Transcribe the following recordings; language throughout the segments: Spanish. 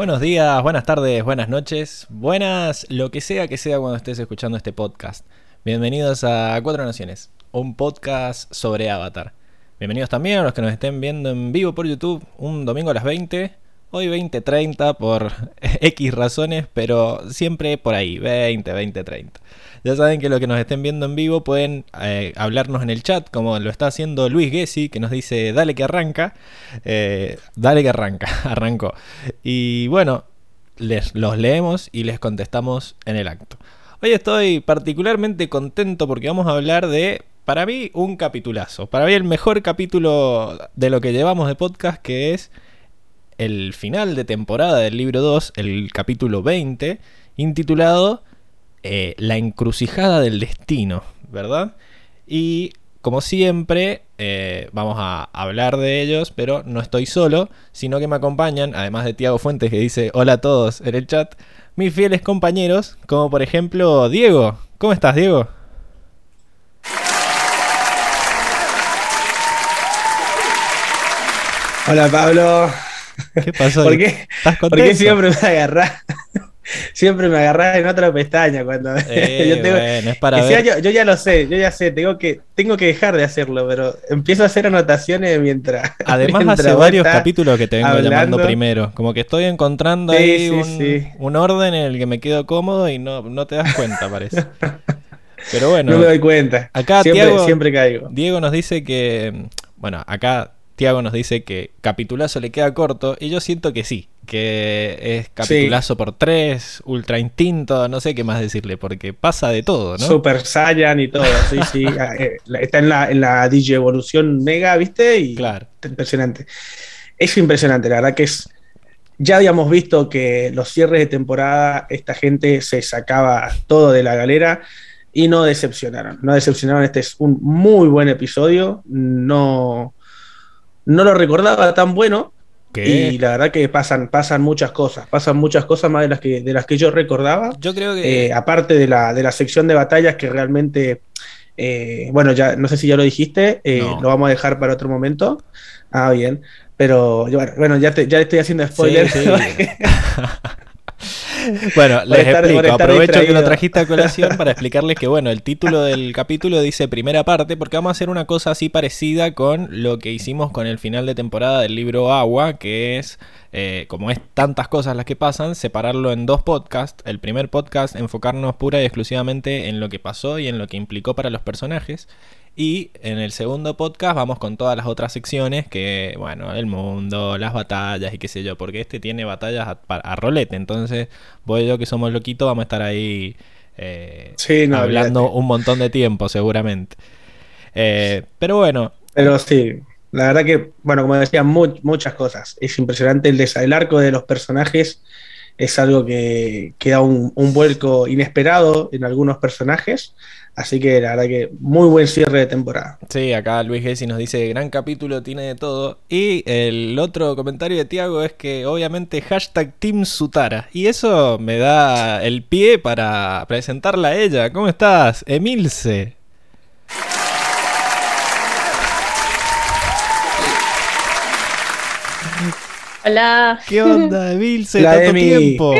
Buenos días, buenas tardes, buenas noches, buenas lo que sea que sea cuando estés escuchando este podcast. Bienvenidos a Cuatro Naciones, un podcast sobre Avatar. Bienvenidos también a los que nos estén viendo en vivo por YouTube un domingo a las 20, hoy 20.30 por X razones, pero siempre por ahí, 20, 20, 30. Ya saben que los que nos estén viendo en vivo pueden eh, hablarnos en el chat, como lo está haciendo Luis Gessi, que nos dice, dale que arranca. Eh, dale que arranca, arrancó. Y bueno, les, los leemos y les contestamos en el acto. Hoy estoy particularmente contento porque vamos a hablar de, para mí, un capitulazo. Para mí el mejor capítulo de lo que llevamos de podcast, que es el final de temporada del libro 2, el capítulo 20, intitulado eh, La encrucijada del destino, ¿verdad? Y como siempre, eh, vamos a hablar de ellos, pero no estoy solo, sino que me acompañan, además de Tiago Fuentes que dice hola a todos en el chat, mis fieles compañeros, como por ejemplo Diego. ¿Cómo estás, Diego? Hola, Pablo. ¿Qué pasó? ¿Por qué, ¿Estás ¿Por qué siempre me agarrás? Siempre me agarrás en otra pestaña cuando Eh, yo tengo- bueno, es para sea yo, yo ya lo sé, yo ya sé, tengo que, tengo que dejar de hacerlo, pero empiezo a hacer anotaciones mientras. Además mientras hace varios capítulos que te vengo hablando. llamando primero. Como que estoy encontrando Sí, ahí sí, un, sí. un orden en el que me quedo cómodo y no, no te das cuenta, parece. Pero bueno, No me doy cuenta. acá siempre caigo. Diego nos dice que. Bueno, acá Tiago nos dice que capitulazo le queda corto. Y yo siento que sí. Que es capitulazo por tres, ultra instinto, no sé qué más decirle, porque pasa de todo, ¿no? Super Saiyan y todo, sí, sí. ah, eh, Está en la, en la DJ evolución mega, ¿viste? Y Claro. está impresionante. Es impresionante, la verdad que es. Ya habíamos visto que los cierres de temporada, esta gente se sacaba todo de la galera y no decepcionaron. No decepcionaron. Este es un muy buen episodio. No, no lo recordaba tan bueno. ¿Qué? Y la verdad que pasan, pasan muchas cosas. Pasan muchas cosas más de las que, de las que yo recordaba. Yo creo que. Eh, aparte de la, de la sección de batallas que realmente, eh, bueno, ya no sé si ya lo dijiste, eh, No. lo vamos a dejar para otro momento. Ah, bien. Pero bueno, ya, te, ya estoy haciendo spoiler. Sí, sí. Bueno, les estar- explico. Aprovecho que lo trajiste a colación para explicarles que, bueno, el título del capítulo dice primera parte, porque vamos a hacer una cosa así parecida con lo que hicimos con el final de temporada del libro Agua, que es, eh, como es tantas cosas las que pasan, separarlo en dos podcasts. El primer podcast, enfocarnos pura y exclusivamente en lo que pasó y en lo que implicó para los personajes. Y en el segundo podcast vamos con todas las otras secciones que, bueno, el mundo, las batallas y qué sé yo, porque este tiene batallas a, rolete, entonces vos y yo que somos loquitos vamos a estar ahí eh, Sí, no, hablando un montón de tiempo seguramente. Eh, pero bueno, Pero sí, la verdad que, bueno, como decía, mu- muchas cosas. Es impresionante el, el arco de los personajes. Es algo que, que da un, un vuelco inesperado en algunos personajes. Así que la verdad que muy buen cierre de temporada. sí, acá Luis Gessi nos dice, gran capítulo, tiene de todo. Y el otro comentario de Tiago es que obviamente hashtag Team Sutara. Y eso me da el pie para presentarla a ella. ¿Cómo estás? Emilce. Hola, ¿Qué onda, Emilce? La Tanto Emi. tiempo.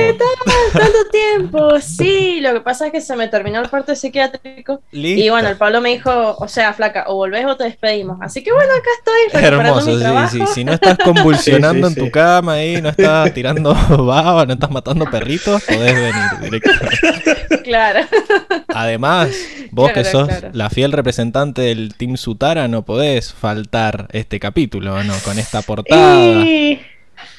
tanto tiempo. Sí, lo que pasa es que se me terminó el parte psiquiátrico. Listo. Y bueno, el Pablo me dijo, o sea, flaca, o volvés o te despedimos. Así que bueno, acá estoy recuperando Hermoso, mi sí, trabajo. sí. Si no estás convulsionando Sí, sí, en tu cama ahí, no estás tirando baba, no estás matando perritos, podés venir directamente. Claro. Además, vos que sos claro. la fiel representante del Team Sutara, no podés faltar este capítulo, ¿no? Con esta portada. Y...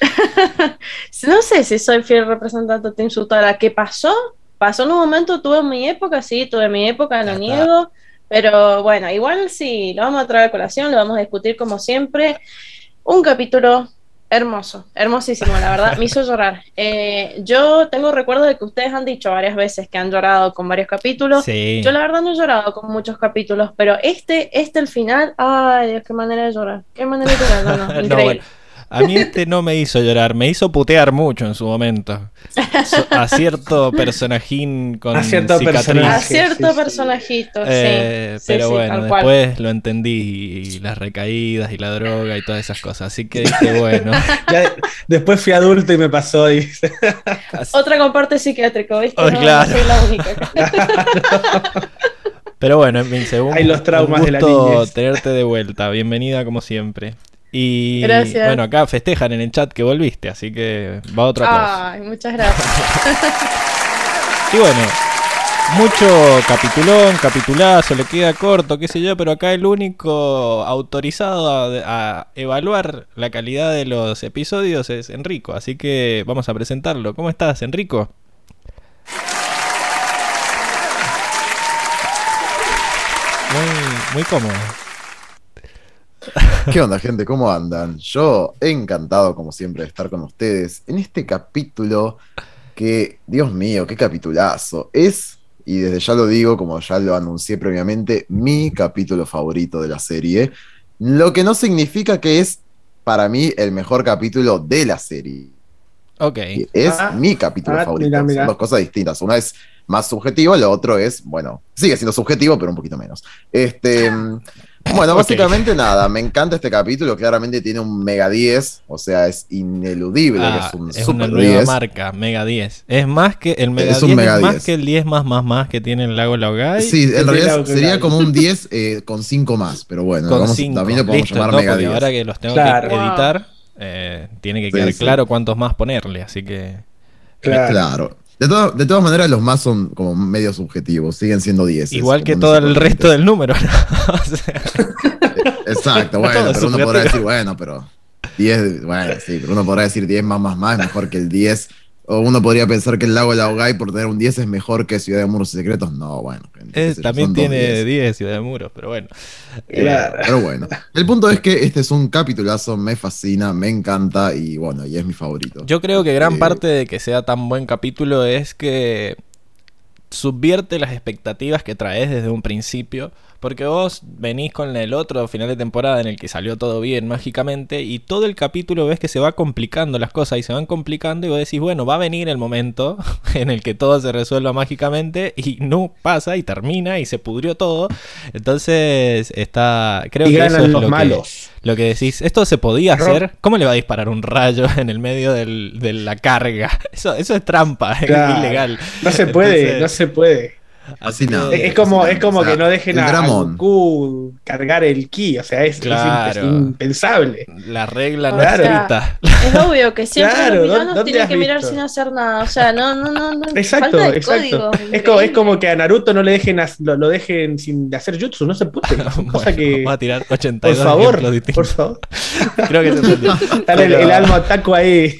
no sé si soy fiel representante de Sutara. ¿Qué pasó? Pasó en un momento, tuve mi época, sí, tuve mi época, no niego. Pero bueno, igual sí, lo vamos a traer a colación, lo vamos a discutir como siempre. Un capítulo hermoso, hermosísimo, la verdad, me hizo llorar. Eh, yo tengo recuerdo de que ustedes han dicho varias veces que han llorado con varios capítulos. Sí. Yo la verdad no he llorado con muchos capítulos, pero este, este el final, ay Dios, qué manera de llorar, qué manera de llorar, no, no, No, increíble. bueno. A mí este no me hizo llorar, me hizo putear mucho en su momento. So- a cierto personajín con A cierto cicatriz. A personaje. cierto sí, sí. personajito, Eh, sí. Pero sí, bueno, cual. después lo entendí y las recaídas y la droga y todas esas cosas. Así que dije, bueno. Ya- después fui adulto y me pasó. Y, Otra con parte psiquiátrico, ¿viste? Oh, no, claro. no soy la única acá. Pero bueno, en fin, según Hay los traumas un de la gusto niñez. tenerte de vuelta. Bienvenida como siempre. Y Gracias. bueno, acá festejan en el chat que volviste, así que va otro aplauso. Ay, muchas gracias. Y bueno, mucho capitulón, capitulazo, le queda corto, qué sé yo, pero acá el único autorizado a, a evaluar la calidad de los episodios es Enrico, así que vamos a presentarlo. ¿Cómo estás, Enrico? Muy, muy cómodo. ¿Qué onda, gente? ¿Cómo andan? Yo encantado, como siempre, de estar con ustedes en este capítulo que, Dios mío, qué capitulazo. Es, y desde ya lo digo, como ya lo anuncié previamente, mi capítulo favorito de la serie. Lo que no significa que es, para mí, el mejor capítulo de la serie. Ok. Es Ah, mi capítulo ah, favorito. mira, mira. Son dos cosas distintas. Una es más subjetivo, lo otro es, bueno, sigue siendo subjetivo, pero un poquito menos. Este, bueno, básicamente nada, me encanta este capítulo, claramente tiene un mega 10, o sea, es ineludible que Ah, es un es una super nueva 10. marca, Mega 10. Es más que el Mega Es un 10 Mega es más 10. que el 10 más más más que tiene el lago Laogay. Sí, en Sí, realidad sería como un 10 eh, con 5 más, pero bueno, con vamos- 5. también lo podemos Listo, llamar no, mega porque 10. ahora que los tengo Claro. que editar, eh, tiene que Sí, quedar sí. claro cuántos más ponerle, así que... Claro. Claro. De, to- de todas maneras, los más son como medio subjetivos, siguen siendo 10. Igual que todo el resto del número. ¿no? O sea, Exacto, bueno, Todo pero uno podrá decir, bueno, pero 10, bueno, sí, pero uno podrá decir 10 más más más es mejor que el 10. O uno podría pensar que el lago Laogay por tener un 10 es mejor que Ciudad de Muros y Secretos. No, bueno. qué eh, también tiene 10. 10 Ciudad de Muros, pero bueno. Eh, Claro. Pero bueno, el punto es que este es un capitulazo, me fascina, me encanta y bueno, y es mi favorito. Yo creo que gran Eh, parte de que sea tan buen capítulo es que subvierte las expectativas que traes desde un principio. Porque vos venís con el otro final de temporada en el que salió todo bien mágicamente y todo el capítulo ves que se va complicando las cosas y se van complicando y vos decís, bueno, va a venir el momento en el que todo se resuelva mágicamente y no pasa y termina y se pudrió todo. Entonces está... Creo y que eso es los lo que- malos. lo que decís, ¿esto se podía hacer? ¿Cómo le va a disparar un rayo en el medio del- de la carga? Eso, eso es trampa, Claro. es ilegal. No se puede, Entonces, no se puede. Así nada. que- Es, es como, es como o sea, que no dejen a, a. Goku cargar el ki, o sea, es, Claro. impensable. La regla no Claro. es escrita. Es obvio que siempre Claro, los ¿dó- villanos tienen que mirar sin hacer nada. O sea, no, no, no. no. Exacto, Falta de exacto. código, Es como, es como que a Naruto no le dejen as- lo, lo dejen sin hacer jutsu, no se puede. Son Bueno, que. Vamos a tirar Por 82 favor, ejemplos por favor. Creo que se. Dale el, el alma taco ahí.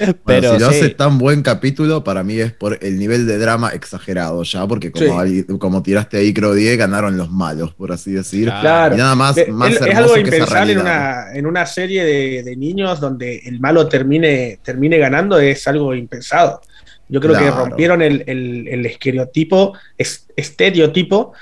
Bueno, Pero si lo sí. hace tan buen capítulo, para mí es por el nivel de drama exagerado ya, porque como, Sí. alguien- como tiraste ahí, creo 10, ganaron los malos, por así decir. Claro. Y nada más, Es, más es hermoso algo que impensable en una, en una serie de, de niños donde el malo termine, termine ganando, es algo impensado. Yo creo que Claro. rompieron el, el- el estereotipo, es, estereotipo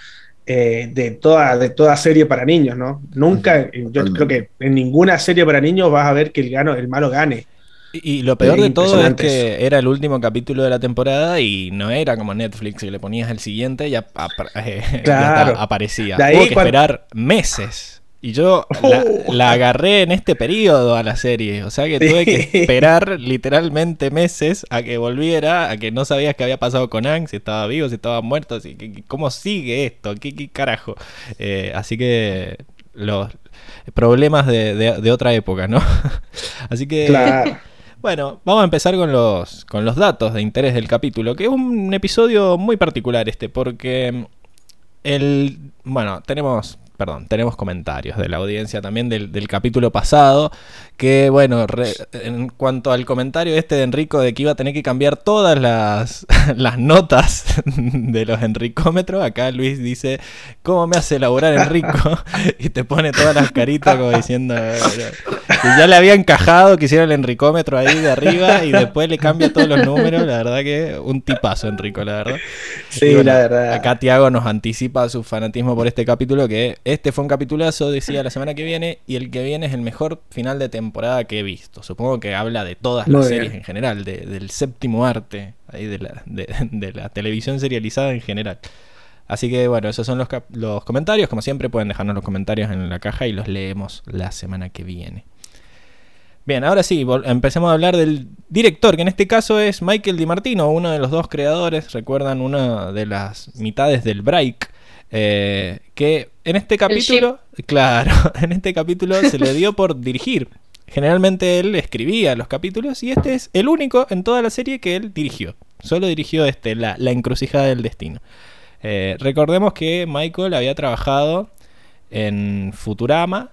eh, de, toda, de toda serie para niños, ¿no? Nunca, yo Totalmente. creo que en ninguna serie para niños vas a ver que el, gano, el malo gane. Y lo peor Eh, de todo es que era el último capítulo de la temporada y no era como Netflix, que le ponías el siguiente y ap- eh, aparecía. Ahí Hubo que esperar meses. Y yo la, Oh. la agarré en este periodo a la serie. O sea que tuve que esperar literalmente meses a que volviera, a que no sabías qué había pasado con Ang, si estaba vivo, si estaba muerto, si, cómo sigue esto, qué, qué carajo. Eh, así que los problemas de, de- de otra época, ¿no? así que... Claro. Bueno, vamos a empezar con los, con los datos de interés del capítulo, que es un episodio muy particular este, porque el... Bueno, tenemos... Perdón, tenemos comentarios de la audiencia también del, del capítulo pasado, que bueno, re- en cuanto al comentario este de Enrico de que iba a tener que cambiar todas las, las notas de los Enricómetros, acá Luis dice, ¿cómo me hace elaborar Enrico? y te pone todas las caritas como diciendo que ya le había encajado que hiciera el Enricómetro ahí de arriba y después le cambia todos los números, la verdad que un tipazo Enrico, la verdad. Sí, bueno, la verdad. Acá Tiago nos anticipa su fanatismo por este capítulo, que este fue un capitulazo, decía la semana que viene, y el que viene es el mejor final de temporada que he visto. Supongo que habla de todas las Muy series bien. en general, de- del séptimo arte, ahí de la, de, de la televisión serializada en general. Así que bueno, esos son los, los comentarios. Como siempre, pueden dejarnos los comentarios en la caja y los leemos la semana que viene. Bien, ahora sí, empecemos a hablar del director, que en este caso es Michael DiMartino, uno de los dos creadores, recuerdan una de las mitades del Break, eh, que en este capítulo, claro, en este capítulo se le dio por dirigir. Generalmente él escribía los capítulos y este es el único en toda la serie que él dirigió. Solo dirigió este, la, la encrucijada del destino. Eh, recordemos que Michael había trabajado en Futurama,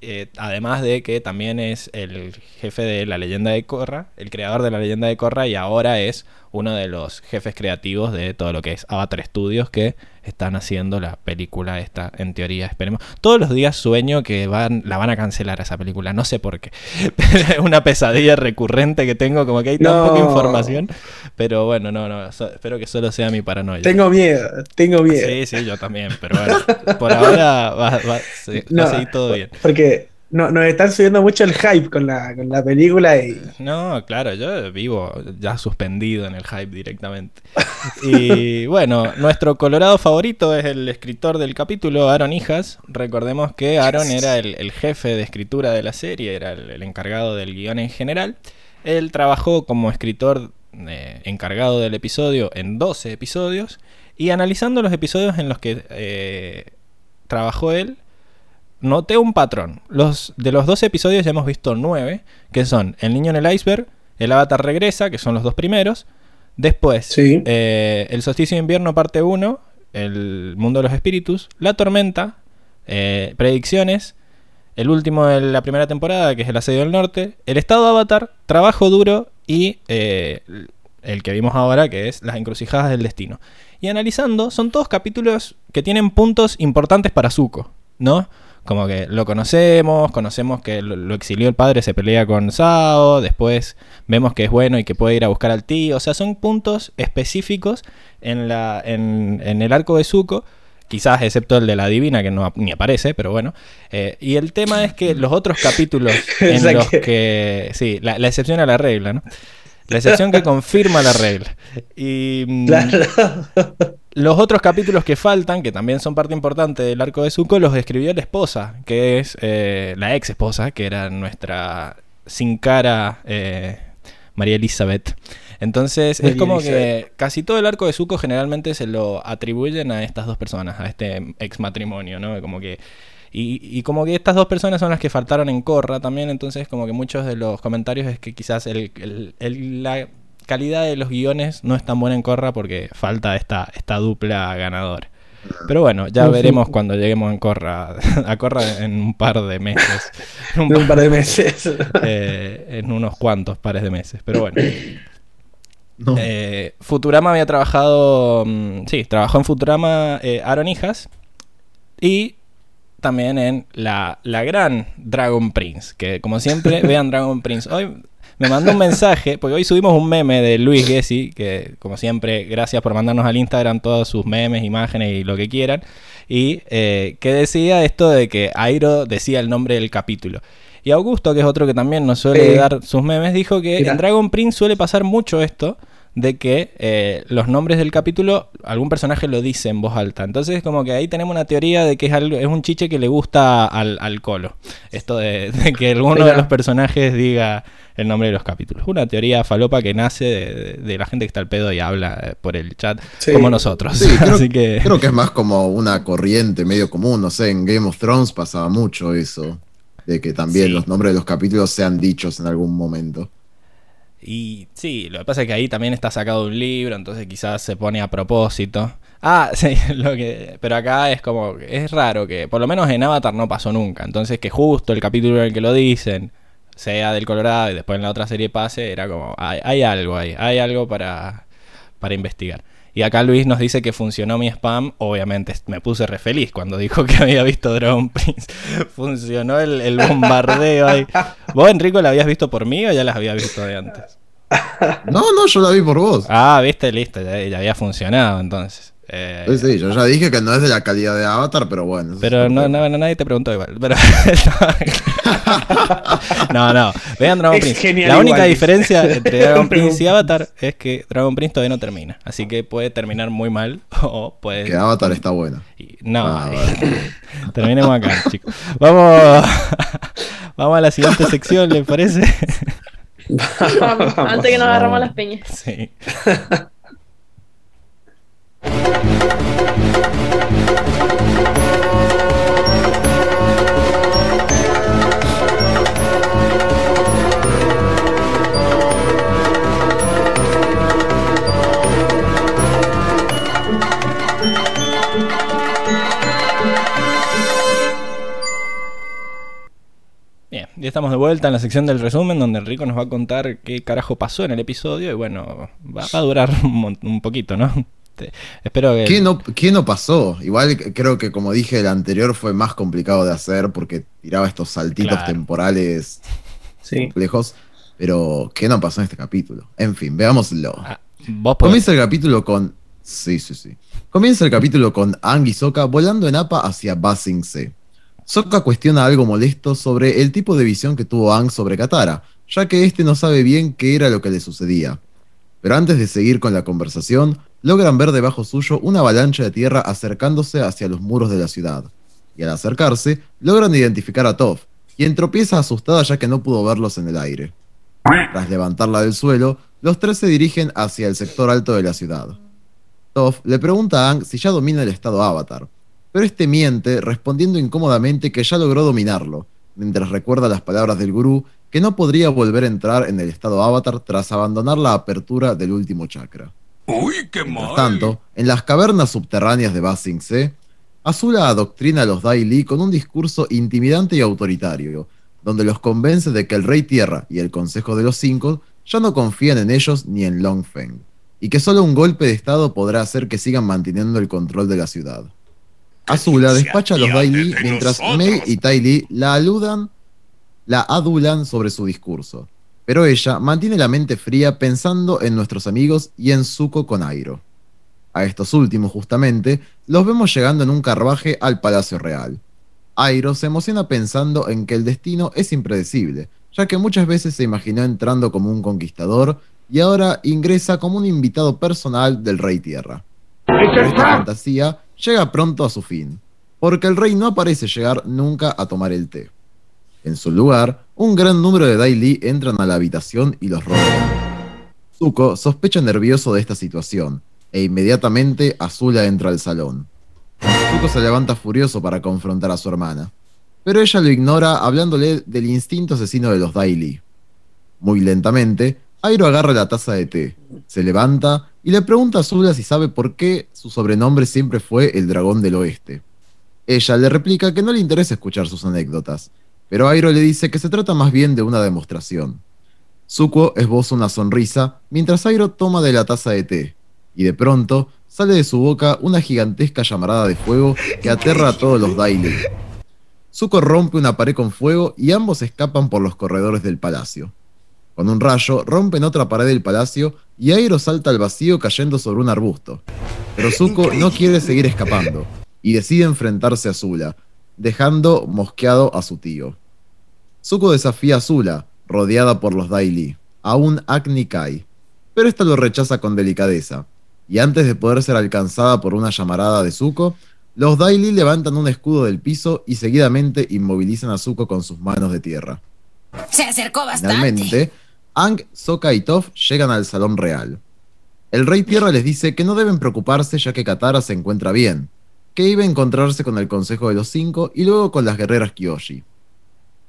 eh, además de que también es el jefe de la leyenda de Korra, el creador de la leyenda de Korra y ahora es uno de los jefes creativos de todo lo que es Avatar Studios que están haciendo la película esta, en teoría, esperemos. Todos los días sueño que van, la van a cancelar esa película, no sé por qué. es una pesadilla recurrente que tengo, como que hay tan No. poca información, pero bueno, no, no, so- espero que solo sea mi paranoia. Tengo miedo, tengo miedo. Sí, sí, yo también, pero bueno, por ahora va, va- va a seguir todo bien. Porque no, nos están subiendo mucho el hype con la, con la película y No, claro, yo vivo ya suspendido en el hype directamente. Y bueno, nuestro Colorado favorito es el escritor del capítulo, Aaron Hijas. Recordemos que Aaron era el, el jefe de escritura de la serie, era el, el encargado del guion en general. Él trabajó como escritor eh, encargado del episodio en 12 episodios. Y analizando los episodios en los que eh, trabajó él, noté un patrón. Los, de los 12 episodios ya hemos visto 9, que son El niño en el iceberg, El avatar regresa, que son los dos primeros. Después, Sí. eh, El solsticio de invierno parte 1, El mundo de los espíritus, La tormenta, eh, Predicciones, el último de la primera temporada, que es El asedio del norte, El estado avatar, Trabajo duro y eh, el que vimos ahora, que es Las encrucijadas del destino. Y analizando, son todos capítulos que tienen puntos importantes para Zuko, ¿no? Como que lo conocemos, conocemos que lo, lo exilió el padre, se pelea con Sao, después vemos que es bueno y que puede ir a buscar al tío. O sea, son puntos específicos en, la, en, en el arco de Zuko, quizás excepto el de la divina, que no ni aparece, pero bueno. Eh, y el tema es que los otros capítulos en los que- que... Sí, la, la excepción a la regla, ¿no? La excepción que confirma la regla. Y... mm, claro. los otros capítulos que faltan, que también son parte importante del arco de Zuko, los escribió la esposa, que es eh, la ex esposa, que era nuestra sin cara eh, María Elizabeth. Entonces es como Elizabeth. que casi todo el arco de Zuko generalmente se lo atribuyen a estas dos personas, a este ex matrimonio, ¿no? Como que y, y como que estas dos personas son las que faltaron en Corra también, entonces como que muchos de los comentarios es que quizás el, el- el- la calidad de los guiones no es tan buena en Corra porque falta esta, esta dupla ganadora. Pero bueno, ya veremos cuando lleguemos en Corra, a Corra en un par de meses, en, un par- de meses. eh, en unos cuantos pares de meses. Pero bueno, No. eh, Futurama había trabajado. mm, sí, trabajó en Futurama eh, Aaron Hijas. Y también en la, la gran Dragon Prince. Que como siempre, vean Dragon Prince. Hoy me mandó un mensaje, porque hoy subimos un meme de Luis Gessi. Que como siempre, gracias por mandarnos al Instagram todos sus memes, imágenes y lo que quieran. Y eh, que decía esto de que Airo decía el nombre del capítulo. Y Augusto, que es otro que también nos suele dar sus memes, dijo que en Dragon Prince suele pasar mucho esto de que eh, los nombres del capítulo algún personaje lo dice en voz alta. Entonces como que ahí tenemos una teoría de que es, algo, es un chiche que le gusta al, al colo. Esto de, de que alguno de los personajes diga el nombre de los capítulos. Una teoría falopa que nace de, la gente que está al pedo y habla eh, por el chat Sí. como nosotros. Sí, creo, Así que... creo que es más como una corriente medio común, no sé, en Game of Thrones pasaba mucho eso, de que también Sí. los nombres de los capítulos sean dichos en algún momento. Y sí, lo que pasa es que ahí también está sacado un libro, entonces quizás se pone a propósito. Ah, sí, lo que, pero acá es como, es raro que, por lo menos en Avatar no pasó nunca, entonces que justo el capítulo en el que lo dicen sea del Colorado y después en la otra serie pase, era como, hay, hay algo ahí, hay algo para, para investigar. Y acá Luis nos dice que funcionó mi spam. Obviamente me puse re feliz cuando dijo que había visto Dragon Prince. funcionó el, el bombardeo ahí. ¿Vos, Enrico, la habías visto por mí o ya las habías visto de antes? No, no, yo la vi por vos. Ah, viste, listo, ya, ya había funcionado entonces. Eh, Sí, sí, yo ya dije que no es de la calidad de Avatar, pero bueno. pero no, no, nadie te preguntó igual. Pero, no, no. Vean Dragon Es Prince. genial La única igual. diferencia entre Dragon Prince y Avatar es que Dragon Prince todavía no termina. Así que puede terminar muy mal o puede. Que Avatar está buena. y- No, Ah, vale. terminemos acá, chicos. Vamos, vamos a la siguiente sección, ¿les parece? Vamos, antes que nos agarramos las peñas. Sí. Bien, ya estamos de vuelta en la sección del resumen donde Enrico nos va a contar qué carajo pasó en el episodio y bueno, va, a durar un, un poquito, ¿no? Te- espero que... ¿Qué no, ¿Qué no pasó? Igual creo que como dije, el anterior fue más complicado de hacer porque tiraba estos saltitos Claro. temporales Sí. complejos. Pero, ¿qué no pasó en este capítulo? En fin, veámoslo. Ah, vos Comienza el capítulo con. Sí, sí, sí. Comienza el capítulo con Ang y Sokka volando en APA hacia Ba Sing Se. Sokka cuestiona algo molesto sobre el tipo de visión que tuvo Ang sobre Katara, ya que este no sabe bien qué era lo que le sucedía. Pero antes de seguir con la conversación, logran ver debajo suyo una avalancha de tierra acercándose hacia los muros de la ciudad. Y al acercarse, logran identificar a Toph, quien tropieza asustada ya que no pudo verlos en el aire. Tras levantarla del suelo, los tres se dirigen hacia el sector alto de la ciudad. Toph le pregunta a Aang si ya domina el estado Avatar, pero este miente respondiendo incómodamente que ya logró dominarlo, mientras recuerda las palabras del gurú que no podría volver a entrar en el estado Avatar tras abandonar la apertura del último chakra. Uy, qué Mientras mal. tanto, en las cavernas subterráneas de Ba Sing Se, Azula adoctrina a los Dai Li con un discurso intimidante y autoritario, donde los convence de que el Rey Tierra y el Consejo de los Cinco ya no confían en ellos ni en Long Feng, y que solo un golpe de estado podrá hacer que sigan manteniendo el control de la ciudad. Azula despacha a los Dai Li desde mientras nosotros. Mei y Tai Li la aludan, la adulan sobre su discurso, pero ella mantiene la mente fría pensando en nuestros amigos y en Zuko con Airo. A estos últimos, justamente, los vemos llegando en un carruaje al Palacio Real. Airo se emociona pensando en que el destino es impredecible, ya que muchas veces se imaginó entrando como un conquistador y ahora ingresa como un invitado personal del Rey Tierra. Pero esta fantasía llega pronto a su fin, porque el rey no parece llegar nunca a tomar el té. En su lugar, un gran número de Dai Li entran a la habitación y los rodean. Zuko sospecha nervioso de esta situación, e inmediatamente Azula entra al salón. Zuko se levanta furioso para confrontar a su hermana, pero ella lo ignora hablándole del instinto asesino de los Dai Li. Muy lentamente, Airo agarra la taza de té, se levanta y le pregunta a Azula si sabe por qué su sobrenombre siempre fue el dragón del oeste. Ella le replica que no le interesa escuchar sus anécdotas, pero Airo le dice que se trata más bien de una demostración. Zuko esboza una sonrisa mientras Airo toma de la taza de té, y de pronto sale de su boca una gigantesca llamarada de fuego que aterra a todos los Daily. Zuko rompe una pared con fuego y ambos escapan por los corredores del palacio. Con un rayo rompen otra pared del palacio y Airo salta al vacío cayendo sobre un arbusto. Pero Zuko no quiere seguir escapando y decide enfrentarse a Zula, dejando mosqueado a su tío. Zuko desafía a Zula, rodeada por los Daily, a un Agni Kai, pero esta lo rechaza con delicadeza, y antes de poder ser alcanzada por una llamarada de Zuko, los Daily levantan un escudo del piso y seguidamente inmovilizan a Zuko con sus manos de tierra. Se acercó bastante. Finalmente, Ang, Sokka y Toph llegan al salón real. El Rey Tierra les dice que no deben preocuparse ya que Katara se encuentra bien, que iba a encontrarse con el Consejo de los Cinco y luego con las guerreras Kyoshi.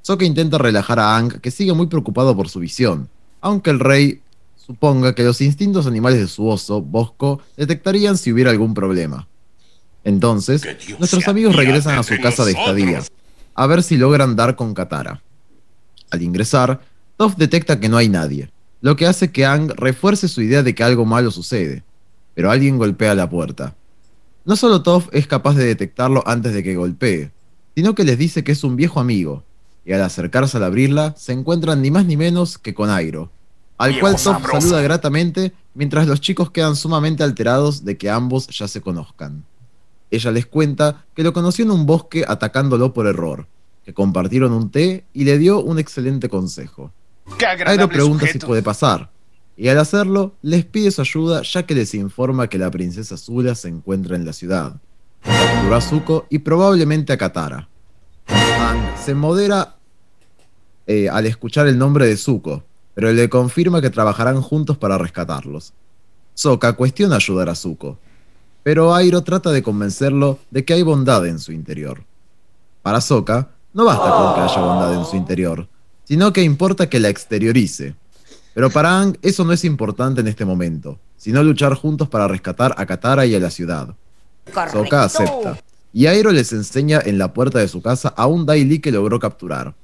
Sokka intenta relajar a Ang, que sigue muy preocupado por su visión, aunque el rey suponga que los instintos animales de su oso, Bosco, detectarían si hubiera algún problema. Entonces, nuestros amigos regresan a su casa de estadía, a ver si logran dar con Katara. Al ingresar, Toph detecta que no hay nadie, lo que hace que Ang refuerce su idea de que algo malo sucede, pero alguien golpea la puerta. No solo Toph es capaz de detectarlo antes de que golpee, sino que les dice que es un viejo amigo, y al acercarse al abrirla se encuentran ni más ni menos que con Airo, al cual Toph saluda gratamente mientras los chicos quedan sumamente alterados de que ambos ya se conozcan. Ella les cuenta que lo conoció en un bosque atacándolo por error, que compartieron un té y le dio un excelente consejo. Airo pregunta si puede pasar, y al hacerlo les pide su ayuda ya que les informa que la princesa Zula se encuentra en la ciudad. Capturó a Zuko y probablemente a Katara. Se modera eh, al escuchar el nombre de Zuko, pero le confirma que trabajarán juntos para rescatarlos. Sokka cuestiona ayudar a Zuko, pero Airo trata de convencerlo de que hay bondad en su interior. Para Sokka, no basta con que haya bondad en su interior, sino que importa que la exteriorice. Pero para Aang eso no es importante en este momento, sino luchar juntos para rescatar a Katara y a la ciudad. Sokka acepta, y Airo les enseña en la puerta de su casa a un Dai Li que logró capturar.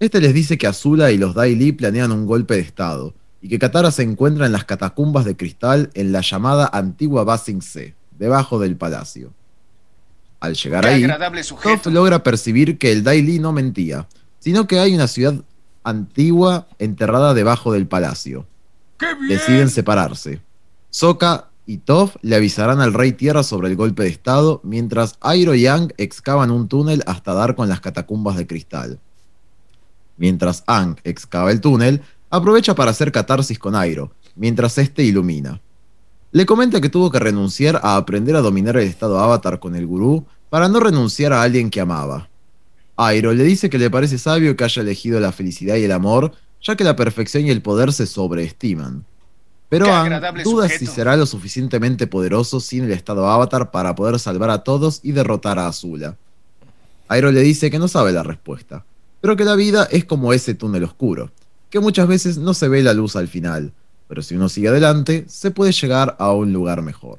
Este les dice que Azula y los Dai Li planean un golpe de estado, y que Katara se encuentra en las catacumbas de cristal en la llamada antigua Basing C, debajo del palacio. Al llegar ahí, Toph logra percibir que el Dai Li no mentía, sino que hay una ciudad antigua enterrada debajo del palacio. Deciden separarse. Sokka y Toph le avisarán al Rey Tierra sobre el golpe de estado, mientras Airo y Aang excavan un túnel hasta dar con las catacumbas de cristal. Mientras Aang excava el túnel, aprovecha para hacer catarsis con Airo, mientras este ilumina. Le comenta que tuvo que renunciar a aprender a dominar el estado avatar con el gurú para no renunciar a alguien que amaba. Airo le dice que le parece sabio que haya elegido la felicidad y el amor, ya que la perfección y el poder se sobreestiman. Pero Aang duda si será lo suficientemente poderoso sin el estado avatar para poder salvar a todos y derrotar a Azula. Airo le dice que no sabe la respuesta, pero que la vida es como ese túnel oscuro, que muchas veces no se ve la luz al final, pero si uno sigue adelante, se puede llegar a un lugar mejor.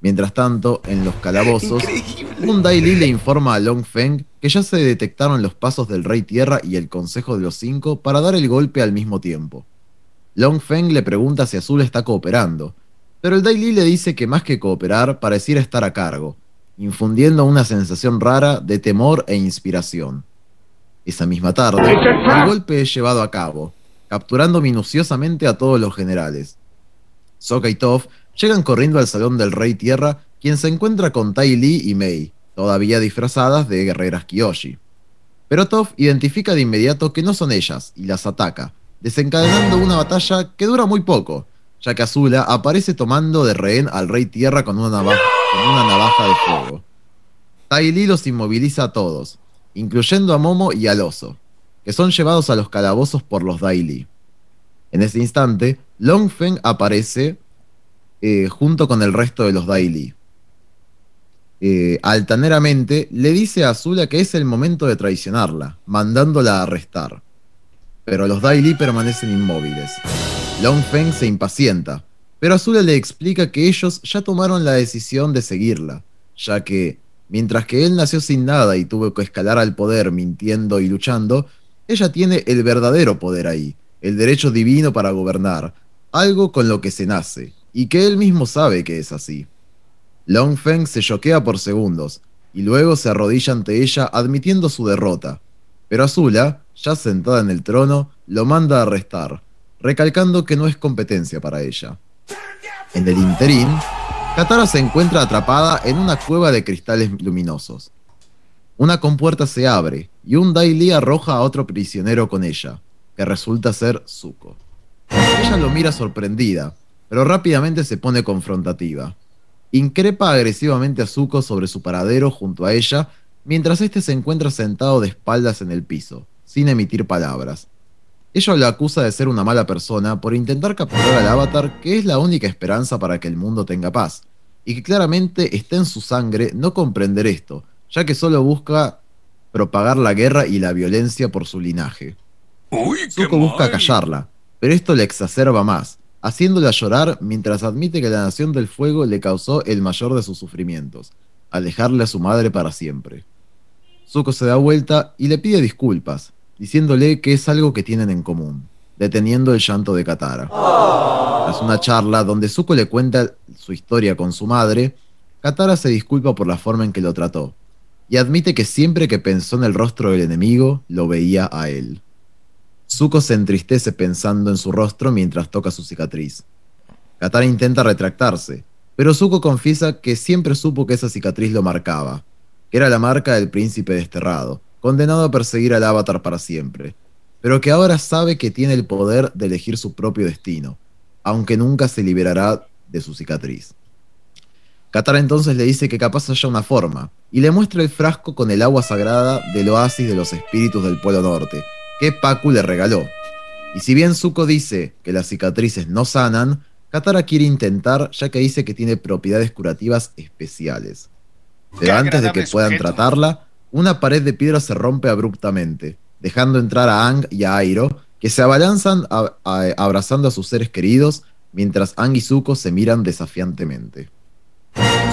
Mientras tanto, en los calabozos, un Dai Li le informa a Long Feng que ya se detectaron los pasos del Rey Tierra y el Consejo de los Cinco para dar el golpe al mismo tiempo. Long Feng le pregunta si Azul está cooperando, pero el Dai Li le dice que más que cooperar, pareciera estar a cargo, infundiendo una sensación rara de temor e inspiración. Esa misma tarde, el golpe es llevado a cabo, capturando minuciosamente a todos los generales. Sokka y Toph llegan corriendo al salón del Rey Tierra, quien se encuentra con Tai Li y Mei, todavía disfrazadas de guerreras Kyoshi. Pero Toph identifica de inmediato que no son ellas y las ataca, desencadenando una batalla que dura muy poco, ya que Azula aparece tomando de rehén al Rey Tierra con una navaja, de fuego. Tai Li los inmoviliza a todos, incluyendo a Momo y al oso, que son llevados a los calabozos por los Daily. En ese instante, Long Feng aparece eh, junto con el resto de los Daily. Eh, altaneramente le dice a Azula que es el momento de traicionarla, mandándola a arrestar. Pero los Daily permanecen inmóviles. Long Feng se impacienta, pero Azula le explica que ellos ya tomaron la decisión de seguirla, ya que Mientras que él nació sin nada y tuvo que escalar al poder mintiendo y luchando, ella tiene el verdadero poder ahí, el derecho divino para gobernar, algo con lo que se nace, y que él mismo sabe que es así. Long Feng se choquea por segundos, y luego se arrodilla ante ella admitiendo su derrota. Pero Azula, ya sentada en el trono, lo manda a arrestar, recalcando que no es competencia para ella. En el interín, Katara se encuentra atrapada en una cueva de cristales luminosos. Una compuerta se abre y un Daily arroja a otro prisionero con ella, que resulta ser Zuko. Ella lo mira sorprendida, pero rápidamente se pone confrontativa. Increpa agresivamente a Zuko sobre su paradero junto a ella, mientras este se encuentra sentado de espaldas en el piso, sin emitir palabras. Ella lo acusa de ser una mala persona por intentar capturar al avatar, que es la única esperanza para que el mundo tenga paz, y que claramente está en su sangre no comprender esto, ya que solo busca propagar la guerra y la violencia por su linaje. Zuko busca callarla, pero esto le exacerba más, haciéndola llorar mientras admite que la Nación del Fuego le causó el mayor de sus sufrimientos, alejarle a su madre para siempre. Zuko se da vuelta y le pide disculpas, diciéndole que es algo que tienen en común, deteniendo el llanto de Katara. Tras una charla donde Zuko le cuenta su historia con su madre, Katara se disculpa por la forma en que lo trató, y admite que siempre que pensó en el rostro del enemigo, lo veía a él. Zuko se entristece pensando en su rostro mientras toca su cicatriz. Katara intenta retractarse, pero Zuko confiesa que siempre supo que esa cicatriz lo marcaba, era la marca del príncipe desterrado, condenado a perseguir al avatar para siempre, pero que ahora sabe que tiene el poder de elegir su propio destino, aunque nunca se liberará de su cicatriz. Katara entonces le dice que capaz haya una forma, y le muestra el frasco con el agua sagrada del oasis de los espíritus del Polo Norte, que Paku le regaló. Y si bien Zuko dice que las cicatrices no sanan, Katara quiere intentar ya que dice que tiene propiedades curativas especiales. Pero antes de que puedan tratarla, una pared de piedra se rompe abruptamente, dejando entrar a Ang y a Airo, que se abalanzan abrazando a sus seres queridos, mientras Ang y Zuko se miran desafiantemente.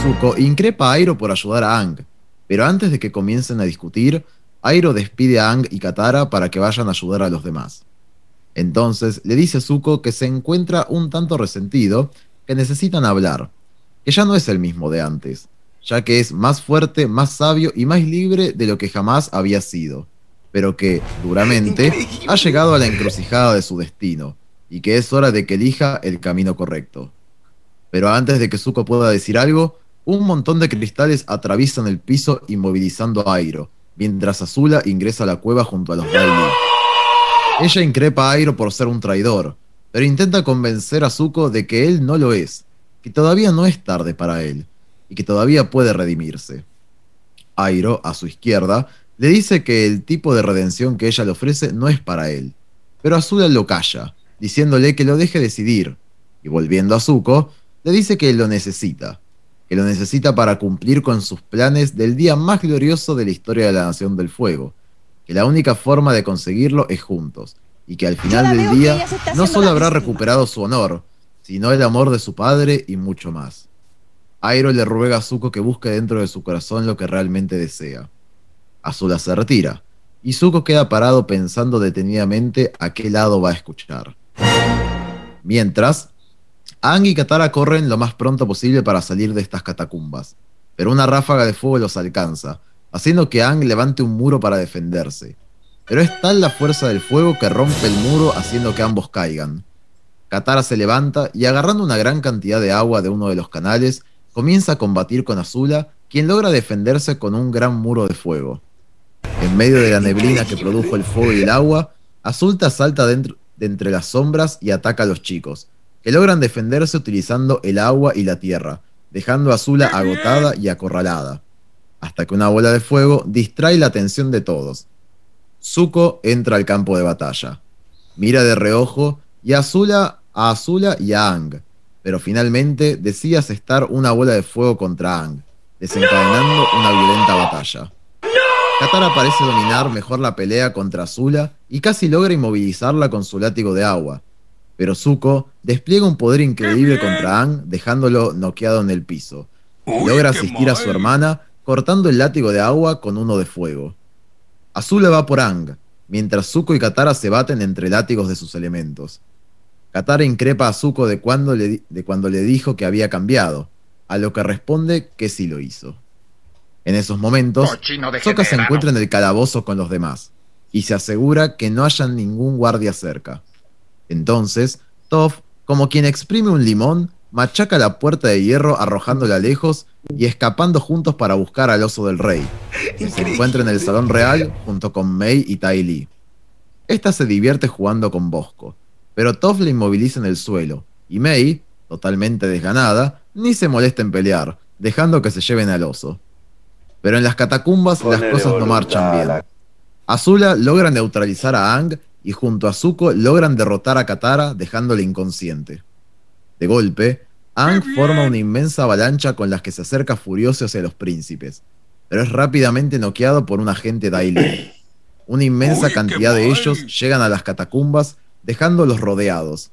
Zuko increpa a Airo por ayudar a Ang, pero antes de que comiencen a discutir, Airo despide a Ang y Katara para que vayan a ayudar a los demás. Entonces le dice a Zuko que se encuentra un tanto resentido, que necesitan hablar, que ya no es el mismo de antes, ya que es más fuerte, más sabio y más libre de lo que jamás había sido, pero que, duramente, ha llegado a la encrucijada de su destino, y que es hora de que elija el camino correcto. Pero antes de que Zuko pueda decir algo, un montón de cristales atraviesan el piso inmovilizando a Airo, mientras Azula ingresa a la cueva junto a los Daily. Ella increpa a Airo por ser un traidor, pero intenta convencer a Zuko de que él no lo es, que todavía no es tarde para él, y que todavía puede redimirse. Airo, a su izquierda, le dice que el tipo de redención que ella le ofrece no es para él, pero Azula lo calla, diciéndole que lo deje decidir, y volviendo a Zuko, le dice que lo necesita, que lo necesita para cumplir con sus planes del día más glorioso de la historia de la Nación del Fuego, que la única forma de conseguirlo es juntos, y que al final del día no solo habrá recuperado su honor, sino el amor de su padre y mucho más. Airo le ruega a Zuko que busque dentro de su corazón lo que realmente desea. Azula se retira, y Zuko queda parado pensando detenidamente a qué lado va a escuchar. Mientras, Aang y Katara corren lo más pronto posible para salir de estas catacumbas, pero una ráfaga de fuego los alcanza, haciendo que Aang levante un muro para defenderse. Pero es tal la fuerza del fuego que rompe el muro haciendo que ambos caigan. Katara se levanta y agarrando una gran cantidad de agua de uno de los canales, comienza a combatir con Azula, quien logra defenderse con un gran muro de fuego. En medio de la neblina que produjo el fuego y el agua, Azulta salta dentro, de entre las sombras y ataca a los chicos, que logran defenderse utilizando el agua y la tierra, dejando a Azula agotada y acorralada, hasta que una bola de fuego distrae la atención de todos. Zuko entra al campo de batalla, mira de reojo y Azula a Azula y a Ang, pero finalmente decide asestar una bola de fuego contra Ang, desencadenando una violenta batalla. Katara parece dominar mejor la pelea contra Azula y casi logra inmovilizarla con su látigo de agua, pero Zuko despliega un poder increíble contra Aang, dejándolo noqueado en el piso. logra asistir a su hermana, cortando el látigo de agua con uno de fuego. Azula va por Aang, mientras Zuko y Katara se baten entre látigos de sus elementos. Katara increpa a Zuko de cuando, le, de cuando le dijo que había cambiado, a lo que responde que sí lo hizo. En esos momentos, Sokka se encuentra en el calabozo con los demás, y se asegura que no haya ningún guardia cerca. Entonces, Toph, como quien exprime un limón, machaca la puerta de hierro arrojándola lejos y escapando juntos para buscar al oso del rey, que se encuentra en el salón real junto con Mei y Tai Li. Esta se divierte jugando con Bosco, pero Toph le inmoviliza en el suelo, y Mei, totalmente desganada, ni se molesta en pelear, dejando que se lleven al oso. Pero en las catacumbas las cosas no marchan bien. Azula logra neutralizar a Ang y junto a Zuko logran derrotar a Katara dejándole inconsciente. De golpe, Aang forma una inmensa avalancha con las que se acerca furioso hacia los príncipes, pero es rápidamente noqueado por un agente Daily. Una inmensa cantidad de ellos llegan a las catacumbas, dejándolos rodeados.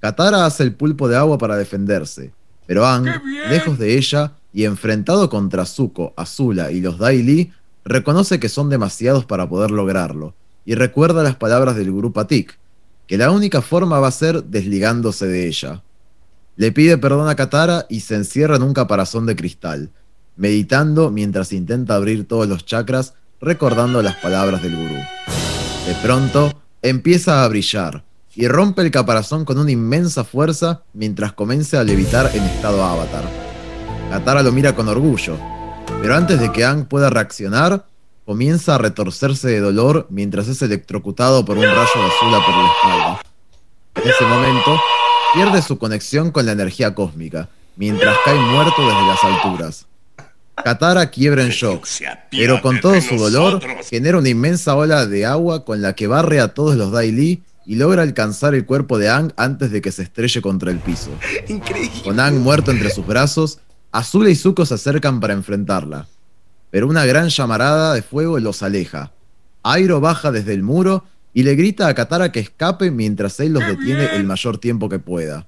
Katara hace el pulpo de agua para defenderse, pero Aang, lejos de ella y enfrentado contra Zuko, Azula y los Daily, reconoce que son demasiados para poder lograrlo, y recuerda las palabras del grupo Atik, que la única forma va a ser desligándose de ella. Le pide perdón a Katara y se encierra en un caparazón de cristal, meditando mientras intenta abrir todos los chakras, recordando las palabras del gurú. De pronto, empieza a brillar y rompe el caparazón con una inmensa fuerza mientras comienza a levitar en estado avatar. Katara lo mira con orgullo, pero antes de que Aang pueda reaccionar, comienza a retorcerse de dolor mientras es electrocutado por un rayo de azula por la espalda. En ese momento, pierde su conexión con la energía cósmica, mientras cae muerto desde las alturas. Katara quiebra en shock, pero con todo su dolor, genera una inmensa ola de agua con la que barre a todos los Dai Li y logra alcanzar el cuerpo de Aang antes de que se estrelle contra el piso. Con Aang muerto entre sus brazos, Azula y Zuko se acercan para enfrentarla. Pero una gran llamarada de fuego los aleja. Airo baja desde el muro y le grita a Katara que escape mientras él los detiene el mayor tiempo que pueda.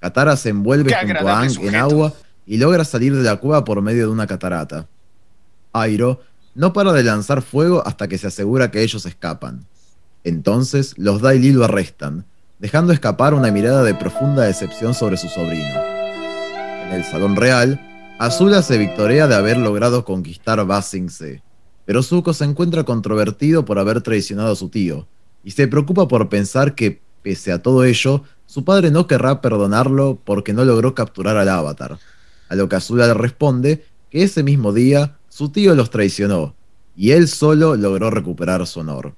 Katara se envuelve Qué junto a Aang en agua y logra salir de la cueva por medio de una catarata. Airo no para de lanzar fuego hasta que se asegura que ellos escapan. Entonces los Dai Li lo arrestan, dejando escapar una mirada de profunda decepción sobre su sobrino. En el salón real, Azula se victorea de haber logrado conquistar Ba Sing Se, pero Zuko se encuentra controvertido por haber traicionado a su tío, y se preocupa por pensar que, pese a todo ello, su padre no querrá perdonarlo porque no logró capturar al avatar. A lo que Azula le responde que ese mismo día su tío los traicionó, y él solo logró recuperar su honor.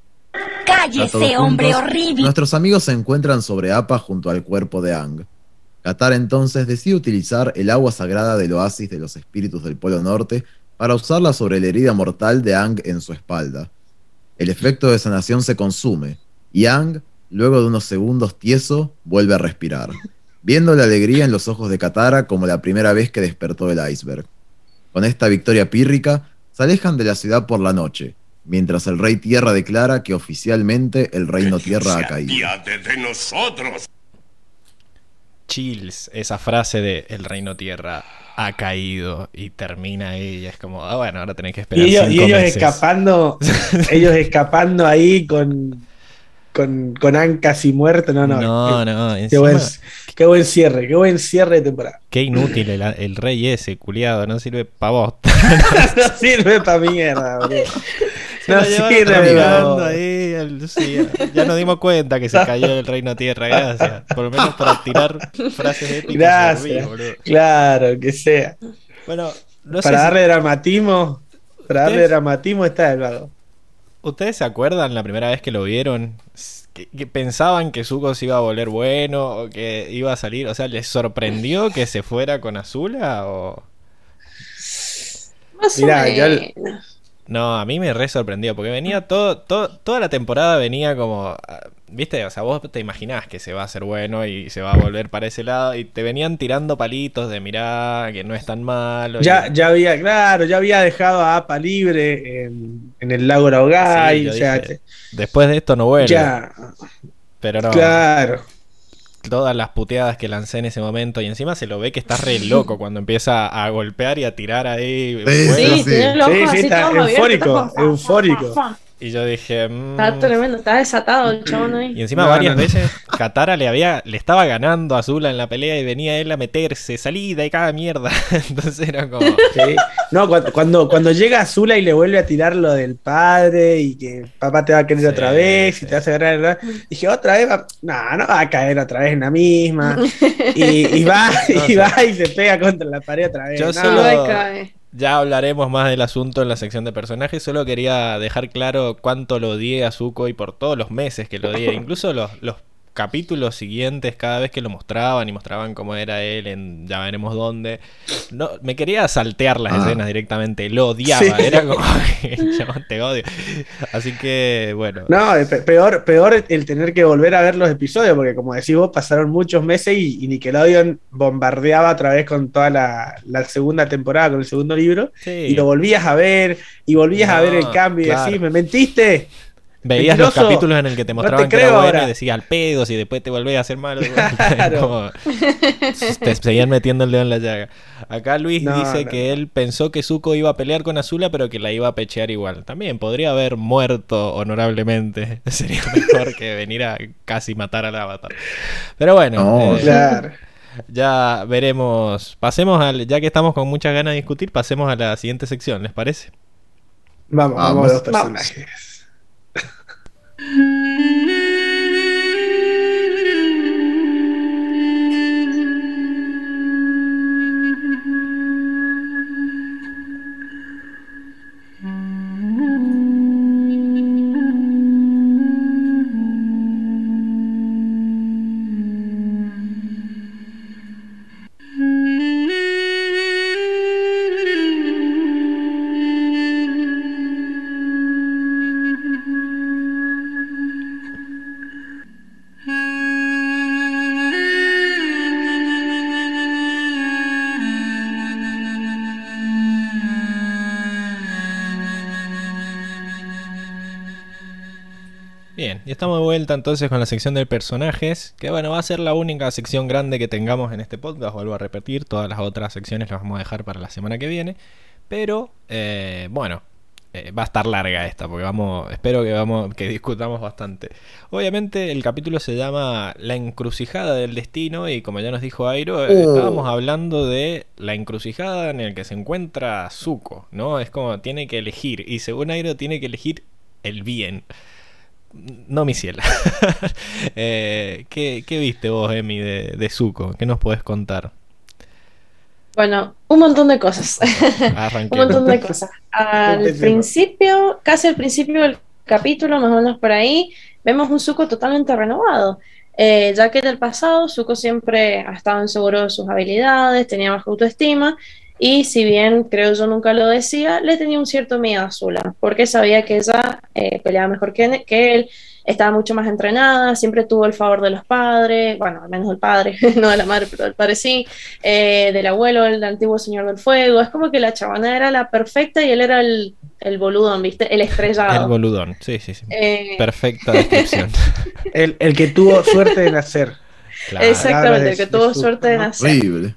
¡Cállese, hombre horrible! Nuestros amigos se encuentran sobre Appa junto al cuerpo de Ang. Qatar entonces decide utilizar el agua sagrada del oasis de los espíritus del Polo Norte para usarla sobre la herida mortal de Ang en su espalda. El efecto de sanación se consume y Ang, luego de unos segundos tieso, vuelve a respirar, viendo la alegría en los ojos de Katara como la primera vez que despertó del iceberg. Con esta victoria pírrica, se alejan de la ciudad por la noche, mientras el Rey Tierra declara que oficialmente el Reino Tierra ha caído. de nosotros. Chills, esa frase de el reino tierra ha caído y termina ella. Es como, ah, bueno, ahora tenés que esperar. Y ellos, y cinco ellos meses. escapando, ellos escapando ahí con, con, con casi muerto. No, no. No, qué, no, qué encima, buen, qué buen cierre, qué buen cierre de temporada. qué inútil el, el rey ese, culiado, no sirve pa' vos. no sirve para mierda, boludo. No sirve, ahí, el- sí, ya, nos dimos cuenta que se cayó el reino tierra, gracias. Por lo menos para tirar frases épicas. Gracias. boludo. Claro, que sea. Bueno, no sé para si- darle dramatismo, para darle dramatismo está el. ¿Ustedes se acuerdan la primera vez que lo vieron? Que, que pensaban que Zuko se iba a volver bueno o que iba a salir. O sea, ¿les sorprendió que se fuera con Azula? O... Más o Mirá, yo-. No, a mí me re sorprendió porque venía todo, todo, toda la temporada venía como, ah, viste, o sea, vos te imaginás que se va a hacer bueno y se va a volver para ese lado y te venían tirando palitos de mirá que no es tan malo. y- Ya, ya había, claro, ya había dejado a Apa libre en, en el lago Laogay, Sí, o sea, Después de esto no vuelve. ya, Pero no, claro. Todas las puteadas que lancé en ese momento y encima se lo ve que está re loco cuando empieza a golpear y a tirar ahí. Sí. Sí, está eufórico. Y yo dije, mm. Está tremendo, está desatado el chabón ahí. Y encima No, varias no, no. veces Katara le había, le estaba ganando a Zula en la pelea y venía él a meterse, salida y cada mierda. Entonces era como. Sí. No, cuando, cuando, cuando llega Azula y le vuelve a tirar lo del padre y que papá te va a querer Sí, otra vez sí. y te vas a agarrar, ¿verdad? dije, otra vez va, no, no va a caer otra vez en la misma. Y, y va, No, y sí. va y se pega contra la pared otra vez. Yo No, solo- cae. Ya hablaremos más del asunto en la sección de personajes. Solo quería dejar claro cuánto lo odié a Zuko y por todos los meses que lo odié. Incluso los, los capítulos siguientes, cada vez que lo mostraban y mostraban cómo era él en ya veremos dónde. No, me quería saltear las Ah. escenas directamente. Lo odiaba. Sí. Era como, te odio. Así que, bueno. No, eh, pe- peor, peor el tener que volver a ver los episodios, porque como decís vos, pasaron muchos meses y, y Nickelodeon bombardeaba otra vez con toda la, la segunda temporada, con el segundo libro, Sí. y lo volvías a ver, y volvías a ver el cambio, claro. y decís, ¿me mentiste? Veías los capítulos en el que te No mostraban te que era bueno y decía al pedos y después te volvés a hacer malo. Claro. Como- te seguían metiendo el dedo en la llaga. Acá Luis No, dice no. que él pensó que Zuko iba a pelear con Azula, pero que la iba a pechear igual. También podría haber muerto honorablemente. Sería mejor que venir a casi matar al avatar. Pero bueno, No, eh, Claro. ya veremos. Pasemos al. Ya que estamos con muchas ganas de discutir, pasemos a la siguiente sección, ¿les parece? Vamos, vamos, Vamos. a los personajes. Mm-hmm. Estamos de vuelta entonces con la sección de personajes, que bueno, va a ser la única sección grande que tengamos en este podcast, vuelvo a repetir, todas las otras secciones las vamos a dejar para la semana que viene, pero eh, bueno, eh, va a estar larga esta, porque vamos, espero que vamos, que discutamos bastante. Obviamente el capítulo se llama La encrucijada del destino y como ya nos dijo Airo, eh, Oh. estábamos hablando de la encrucijada en el que se encuentra Zuko, ¿no? Es como tiene que elegir y según Airo tiene que elegir el bien. No mi cielo. Eh, ¿qué, qué viste vos, Emi, de, de Zuko? ¿Qué nos podés contar? Bueno, un montón de cosas. un montón de cosas. Al principio, casi al principio del capítulo, más o menos por ahí, vemos un Zuko totalmente renovado. Eh, ya que en el pasado Zuko siempre ha estado inseguro de sus habilidades, tenía baja autoestima, y si bien creo yo nunca lo decía, le tenía un cierto miedo a Azula, porque sabía que ella eh, peleaba mejor que, que él, estaba mucho más entrenada, siempre tuvo el favor de los padres, bueno, al menos del padre, no de la madre, pero del padre sí, eh, del abuelo, el antiguo señor del fuego. Es como que la chavana era la perfecta y él era el, el boludón, ¿viste? El El estrellado. boludón, sí, sí, sí. Eh, Perfecta descripción. El, el que tuvo suerte de nacer. Claro. exactamente, de- el que de tuvo su- suerte de nacer. Horrible.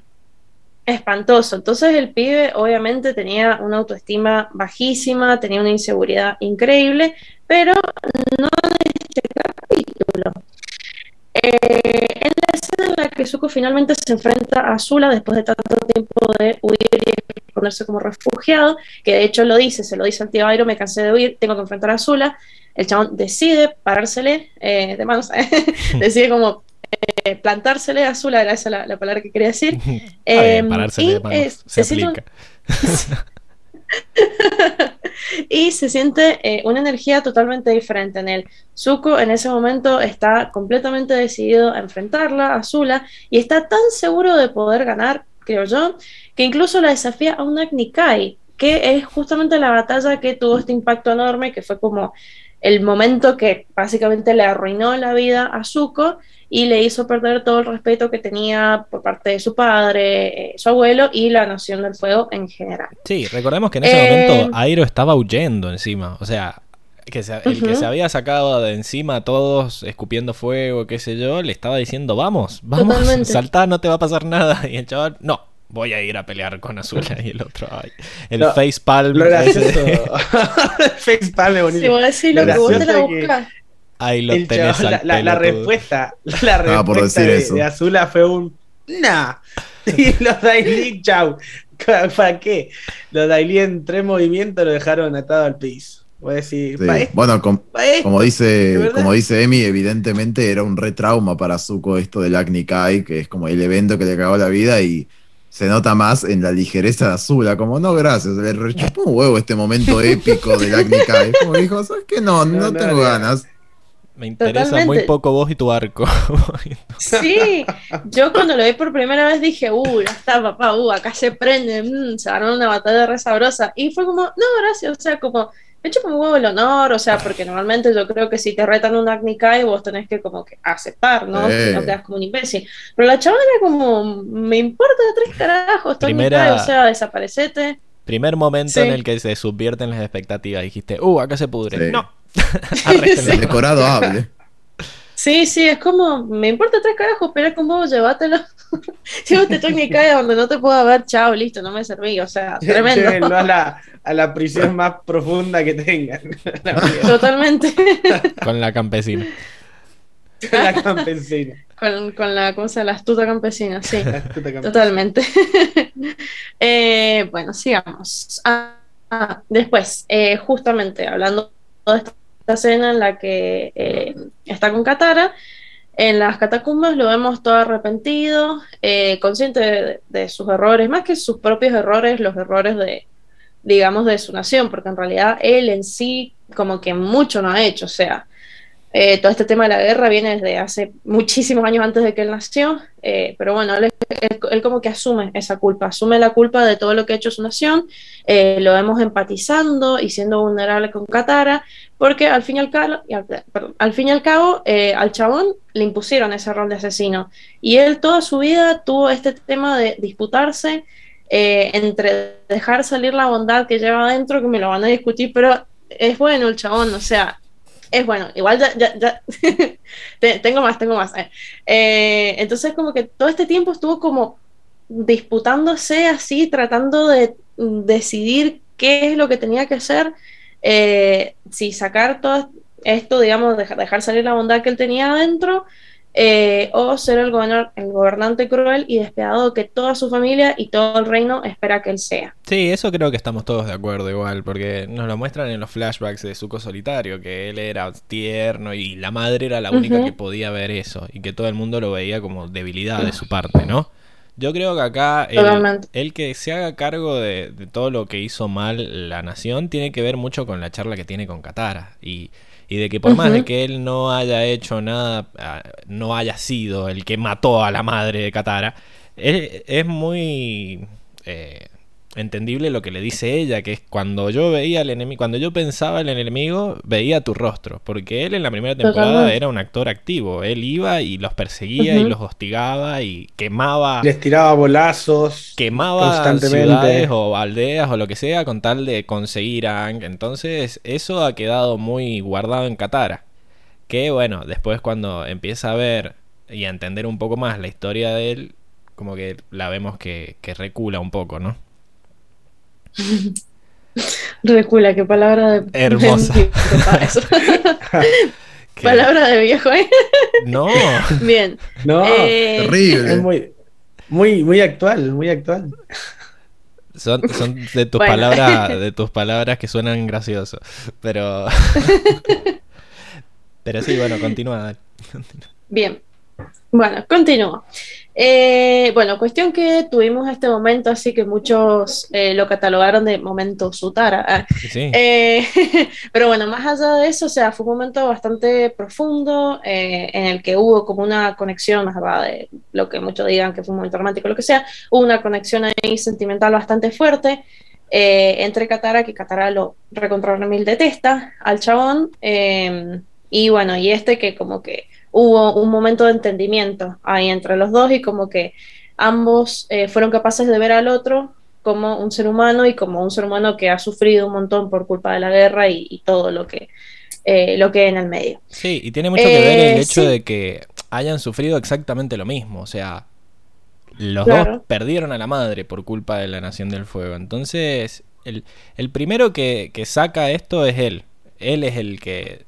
Espantoso. Entonces el pibe obviamente tenía una autoestima bajísima, tenía una inseguridad increíble, pero no en este capítulo. Eh, en la escena en la que Zuko finalmente se enfrenta a Azula después de tanto tiempo de huir y ponerse como refugiado, que de hecho lo dice, se lo dice al tío me cansé de huir, tengo que enfrentar a Azula. El chabón decide parársele eh, de manos, decide como eh, plantársele a Azula, era esa la, la palabra que quería decir. Está bien, parársele y, de manos, se se siente un- aplica. y se siente eh, una energía totalmente diferente en él. Zuko en ese momento está completamente decidido a enfrentarla, a Azula, y está tan seguro de poder ganar, creo yo, que incluso la desafía a un Agni Kai, que es justamente la batalla que tuvo este impacto enorme, que fue como el momento que básicamente le arruinó la vida a Zuko y le hizo perder todo el respeto que tenía por parte de su padre, eh, su abuelo y la Nación del Fuego en general. Sí, recordemos que en ese Eh, momento Airo estaba huyendo encima. O sea, que se- el que se había sacado de encima a todos escupiendo fuego, qué sé yo, le estaba diciendo, vamos, vamos, Totalmente. saltá, no te va a pasar nada. Y el chaval, no, voy a ir a pelear con Azula. Y el otro, ay, el No, facepalm. Lo ese gracioso. de- Facepalm es Si bonito. vos decís lo Lo que vos te la es que- buscas. Ahí lo El tenés chabón, al la, la- la respuesta, la Ah, por respuesta decir de, eso. de Azula fue un nah. Y los Daily, chau. ¿Para qué? Los Daily en tres movimientos lo dejaron atado al piso. Voy a decir, Sí. ¿pa' esto? Bueno, com- como ¿De dice, como dice Emi, evidentemente era un retrauma para Zuko esto del Agni Kai, que es como el evento que le cagó la vida y se nota más en la ligereza de Azula, como no, gracias, le rechupó un huevo este momento épico del Agni Kai. Como dijo, ¿sabes qué? No, no, No, no, tengo no. ganas. Me interesa Totalmente. muy poco vos y tu arco. Sí, yo cuando lo vi por primera vez dije, uh, ya está, papá, uh, acá se prende, mm, se armó una batalla re sabrosa. Y fue como, no, gracias, o sea, como, me chupa un huevo el honor, o sea, porque normalmente yo creo que si te retan un Kai, vos tenés que como que aceptar, ¿no? Si no quedas como un imbécil. Pero la chabona era como, me importa de tres carajos, Primera- o sea, desaparecete. Primer momento Sí. en el que se subvierten las expectativas. Dijiste, uh, acá se pudre. Sí. No. El decorado hable. Sí, sí, es como, me importa tres carajos, pelear con vos, llévatelo. Llévate tu Kai a donde no te pueda ver, chao, listo, no me serví, o sea, tremendo. Llévenlo a la, a la prisión más profunda que tengan. Totalmente. Con la campesina. la campesina. con, con la, ¿cómo se llama? La astuta campesina, sí. La astuta campesina. Totalmente. Eh, bueno, sigamos. Ah, ah, después, eh, justamente hablando de esta escena en la que eh, está con Katara, en las catacumbas lo vemos todo arrepentido, eh, consciente de, de sus errores, más que sus propios errores, los errores de, digamos, de su nación, porque en realidad él en sí como que mucho no ha hecho, o sea, eh, todo este tema de la guerra viene desde hace muchísimos años antes de que él nació, eh, pero bueno, él, él- él como que asume esa culpa, asume la culpa de todo lo que ha hecho su nación, eh, lo vemos empatizando y siendo vulnerable con Katara, porque al fin y al, cabo, al, fin y al cabo al chabón le impusieron ese rol de asesino, y él toda su vida tuvo este tema de disputarse entre dejar salir la bondad que lleva adentro, que me lo van a discutir, pero es bueno el chabón, o sea, es bueno, igual ya, ya, ya te- tengo más, tengo más. eh. Entonces como que todo este tiempo estuvo como disputándose así, tratando de decidir qué es lo que tenía que hacer, eh, si sacar todo esto, digamos, dejar, dejar salir la bondad que él tenía adentro, eh, o ser el, gobernar- el gobernante cruel y despiadado que toda su familia y todo el reino espera que él sea. Sí, eso creo que estamos todos de acuerdo igual, porque nos lo muestran en los flashbacks de Zuko solitario, que él era tierno y la madre era la única que podía ver eso, y que todo el mundo lo veía como debilidad de su parte, ¿no? Yo creo que acá el, Totalmente. el que se haga cargo de, de todo lo que hizo mal la nación tiene que ver mucho con la charla que tiene con Katara, y, y de que por más de que él no haya hecho nada, ah, no haya sido el que mató a la madre de Katara, es, es muy eh, entendible lo que le dice ella, que es cuando yo veía al enemigo, cuando yo pensaba en el enemigo, veía tu rostro, porque él en la primera temporada Totalmente. era un actor activo, él iba y los perseguía y los hostigaba y quemaba Les tiraba bolazos quemaba constantemente. ciudades o aldeas o lo que sea con tal de conseguir a Aang. Entonces, eso ha quedado muy guardado en Katara. Que bueno, después cuando empieza a ver y a entender un poco más la historia de él, como que la vemos que, que recula un poco, ¿no? Recula, qué palabra de... Hermosa. palabra de viejo, ¿eh? No, Bien. No, Eh, es Terrible. muy, muy, muy actual, muy actual. son, son de tus Bueno. palabras, de tus palabras que suenan graciosos. Pero. Pero sí, bueno, continúa. Bien. Bueno, continúo. Eh, bueno, cuestión que tuvimos este momento, así que muchos eh, lo catalogaron de momento Sutara. Sí. Eh, pero bueno, más allá de eso, o sea, fue un momento bastante profundo en el que hubo como una conexión, más allá de lo que muchos digan que fue un momento romántico, lo que sea, hubo una conexión ahí sentimental bastante fuerte entre Katara, que Katara lo recontra mil detesta al chabón, y bueno, y este que como que hubo un momento de entendimiento ahí entre los dos y como que ambos eh, fueron capaces de ver al otro como un ser humano y como un ser humano que ha sufrido un montón por culpa de la guerra y, y todo lo que, eh, lo que hay en el medio. Sí, y tiene mucho que ver el Eh, hecho sí. de que hayan sufrido exactamente lo mismo. O sea, los Claro. dos perdieron a la madre por culpa de la Nación del Fuego. Entonces, el, el primero que, que saca esto es él. Él es el que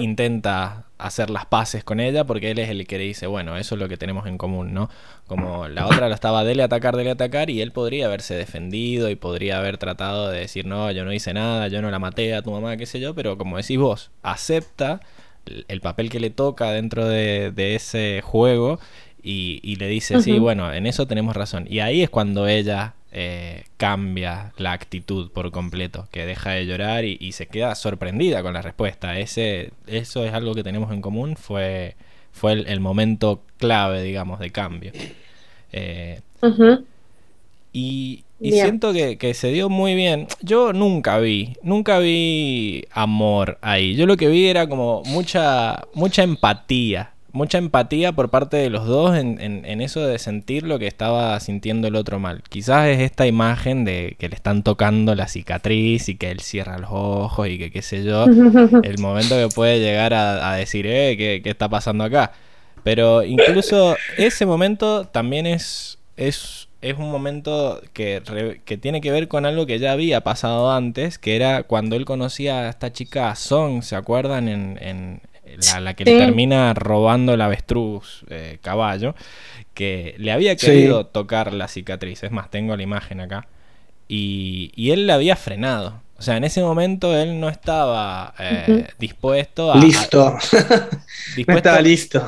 intenta hacer las paces con ella porque él es el que dice, bueno, eso es lo que tenemos en común, ¿no? Como la otra lo estaba dele atacar, dele atacar y él podría haberse defendido y podría haber tratado de decir, no, yo no hice nada, yo no la maté a tu mamá, qué sé yo, pero como decís vos, acepta el el papel que le toca dentro de, de ese juego y, y le dice, sí, bueno, en eso tenemos razón. Y ahí es cuando ella eh, cambia la actitud por completo, que deja de llorar y, y se queda sorprendida con la respuesta. Ese, eso es algo que tenemos en común, fue, fue el, el momento clave, digamos, de cambio. Eh, y, siento que, que se dio muy bien. Yo nunca vi, nunca vi amor ahí. Yo lo que vi era como mucha, mucha empatía. Mucha empatía por parte de los dos en, en- en eso de sentir lo que estaba sintiendo el otro mal. Quizás es esta imagen de que le están tocando la cicatriz y que él cierra los ojos y que qué sé yo. El momento que puede llegar a, a decir, eh, ¿qué, qué está pasando acá? Pero incluso ese momento también es, es, es un momento que, re- que tiene que ver con algo que ya había pasado antes, que era cuando él conocía a esta chica Song, ¿se acuerdan? En, en la, la que le termina robando el avestruz eh, caballo, que le había Sí. querido tocar la cicatriz. Es más, tengo la imagen acá. Y, y él la había frenado. O sea, en ese momento él no estaba eh, dispuesto a, Listo. a- no estaba listo.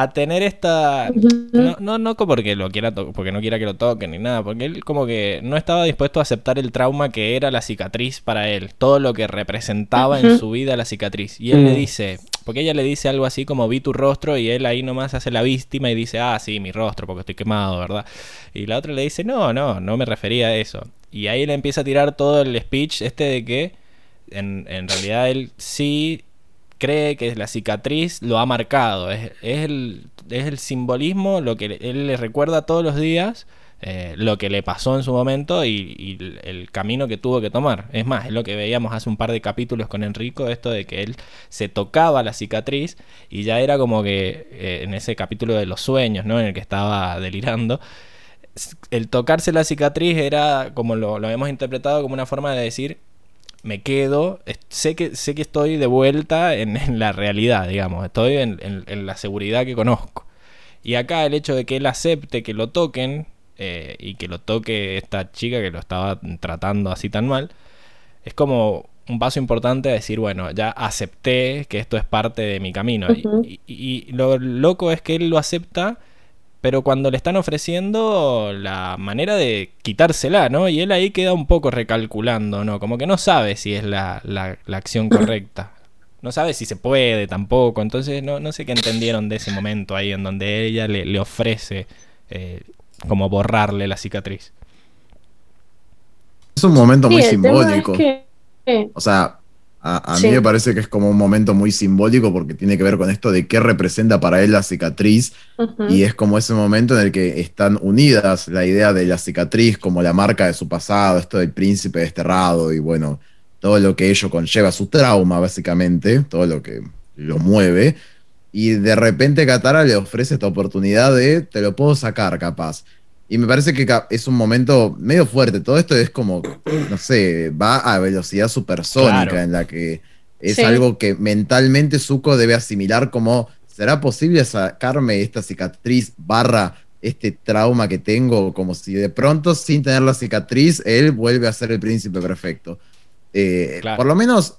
A tener esta no, no, no porque lo quiera porque no quiera que lo toquen ni nada, porque él como que no estaba dispuesto a aceptar el trauma que era la cicatriz para él, todo lo que representaba en su vida la cicatriz. Y él le Mm. dice, porque ella le dice algo así como vi tu rostro y él ahí nomás hace la víctima y dice, ah, sí, mi rostro, porque estoy quemado, ¿verdad? Y la otra le dice, no, no, no me refería a eso. Y ahí le empieza a tirar todo el speech este de que en, en realidad él sí cree que la cicatriz lo ha marcado. Es, el, es el simbolismo, lo que él le recuerda todos los días. eh, lo que le pasó en su momento y, el camino que tuvo que tomar. Es más, es lo que veíamos hace un par de capítulos con Enrico, esto de que él se tocaba la cicatriz y ya era como que eh, en ese capítulo de los sueños, ¿no? En el que estaba delirando, el tocarse la cicatriz era como lo, lo hemos interpretado como una forma de decir me quedo, sé que, sé que estoy de vuelta en, en la realidad, digamos, estoy en, en- en la seguridad que conozco. Y acá el hecho de que él acepte que lo toquen eh, y que lo toque esta chica que lo estaba tratando así tan mal, es como un paso importante a decir, bueno, ya acepté que esto es parte de mi camino. Y- Ujú. y, y lo loco es que él lo acepta, pero cuando le están ofreciendo la manera de quitársela, ¿no? Y él ahí queda un poco recalculando, ¿no? Como que no sabe si es la, la- la acción correcta. No sabe si se puede tampoco. Entonces no, no sé qué entendieron de ese momento ahí en donde ella le, le ofrece eh, como borrarle la cicatriz. Es un momento Sí, muy es simbólico. que- O sea, a, a Sí. mí me parece que es como un momento muy simbólico porque tiene que ver con esto de qué representa para él la cicatriz y es como ese momento en el que están unidas la idea de la cicatriz como la marca de su pasado, esto del príncipe desterrado y bueno, todo lo que ello conlleva, su trauma básicamente, todo lo que lo mueve. Y de repente Katara le ofrece esta oportunidad de te lo puedo sacar capaz. Y me parece que es un momento medio fuerte. Todo esto es como, no sé, va a velocidad supersónica Claro. en la que es Sí. algo que mentalmente Zuko debe asimilar como, ¿será posible sacarme esta cicatriz barra este trauma que tengo? Como si de pronto, sin tener la cicatriz, él vuelve a ser el príncipe perfecto. Eh, Claro. Por lo menos,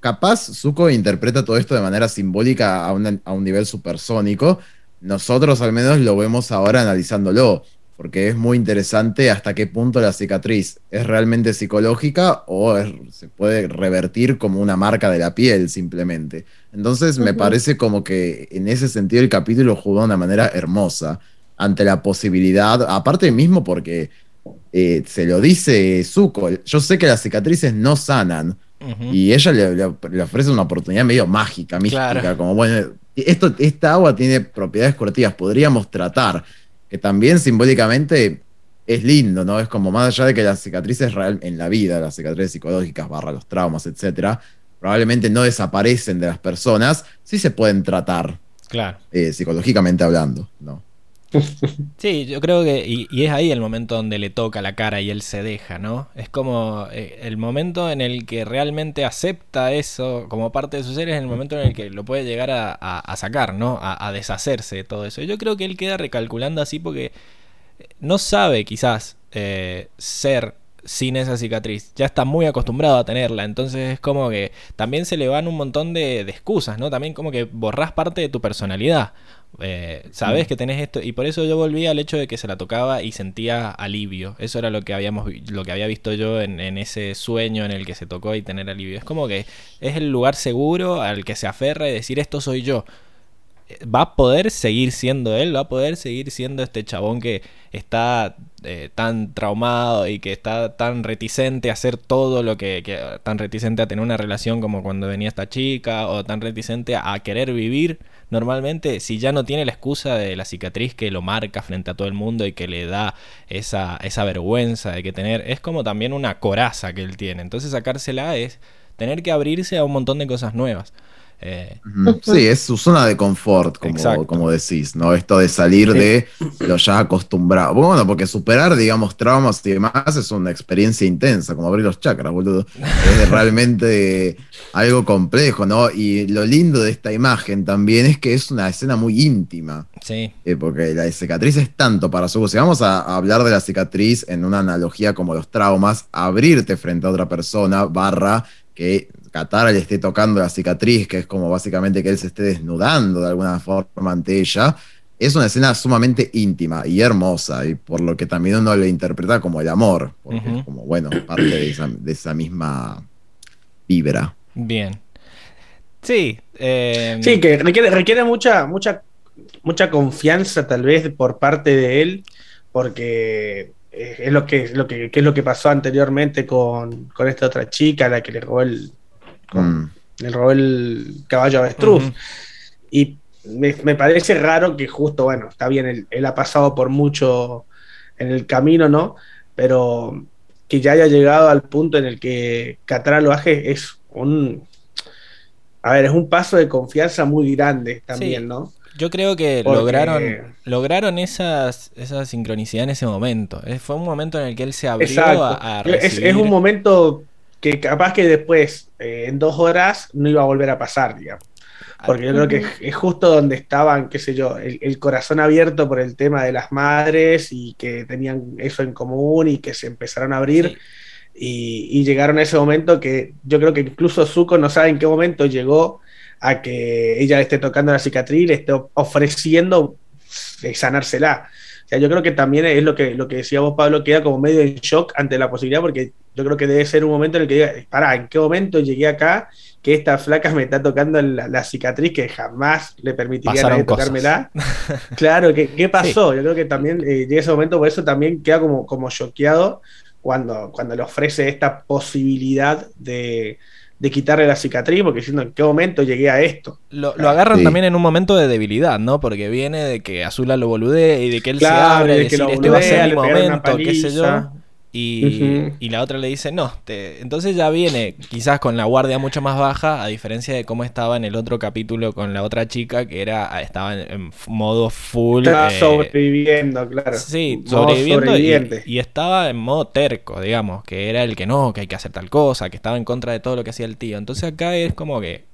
capaz Zuko interpreta todo esto de manera simbólica a, una- a un nivel supersónico. Nosotros al menos lo vemos ahora analizándolo, porque es muy interesante hasta qué punto la cicatriz es realmente psicológica o es- se puede revertir como una marca de la piel simplemente. Entonces me Ujú. parece como que en ese sentido el capítulo jugó de una manera hermosa ante la posibilidad, aparte mismo porque eh, se lo dice Zuko, yo sé que las cicatrices no sanan, Ujú. y ella le, le- le ofrece una oportunidad medio mágica, mística, Claro. como bueno, esto, esta agua tiene propiedades curativas, podríamos tratar, que también simbólicamente es lindo, ¿no? Es como más allá de que las cicatrices real, en la vida, las cicatrices psicológicas, barra los traumas, etcétera, probablemente no desaparecen de las personas, sí se pueden tratar, Claro. eh, psicológicamente hablando, ¿no? Sí, yo creo que, y, es ahí el momento donde le toca la cara y él se deja, ¿no? Es como eh, el momento en el que realmente acepta eso como parte de su ser, es el momento en el que lo puede llegar a, sacar, ¿no? A, deshacerse de todo eso. Yo creo que él queda recalculando así porque no sabe quizás eh, ser sin esa cicatriz. Ya está muy acostumbrado a tenerla. Entonces es como que también se le van un montón de, de excusas, ¿no? También como que borrás parte de tu personalidad. Eh, sabes que tenés esto. Y por eso yo volví al hecho de que se la tocaba y sentía alivio. Eso era lo que habíamos lo que había visto yo en, en ese sueño en el que se tocó y tener alivio. Es como que es el lugar seguro al que se aferra y decir esto soy yo va a poder seguir siendo él, va a poder seguir siendo este chabón que está eh, tan traumado y que está tan reticente a hacer todo lo que, tan reticente a tener una relación como cuando venía esta chica o tan reticente a, a querer vivir. Normalmente si ya no tiene la excusa de la cicatriz que lo marca frente a todo el mundo y que le da esa, esa vergüenza de que tener es como también una coraza que él tiene. Entonces sacársela es tener que abrirse a un montón de cosas nuevas Eh. Sí, es su zona de confort, como, Exacto. como decís, ¿no? Esto de salir de lo ya acostumbrado. Bueno, porque superar, digamos, traumas y demás es una experiencia intensa, como abrir los chakras, boludo. Es realmente algo complejo, ¿no? Y lo lindo de esta imagen también es que es una escena muy íntima. sí Eh, porque la cicatriz es tanto para su. Si vamos a, a hablar de la cicatriz en una analogía como los traumas, abrirte frente a otra persona, barra que Katara le esté tocando la cicatriz, que es como básicamente que él se esté desnudando de alguna forma ante ella, es una escena sumamente íntima y hermosa, y por lo que también uno lo interpreta como el amor, porque es como, bueno, parte de esa, de esa misma vibra. Bien. Sí. eh, Sí, que requiere, requiere mucha, mucha, mucha confianza tal vez por parte de él, porque eh, es lo que, es lo que, que es lo que pasó anteriormente con, con esta otra chica, la que le robó el, con, Mm. el caballo avestruz. Y me, me parece raro que justo, bueno, está bien, él, él ha pasado por mucho en el camino, ¿no? Pero que ya haya llegado al punto en el que Katara lo hace es un... A ver, es un paso de confianza muy grande también, Sí. ¿no? Yo creo que Porque- lograron, lograron esas, esa sincronicidad en ese momento. Eh, Fue un momento en el que él se abrió Exacto. a, a Es, un momento que capaz que después, eh, en dos horas, no iba a volver a pasar, digamos. Porque yo creo que es, justo donde estaban, qué sé yo, el, el corazón abierto por el tema de las madres y que tenían eso en común y que se empezaron a abrir Sí. y, y llegaron a ese momento que yo creo que incluso Zuko no sabe en qué momento llegó a que ella le esté tocando la cicatriz y le esté ofreciendo eh, sanársela. O sea, yo creo que también es lo que, lo que decía vos, Pablo, queda como medio en shock ante la posibilidad, porque yo creo que debe ser un momento en el que diga, pará, ¿en qué momento llegué acá que esta flaca me está tocando la, la cicatriz que jamás le permitiría a tocármela? Claro, ¿qué, qué pasó? Yo creo que también eh, llega ese momento, por eso también queda como, como choqueado cuando, cuando le ofrece esta posibilidad de, de quitarle la cicatriz, porque diciendo en qué momento llegué a esto. Lo, lo agarran Sí. también en un momento de debilidad, ¿no? Porque viene de que Azula lo boludee y de que él se Claro, abre y y de que decir, lo este va a ser boludea, mi momento, qué sé yo. Y, la otra le dice, no, te- entonces ya viene quizás con la guardia mucho más baja, a diferencia de cómo estaba en el otro capítulo con la otra chica, que era estaba en, en modo full. Está eh, sobreviviendo, claro. Sí, sobreviviendo y, estaba en modo terco, digamos, que era el que no, que hay que hacer tal cosa, que estaba en contra de todo lo que hacía el tío. Entonces acá es como que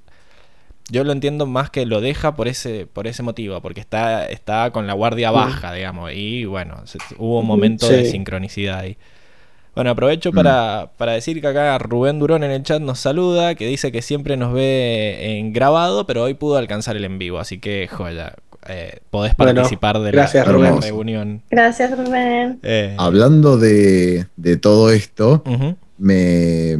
yo lo entiendo más que lo deja por ese por ese motivo, porque está está con la guardia baja, digamos, y bueno, se- hubo un momento de sincronicidad ahí. Bueno, aprovecho para, para decir que acá Rubén Durón en el chat nos saluda, que dice que siempre nos ve en grabado, pero hoy pudo alcanzar el en vivo, así que joya, eh, podés Bueno, participar de, gracias, la, de la Rubén. reunión. Gracias, Rubén. Eh, Hablando de, de todo esto, me.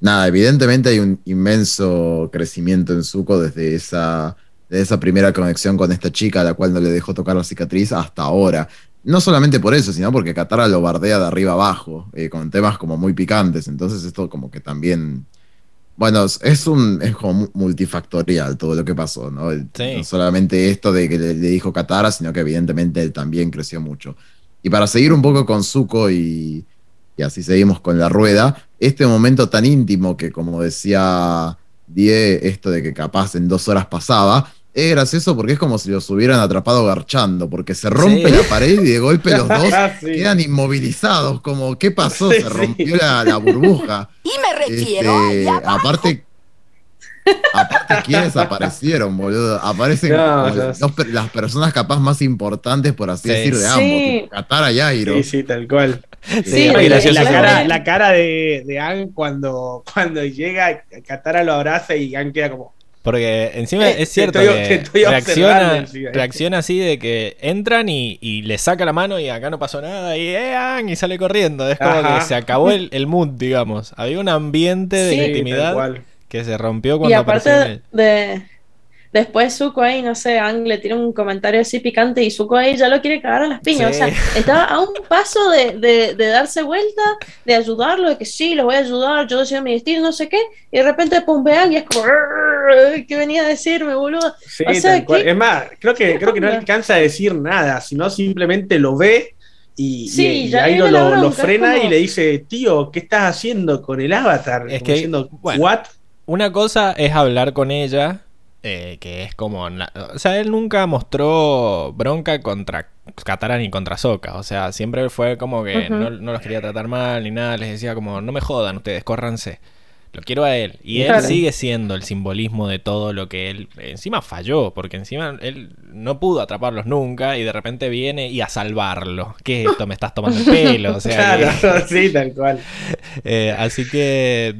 Nada, evidentemente hay un inmenso crecimiento en Zuko desde esa, desde esa primera conexión con esta chica a la cual no le dejó tocar la cicatriz hasta ahora. No solamente por eso, sino porque Katara lo bardea de arriba abajo, eh, con temas como muy picantes. Entonces esto como que también... Bueno, es- un es como mu- multifactorial todo lo que pasó, ¿no? Sí. No solamente esto de que le, le dijo Katara, sino que evidentemente él también creció mucho. Y para seguir un poco con Zuko y, y así seguimos con la rueda, este momento tan íntimo que como decía Die, esto de que capaz en dos horas pasaba, es gracioso porque es como si los hubieran atrapado garchando, porque se rompe Sí. la pared y de golpe los dos Sí. quedan inmovilizados, como ¿qué pasó? Sí, Se sí. rompió la, la burbuja. Y me refiero Este, aparte, aparte, ¿quiénes aparecieron, boludo? Aparecen No, como no. dos per- las personas capaz más importantes, por así Sí. decir, de ambos, Katara y Airo. Sí, sí, tal cual. Sí, la, la cara, la cara de, de Anne cuando, cuando llega, Katara lo abraza y Anne queda como. Porque encima Eh, es cierto estoy- que reacciona, reacciona así de que entran y, y le saca la mano y acá no pasó nada y, eh, Ang, y sale corriendo. Es como Ajá. que se acabó el, el mood, digamos. Había un ambiente de Sí. intimidad que se rompió Y cuando aparte apareció de, después Zuko ahí, no sé, Ang le tira un comentario así picante y Zuko ahí ya lo quiere cagar a las piñas. Sí. O sea, estaba a un paso de, de- de darse vuelta, de ayudarlo, de que sí, lo voy a ayudar, yo decido mi destino, no sé qué, y de repente pum, ve a Ang y es como, "Arr, ¿qué venía a decirme, boludo? Sí, O sea, tal cual. ¿qué- Es más, creo que, creo que no alcanza a decir nada, sino simplemente lo ve y, Sí, y- y ya ahí lo, lo frena como- y le dice, tío, ¿qué estás haciendo con el avatar? Es que, diciendo, bueno. ¿what? Una cosa es hablar con ella, eh, que es como... O sea, él nunca mostró bronca contra Katara ni contra Sokka. O sea, siempre fue como que no, no los quería tratar mal ni nada. Les decía como, no me jodan ustedes, córranse. Lo quiero a él. Y él sigue siendo el simbolismo de todo lo que él... Encima falló, porque encima él no pudo atraparlos nunca y de repente viene y a salvarlo. ¿Qué es esto? Me estás tomando el pelo. O sea, Claro, sí, tal cual. eh, así que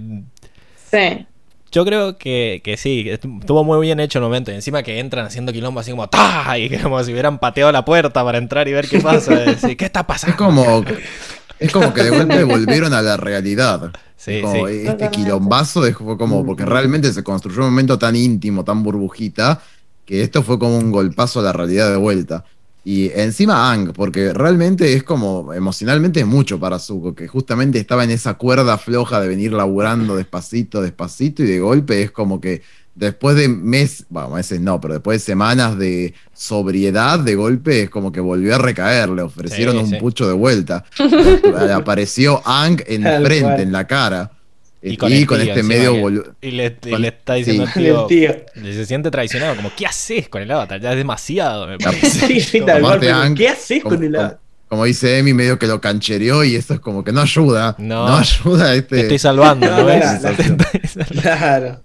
Sí. Yo creo que, que sí, estuvo muy bien hecho el momento. Y encima que entran haciendo quilombo así como ¡ta! Y como si hubieran pateado la puerta para entrar y ver qué pasa. y decir, ¿Qué está pasando? Es como, es como que de golpe volvieron a la realidad. Sí, Como sí. Este quilombazo fue como, porque realmente se construyó un momento tan íntimo, tan burbujita, que esto fue como un golpazo a la realidad de vuelta. Y encima Ang, porque realmente es como, emocionalmente es mucho para Zuko, que justamente estaba en esa cuerda floja de venir laburando despacito, despacito, y de golpe es como que después de meses, bueno, meses no, pero después de semanas de sobriedad, de golpe es como que volvió a recaer, le ofrecieron Sí, un sí. pucho de vuelta. Le apareció Ang en Tal frente, cual. en la cara. Y Y con con, el tío este encima medio boludo. Y le, y Con- le está diciendo sí. al tío, El tío. Se siente traicionado, como, ¿qué haces con el avatar? Ya es demasiado, me parece. Sí, sí, Como, tal cual, Aparte, pero Ang, ¿Qué haces como, con el como- como dice Emi, medio que lo canchereó y eso es como que no ayuda. No. No, ayuda a este. Te estoy salvando, No, ¿no no, ves? Claro.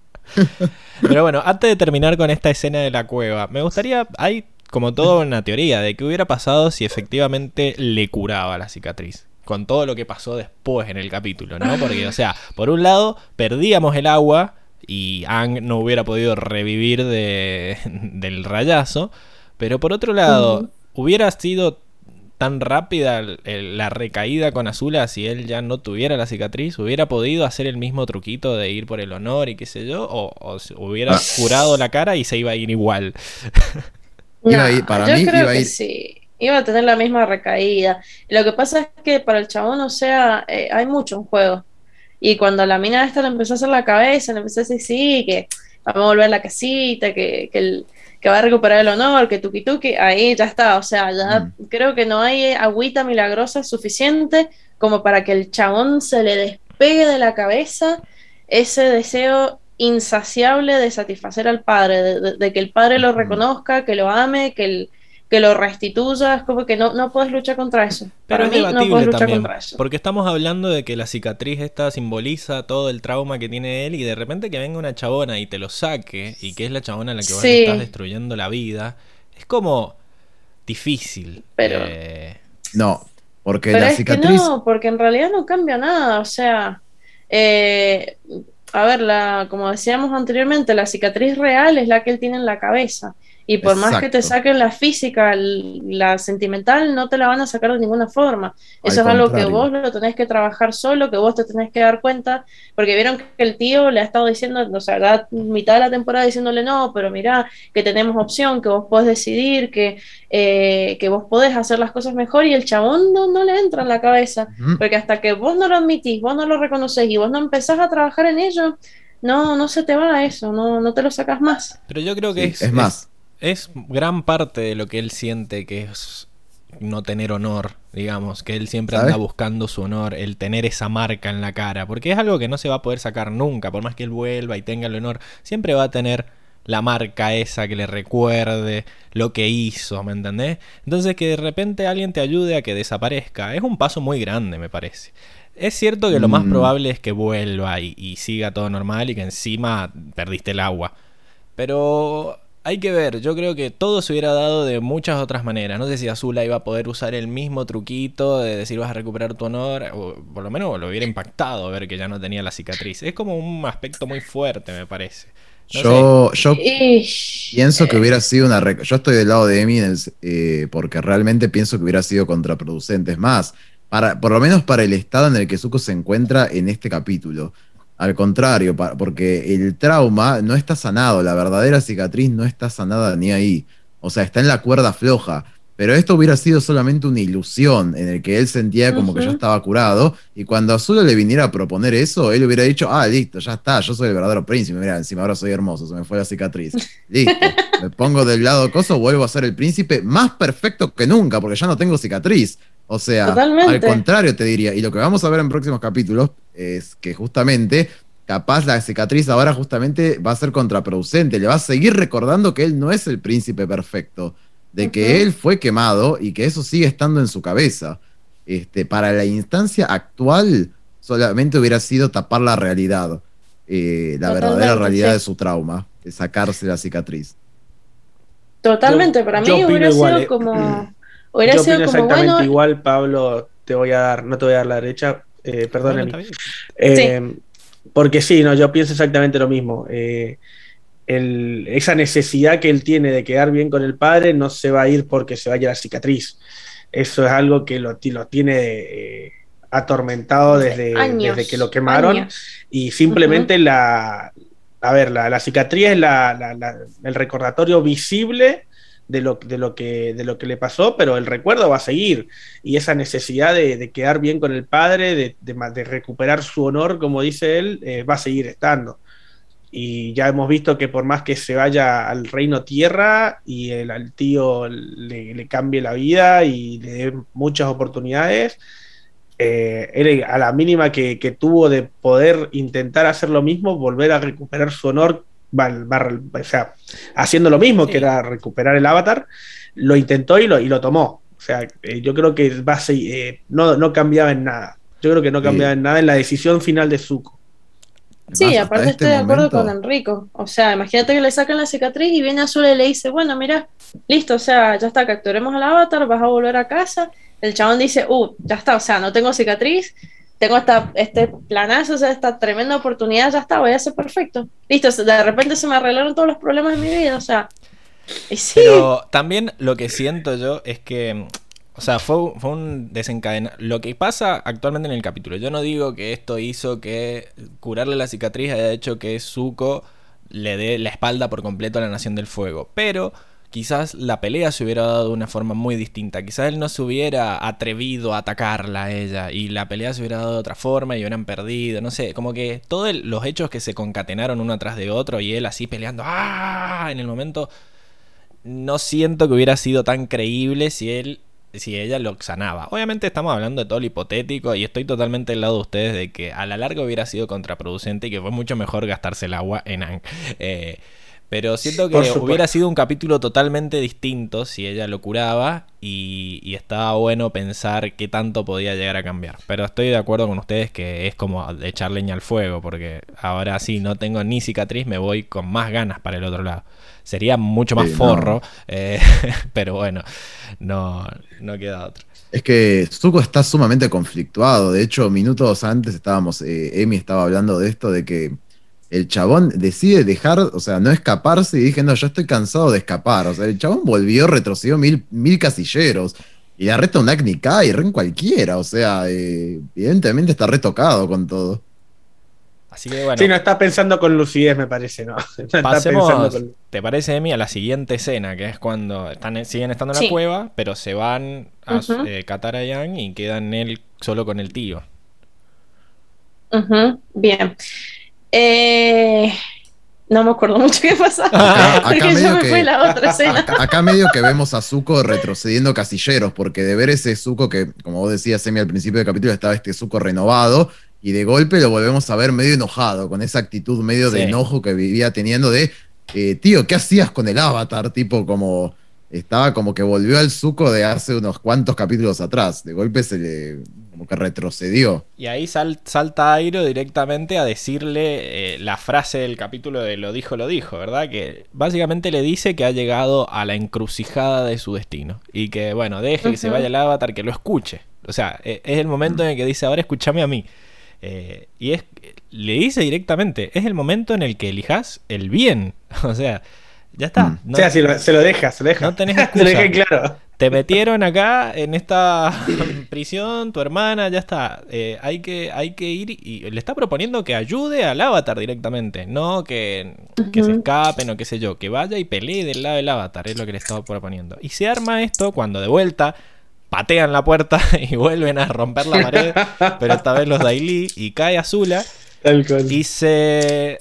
Pero bueno, antes de terminar con esta escena de la cueva, me gustaría, hay como toda una teoría de qué hubiera pasado si efectivamente le curaba la cicatriz. Con todo lo que pasó después en el capítulo, ¿no? Porque, o sea, por un lado, perdíamos el agua y Ang no hubiera podido revivir de, del rayazo. Pero por otro lado, hubiera sido tan rápida la recaída con Azula si él ya no tuviera la cicatriz, hubiera podido hacer el mismo truquito de ir por el honor y qué sé yo, o, hubiera curado la cara y se iba a ir igual. Iba a ir- para yo mí creo iba a que ir- sí. Iba a tener la misma recaída. Lo que pasa es que para el chabón, o sea, eh, hay mucho en juego. Y cuando la mina esta le empezó a hacer la cabeza, le empezó a decir, sí, que vamos a volver a la casita, que, que, el- que va a recuperar el honor, que tuki tuki, ahí ya está. O sea, ya Mm. creo que no hay agüita milagrosa suficiente como para que el chabón se le despegue de la cabeza ese deseo insaciable de satisfacer al padre, de, de- de que el padre lo Ujú. reconozca, que lo ame, que, el- que lo restituya, es como que no, no puedes luchar contra eso. Pero Para es mí no debatible puedes luchar también, contra eso. porque estamos hablando de que la cicatriz esta simboliza todo el trauma que tiene él y de repente que venga una chabona y te lo saque y que es la chabona a la que vos le Sí. estás destruyendo la vida, es como difícil. Pero- Eh, No, porque Pero la es cicatriz. que no, porque en realidad no cambia nada, o sea, eh, a ver, la, como decíamos anteriormente, la cicatriz real es la que él tiene en la cabeza. Y por más que te saquen la física, la sentimental, no te la van a sacar de ninguna forma. Al Eso es algo que vos lo tenés que trabajar solo, que vos te tenés que dar cuenta, porque vieron que el tío le ha estado diciendo, o sea, la mitad de la temporada diciéndole no, pero mirá, que tenemos opción, que vos podés decidir, que, eh, que vos podés hacer las cosas mejor, y el chabón no, no le entra en la cabeza. Porque hasta que vos no lo admitís, vos no lo reconoces y vos no empezás a trabajar en ello, no, no se te va eso, no, no te lo sacas más. pero yo creo que Sí, es, es más. Es gran parte de lo que él siente que es no tener honor, digamos, que él siempre ¿Sabes? anda buscando su honor, el tener esa marca en la cara, porque es algo que no se va a poder sacar nunca, por más que él vuelva y tenga el honor, siempre va a tener la marca esa que le recuerde lo que hizo, ¿me entendés? Entonces que de repente alguien te ayude a que desaparezca, es un paso muy grande, me parece. Es cierto que lo más Mm. probable es que vuelva y, y siga todo normal y que encima perdiste el agua. Pero hay que ver, yo creo que todo se hubiera dado de muchas otras maneras. No sé si Azula iba a poder usar el mismo truquito de decir vas a recuperar tu honor, o por lo menos lo hubiera impactado ver que ya no tenía la cicatriz. Es como un aspecto muy fuerte, me parece. No Yo, yo pienso que hubiera sido una. rec- Yo estoy del lado de Emi eh, porque realmente pienso que hubiera sido contraproducente. Es más, para, por lo menos para el estado en el que Zuko se encuentra en este capítulo. Al contrario, porque el trauma no está sanado, la verdadera cicatriz no está sanada ni ahí. O sea, está en la cuerda floja. Pero esto hubiera sido solamente una ilusión en el que él sentía como que ya estaba curado. Y cuando Azula le viniera a proponer eso, él hubiera dicho, ah, listo, ya está, yo soy el verdadero príncipe. Mira, encima ahora soy hermoso, se me fue la cicatriz. Listo, me pongo del lado coso, vuelvo a ser el príncipe más perfecto que nunca, porque ya no tengo cicatriz. O sea, Totalmente. al contrario te diría. Y lo que vamos a ver en próximos capítulos es que justamente, capaz la cicatriz ahora justamente va a ser contraproducente. Le va a seguir recordando que él no es el príncipe perfecto, de que él fue quemado y que eso sigue estando en su cabeza. Este, para la instancia actual, solamente hubiera sido tapar la realidad, eh, la Totalmente, verdadera realidad sí. de su trauma, de sacarse la cicatriz. Totalmente, Yo- para mí hubiera igual, sido eh. Hubiera Yo sido opino como exactamente bueno. igual, Pablo, te voy a dar, no te voy a dar la derecha, eh. Eh, Porque sí, no, yo pienso exactamente lo mismo. Eh, el- esa necesidad que él tiene de quedar bien con el padre no se va a ir porque se vaya la cicatriz. Eso es algo que lo, ti- lo tiene eh, atormentado desde, Años, desde que lo quemaron. años. Y simplemente la, a ver, la, la cicatriz es la, la- la- el recordatorio visible de lo, de, lo que, de lo que le pasó, pero el recuerdo va a seguir. Y esa necesidad de, quedar bien con el padre, de, de, recuperar su honor, como dice él, eh, va a seguir estando. Y ya hemos visto que por más que se vaya al reino tierra y el, al tío le, cambie la vida y le dé muchas oportunidades, eh, a la mínima que, que, tuvo de poder intentar hacer lo mismo, volver a recuperar su honor o sea, haciendo lo mismo, que era recuperar el avatar, lo intentó y lo, y lo tomó. O sea, eh, yo creo que va eh, no, no cambiaba en nada. Yo creo que no cambiaba en nada en la decisión final de Zuko. Sí, aparte este estoy de acuerdo con Enrico. O sea, imagínate que le sacan la cicatriz y viene Azul y le dice, bueno, mira, listo, o sea, ya está, capturemos al avatar, vas a volver a casa. El chabón dice, uh, ya está, o sea, no tengo cicatriz, tengo esta, este planazo, o sea, esta tremenda oportunidad, ya está, voy a ser perfecto. Listo, de repente se me arreglaron todos los problemas de mi vida, o sea. Y sí. Pero también lo que siento yo es que, o sea, fue, fue un desencadenado. Lo que pasa actualmente en el capítulo, yo no digo que esto hizo que curarle la cicatriz haya hecho que Zuko le dé la espalda por completo a la Nación del Fuego, pero quizás la pelea se hubiera dado de una forma muy distinta. Quizás él no se hubiera atrevido a atacarla a ella y la pelea se hubiera dado de otra forma y hubieran perdido. No sé, como que todos los hechos que se concatenaron uno atrás de otro y él así peleando ¡ah! en el momento. No siento que hubiera sido tan creíble si él. Si ella lo sanaba. Obviamente estamos hablando de todo lo hipotético y estoy totalmente al lado de ustedes de que a la larga hubiera sido contraproducente y que fue mucho mejor gastarse el agua en. Eh, pero siento que hubiera sido un capítulo totalmente distinto si ella lo curaba y, estaba bueno pensar qué tanto podía llegar a cambiar. Pero estoy de acuerdo con ustedes que es como echar leña al fuego, porque ahora sí no tengo ni cicatriz, me voy con más ganas para el otro lado. Sería mucho más forro, eh, pero bueno, no, no queda otro. Es que Zuko está sumamente conflictuado. De hecho, minutos antes estábamos, eh, Emi estaba hablando de esto, de que el chabón decide dejar, o sea, no escaparse y dije, no, yo estoy cansado de escapar. O sea, el chabón volvió, retrocedió mil, mil casilleros. Y la reta un Agni y Ren cualquiera. O sea, eh, evidentemente está retocado con todo. Así que bueno. Sí, no está pensando con lucidez, me parece, ¿no? pasemos, ¿te parece, Emi, a la siguiente escena? Que es cuando están, siguen estando en la cueva, pero se van a uh eh, y quedan él solo con el tío. Bien. Eh, no me acuerdo mucho qué pasaba. Acá, medio que, vemos a Zuko retrocediendo casilleros, porque de ver ese Zuko que, como vos decías, Semi, al principio del capítulo estaba este Zuko renovado, y de golpe lo volvemos a ver medio enojado, con esa actitud medio de enojo que vivía teniendo de, eh, tío, ¿qué hacías con el avatar? Tipo, como estaba como que volvió al Zuko de hace unos cuantos capítulos atrás. De golpe se le como que retrocedió. Y ahí salta Airo directamente a decirle eh, la frase del capítulo de lo dijo, lo dijo, ¿verdad? Que básicamente le dice que ha llegado a la encrucijada de su destino. Y que, bueno, deje que se vaya el avatar, que lo escuche. O sea, e, es el momento en el que dice, ahora escúchame a mí. Eh, y es, le dice directamente, es el momento en el que elijas el bien. O sea, ya está. Mm. o sea, se lo deja, se lo deja. No tenés excusa. claro. Te metieron acá en esta prisión, tu hermana, ya está. Eh, hay, que, hay que ir y le está proponiendo que ayude al avatar directamente, no que, que se escapen o qué sé yo, que vaya y pelee del lado del avatar, es lo que le estaba proponiendo. Y se arma esto cuando de vuelta patean la puerta y vuelven a romper la pared, pero esta vez los Daily y cae Azula. Y se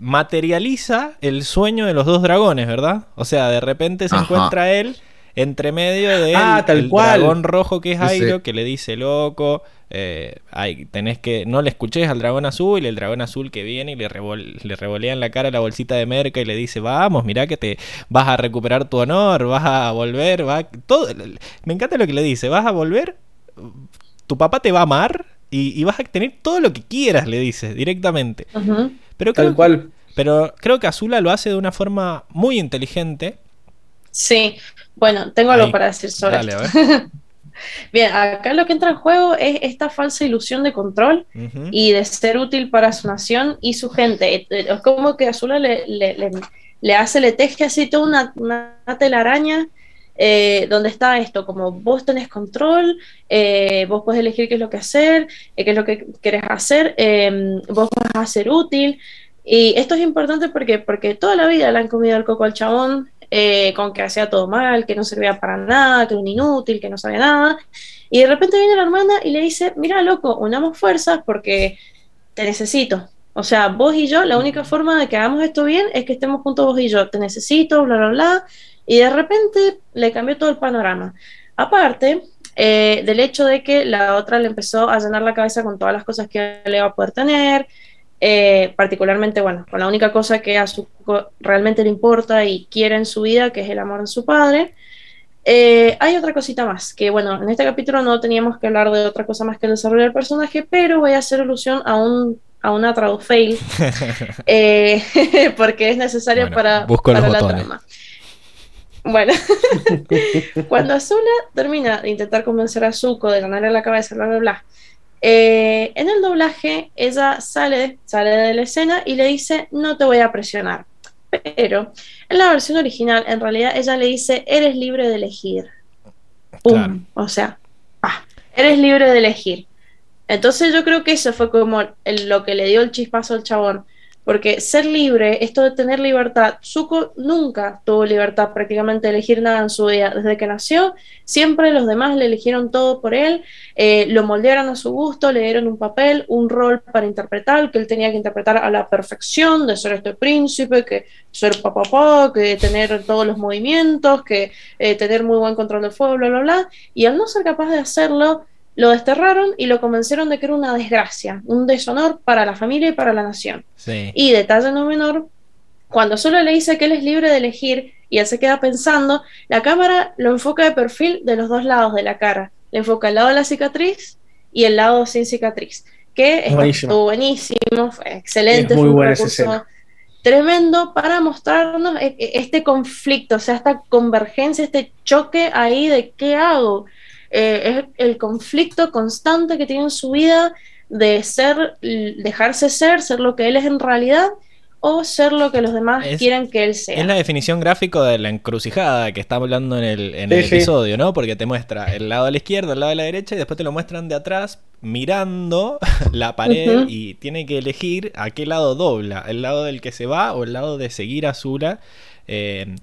materializa el sueño de los dos dragones, ¿verdad? O sea, de repente se encuentra él entre medio de ah, el dragón rojo que es Airo, que le dice loco, eh, tenés que, no le escuches al dragón azul, y el dragón azul que viene y le, le revolea en la cara la bolsita de merca y le dice, vamos, mira que te vas a recuperar tu honor, vas a volver, va, todo, me encanta lo que le dice, vas a volver, tu papá te va a amar y, vas a tener todo lo que quieras, le dice directamente. Pero creo, Tal cual. Pero creo que Azula lo hace de una forma muy inteligente. Sí, bueno, tengo algo para decir sobre Dale, Bien, acá lo que entra en juego es esta falsa ilusión de control y de ser útil para su nación y su gente. Es como que Azula le, le, hace, le teje así toda una, una telaraña eh, donde está esto, como vos tenés control, eh, vos podés elegir qué es lo que hacer, eh, qué es lo que querés hacer, em, vos vas a ser útil. Y esto es importante porque, porque toda la vida le han comido el coco al chabón, eh, con que hacía todo mal, que no servía para nada, que era un inútil, que no sabía nada. Y de repente viene la hermana y le dice, mira, loco, unamos fuerzas porque te necesito. O sea, vos y yo, la única forma de que hagamos esto bien es que estemos juntos vos y yo. Te necesito, bla, bla, bla. Y de repente le cambió todo el panorama. Aparte eh, del hecho de que la otra le empezó a llenar la cabeza con todas las cosas que le iba a poder tener, eh, particularmente, bueno, con la única cosa que a su realmente le importa y quiere en su vida, que es el amor de su padre. Eh, hay otra cosita más, que bueno, en este capítulo no teníamos que hablar de otra cosa más que el desarrollo del personaje, pero voy a hacer alusión a un a una fail eh, porque es necesario para, para la trama. Bueno, cuando Azula termina de intentar convencer a Zuko de ganarle la cabeza, bla, bla, bla, eh, en el doblaje ella sale, sale de la escena y le dice, no te voy a presionar. Pero en la versión original, en realidad, ella le dice, eres libre de elegir. ¡Pum! O sea, eres libre de elegir. Entonces yo creo que eso fue como lo que le dio el chispazo al chabón. Porque ser libre, esto de tener libertad, Zuko nunca tuvo libertad prácticamente de elegir nada en su vida. Desde que nació, siempre los demás le eligieron todo por él, eh, lo moldearon a su gusto, le dieron un papel, un rol para interpretar, que él tenía que interpretar a la perfección, de ser este príncipe, que ser papá, que tener todos los movimientos, que eh, tener muy buen control del fuego, bla, bla, bla. Y al no ser capaz de hacerlo, lo desterraron y lo convencieron de que era una desgracia, un deshonor para la familia y para la nación. Y detalle no menor, cuando solo le dice que él es libre de elegir y él se queda pensando, la cámara lo enfoca de perfil de los dos lados de la cara. Le enfoca el lado de la cicatriz y el lado sin cicatriz. Que estuvo buenísimo, fue excelente, fue un recurso tremendo para mostrarnos e, e, este conflicto, o sea, esta convergencia, este choque ahí de qué hago. Eh, es el conflicto constante que tiene en su vida de ser, dejarse ser, ser lo que él es en realidad o ser lo que los demás quieren que él sea. Es la definición gráfica de la encrucijada que está hablando en el, episodio, ¿no? Porque te muestra el lado de la izquierda, el lado de la derecha y después te lo muestran de atrás mirando la pared y tiene que elegir a qué lado dobla, el lado del que se va o el lado de seguir a Zula eh,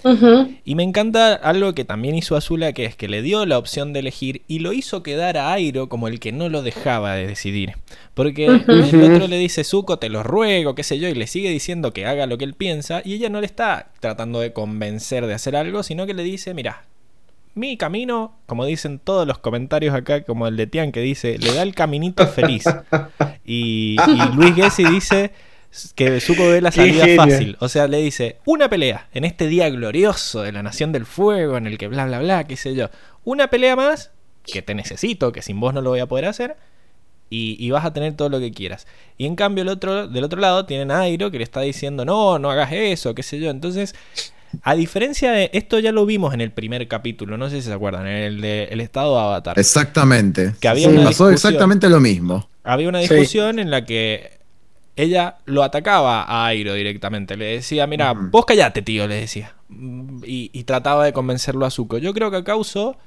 y me encanta algo que también hizo Azula, que es que le dio la opción de elegir y lo hizo quedar a Airo como el que no lo dejaba de decidir. Porque el otro le dice, Zuko, te lo ruego, qué sé yo, y le sigue diciendo que haga lo que él piensa, y ella no le está tratando de convencer de hacer algo, sino que le dice, mira, mi camino, como dicen todos los comentarios acá, como el de Tian que dice, le da el caminito feliz. Y, y Luis Gessi dice, que Zuko ve la salida fácil. O sea, le dice, una pelea en este día glorioso de la Nación del Fuego, en el que bla, bla, bla, qué sé yo. Una pelea más, que te necesito, que sin vos no lo voy a poder hacer, y, vas a tener todo lo que quieras. Y en cambio, el otro, del otro lado tienen a Airo que le está diciendo, no, no hagas eso, qué sé yo. Entonces, a diferencia de esto ya lo vimos en el primer capítulo, no sé si se acuerdan, en el de El estado Avatar. Exactamente. Que había pasó exactamente lo mismo. Había una discusión en la que ella lo atacaba a Airo directamente. Le decía, mira, vos callate, tío, le decía. Y, trataba de convencerlo a Zuko. Yo creo que acá usó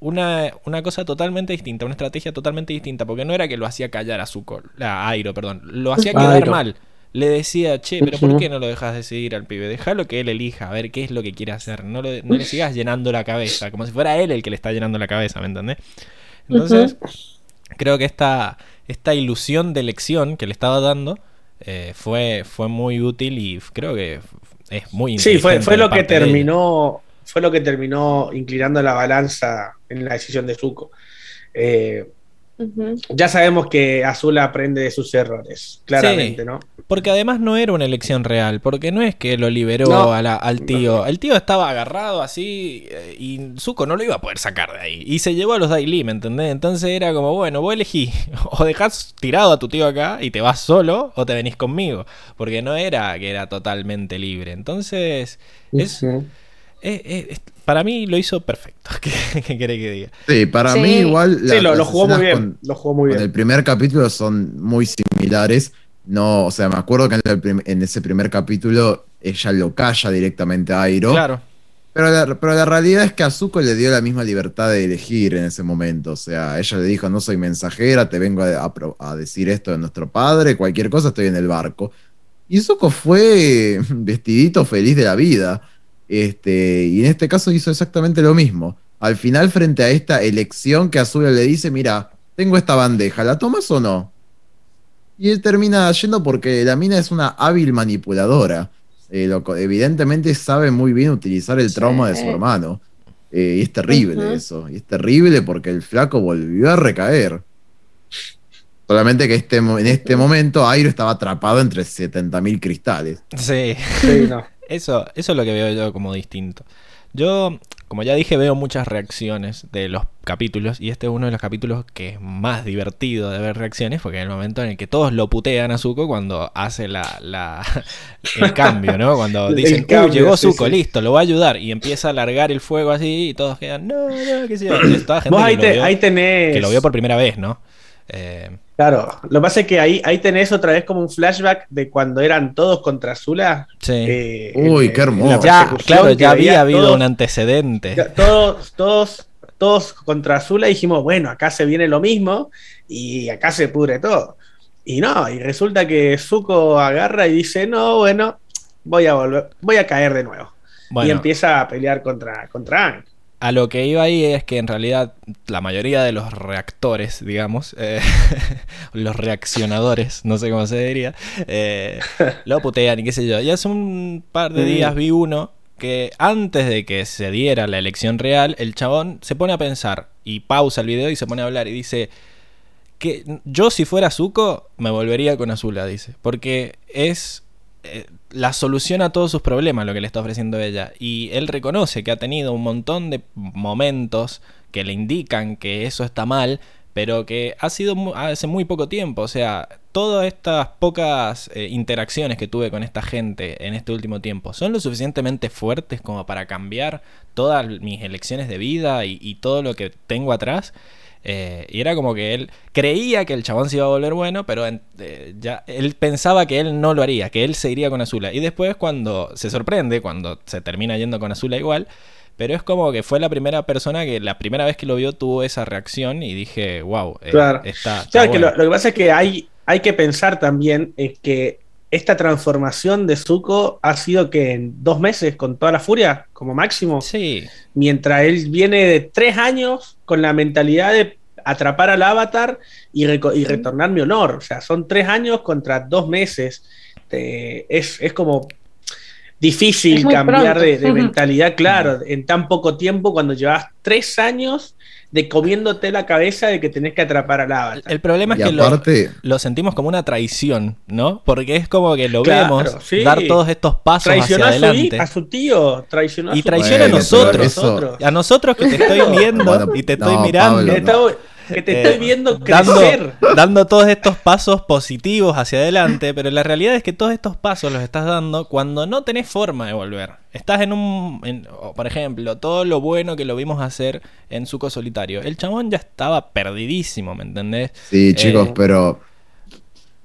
una, una, cosa totalmente distinta, una estrategia totalmente distinta, porque no era que lo hacía callar a Zuko, a Airo, perdón, lo hacía quedar mal. Le decía, che, pero ¿por qué no lo dejas decidir al pibe? Déjalo que él elija, a ver qué es lo que quiere hacer. No, no le sigas llenando la cabeza, como si fuera él el que le está llenando la cabeza, ¿me entendés? Entonces, creo que esta, esta ilusión de elección que le estaba dando eh, fue, fue muy útil y creo que es muy Sí, fue, fue lo que terminó, fue lo que terminó inclinando la balanza en la decisión de Zuko. Eh, ya sabemos que Azul aprende de sus errores, claramente, ¿no? Porque además no era una elección real, porque no es que lo liberó al tío. El tío estaba agarrado así eh, y Zuko no lo iba a poder sacar de ahí. Y se llevó a los Daily, ¿me entendés? Entonces era como, bueno, vos elegí, o dejás tirado a tu tío acá y te vas solo, o te venís conmigo. Porque no era que era totalmente libre. Entonces, es, para mí lo hizo perfecto. ¿Qué, querés que diga? Sí, para mí igual. sí, lo, jugó muy bien. lo jugó muy bien. el primer capítulo son muy similares. No, o sea, me acuerdo que en, ese primer capítulo ella lo calla directamente a Airo. Claro. Pero la, pero la realidad es que a Zuko le dio la misma libertad de elegir en ese momento. O sea, ella le dijo, no soy mensajera, te vengo a, a decir esto de nuestro padre, cualquier cosa estoy en el barco. Y Zuko fue vestidito feliz de la vida. Este, y en este caso hizo exactamente lo mismo. Al final, frente a esta elección que Azula le dice, mira, tengo esta bandeja, ¿la tomas o no? Y él termina yendo porque la mina es una hábil manipuladora. Eh, lo evidentemente sabe muy bien utilizar el Sí. trauma de su hermano. Eh, y es terrible eso. Y es terrible porque el flaco volvió a recaer. Solamente que este, en este momento Airo estaba atrapado entre 70.000 cristales. Sí. Sí, no. Eso, eso es lo que veo yo como distinto. Yo, como ya dije, veo muchas reacciones de los capítulos y este es uno de los capítulos que es más divertido de ver reacciones porque en el momento en el que todos lo putean a Zuko cuando hace la, la- el cambio, ¿no? Cuando dicen, cambio, "Uh, llegó sí, Zuko, sí. listo, lo va a ayudar y empieza a alargar el fuego así y todos quedan, no, no, qué sé yo. Es toda gente Vos que ahí, lo te- vio- ahí tenés. que lo vio por primera vez, ¿no? Eh, Claro, lo que pasa es que ahí, ahí tenés otra vez como un flashback de cuando eran todos contra Zula. sí. eh, Uy, en- qué hermoso. ya, claro, ya había habido todos- un antecedente. ya Todos, todos, todos contra Zula y dijimos, bueno, acá se viene lo mismo y acá se pudre todo. Y no, y resulta que Zuko agarra y dice, no, bueno, voy a volver, voy a caer de nuevo. y empieza a pelear contra, contra. A lo que iba ahí es que en realidad la mayoría de los reactores, digamos, eh, los reaccionadores, no sé cómo se diría, eh, lo putean y qué sé yo. Y hace un par de Mm. días vi uno que antes de que se diera la elección real, el chabón se pone a pensar y pausa el video y se pone a hablar y dice que yo si fuera Zuko me volvería con Azula, dice, porque es eh, la solución a todos sus problemas lo que le está ofreciendo ella. Y él reconoce que ha tenido un montón de momentos que le indican que eso está mal, pero que ha sido hace muy poco tiempo. O sea, todas estas pocas eh, interacciones que tuve con esta gente en este último tiempo son lo suficientemente fuertes como para cambiar todas mis elecciones de vida y, y todo lo que tengo atrás. Eh, y era como que él creía que el chabón se iba a volver bueno, pero en- eh, ya él pensaba que él no lo haría, que él se iría con Azula. Y después cuando se sorprende, cuando se termina yendo con Azula igual, pero es como que fue la primera persona que la primera vez que lo vio tuvo esa reacción y dije, wow, eh, Claro. está, está Claro, que bueno". lo, lo que pasa es que hay, hay que pensar también es que esta transformación de Zuko ha sido que en dos meses, con toda la furia, como máximo, Sí, mientras él viene de tres años con la mentalidad de atrapar al avatar y, retornar mi honor. O sea, son tres años contra dos meses. Te- es, es como difícil Es cambiar pronto. de, mentalidad, claro, en tan poco tiempo cuando llevas tres años de comiéndote la cabeza de que tenés que atrapar al avatar. el problema Y es que lo, aparte, lo sentimos como una traición, ¿no? Porque es como que lo Claro, vemos sí. dar todos estos pasos Traicionó hacia a su, adelante. a su tío, traicionó a Y traiciona a Bueno, nosotros. pero eso- A nosotros que te estoy viendo Bueno, y te estoy no, mirando. Pablo, Que no. Que te Eh, estoy viendo dando, crecer. dando todos estos pasos positivos hacia adelante, pero la realidad es que todos estos pasos los estás dando cuando no tenés forma de volver. Estás en un, en- por ejemplo, todo lo bueno que lo vimos hacer en Suco Solitario. El chabón ya estaba perdidísimo, ¿me entendés? sí, chicos, Eh, pero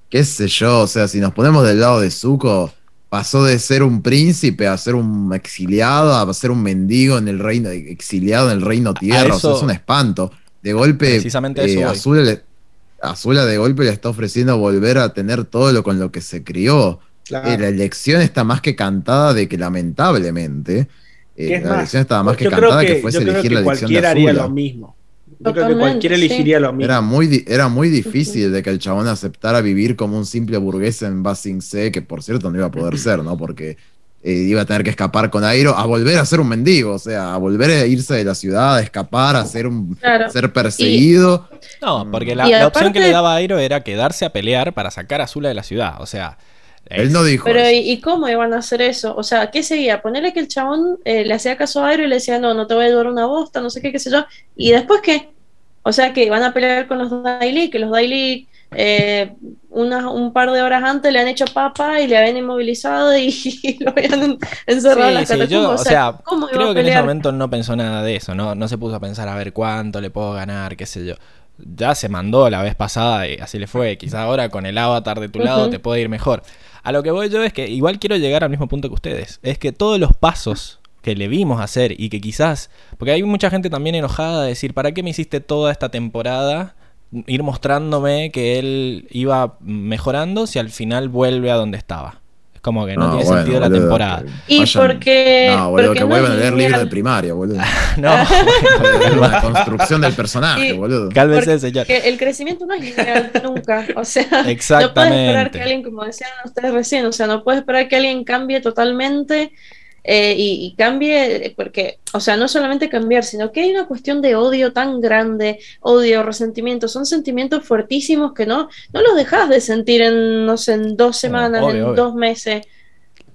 qué sé yo, o sea, si nos ponemos del lado de Zuko, pasó de ser un príncipe a ser un exiliado, a ser un mendigo en el reino, exiliado en el reino tierra, o sea, eso- es un espanto. De golpe, Precisamente eso eh. Azula, le- Azula de golpe le está ofreciendo volver a tener todo lo con lo que se crió. Claro. Eh, la elección está más que cantada de que lamentablemente, eh, ¿Qué es la más? elección estaba más que cantada que, que, fuese elegir que la elección de cualquiera haría Azula. lo mismo. Yo creo que cualquiera sí. elegiría lo mismo. Era muy, era muy difícil de que el chabón aceptara vivir como un simple burgués en Basing C, que por cierto no iba a poder ser, ¿no? Porque eh, iba a tener que escapar con Airo a volver a ser un mendigo, o sea, a volver a irse de la ciudad, a escapar, a ser un Claro. ser perseguido. No, porque la, opción que le daba a Airo era quedarse a pelear para sacar a Azula de la ciudad. O sea, Él no dijo Pero eso. ¿y, cómo iban a hacer eso? O sea, ¿qué seguía? Ponerle que el chabón eh, le hacía caso a Airo y le decía, no, no te voy a ayudar una bosta, no sé qué, qué sé yo. ¿Y después qué? O sea, que van a pelear con los Daily, que los Daily eh, un par de horas antes le han hecho papa y le habían inmovilizado y, lo habían encerrado en Sí, las sí, yo, o sea, ¿cómo iba creo a que en ese momento no pensó nada de eso, no, no se puso a pensar a ver cuánto le puedo ganar, qué sé yo. Ya se mandó la vez pasada y así le fue. Quizá ahora con el avatar de tu lado te puede ir mejor. A lo que voy yo es que igual quiero llegar al mismo punto que ustedes. Es que todos los pasos que le vimos hacer y que quizás... Porque hay mucha gente también enojada de decir, ¿para qué me hiciste toda esta temporada? Ir mostrándome que él iba mejorando si al final vuelve a donde estaba. Es como que no, No, tiene bueno, sentido la boludo, temporada. que Y vayan- porque. No, boludo, porque que no vuelvan a leer libros de primaria, boludo. No, la construcción del personaje, Y- boludo. cálmese, señor. Que el crecimiento no es lineal nunca. O sea, no puedes Exactamente. esperar que alguien, como decían ustedes recién, o sea, no puedes esperar que alguien cambie totalmente eh, y, y cambie, porque, o sea, no solamente cambiar, sino que hay una cuestión de odio tan grande, odio, resentimiento, son sentimientos fuertísimos que no, no los dejas de sentir en, no sé, en dos semanas, obvio, en obvio. dos meses.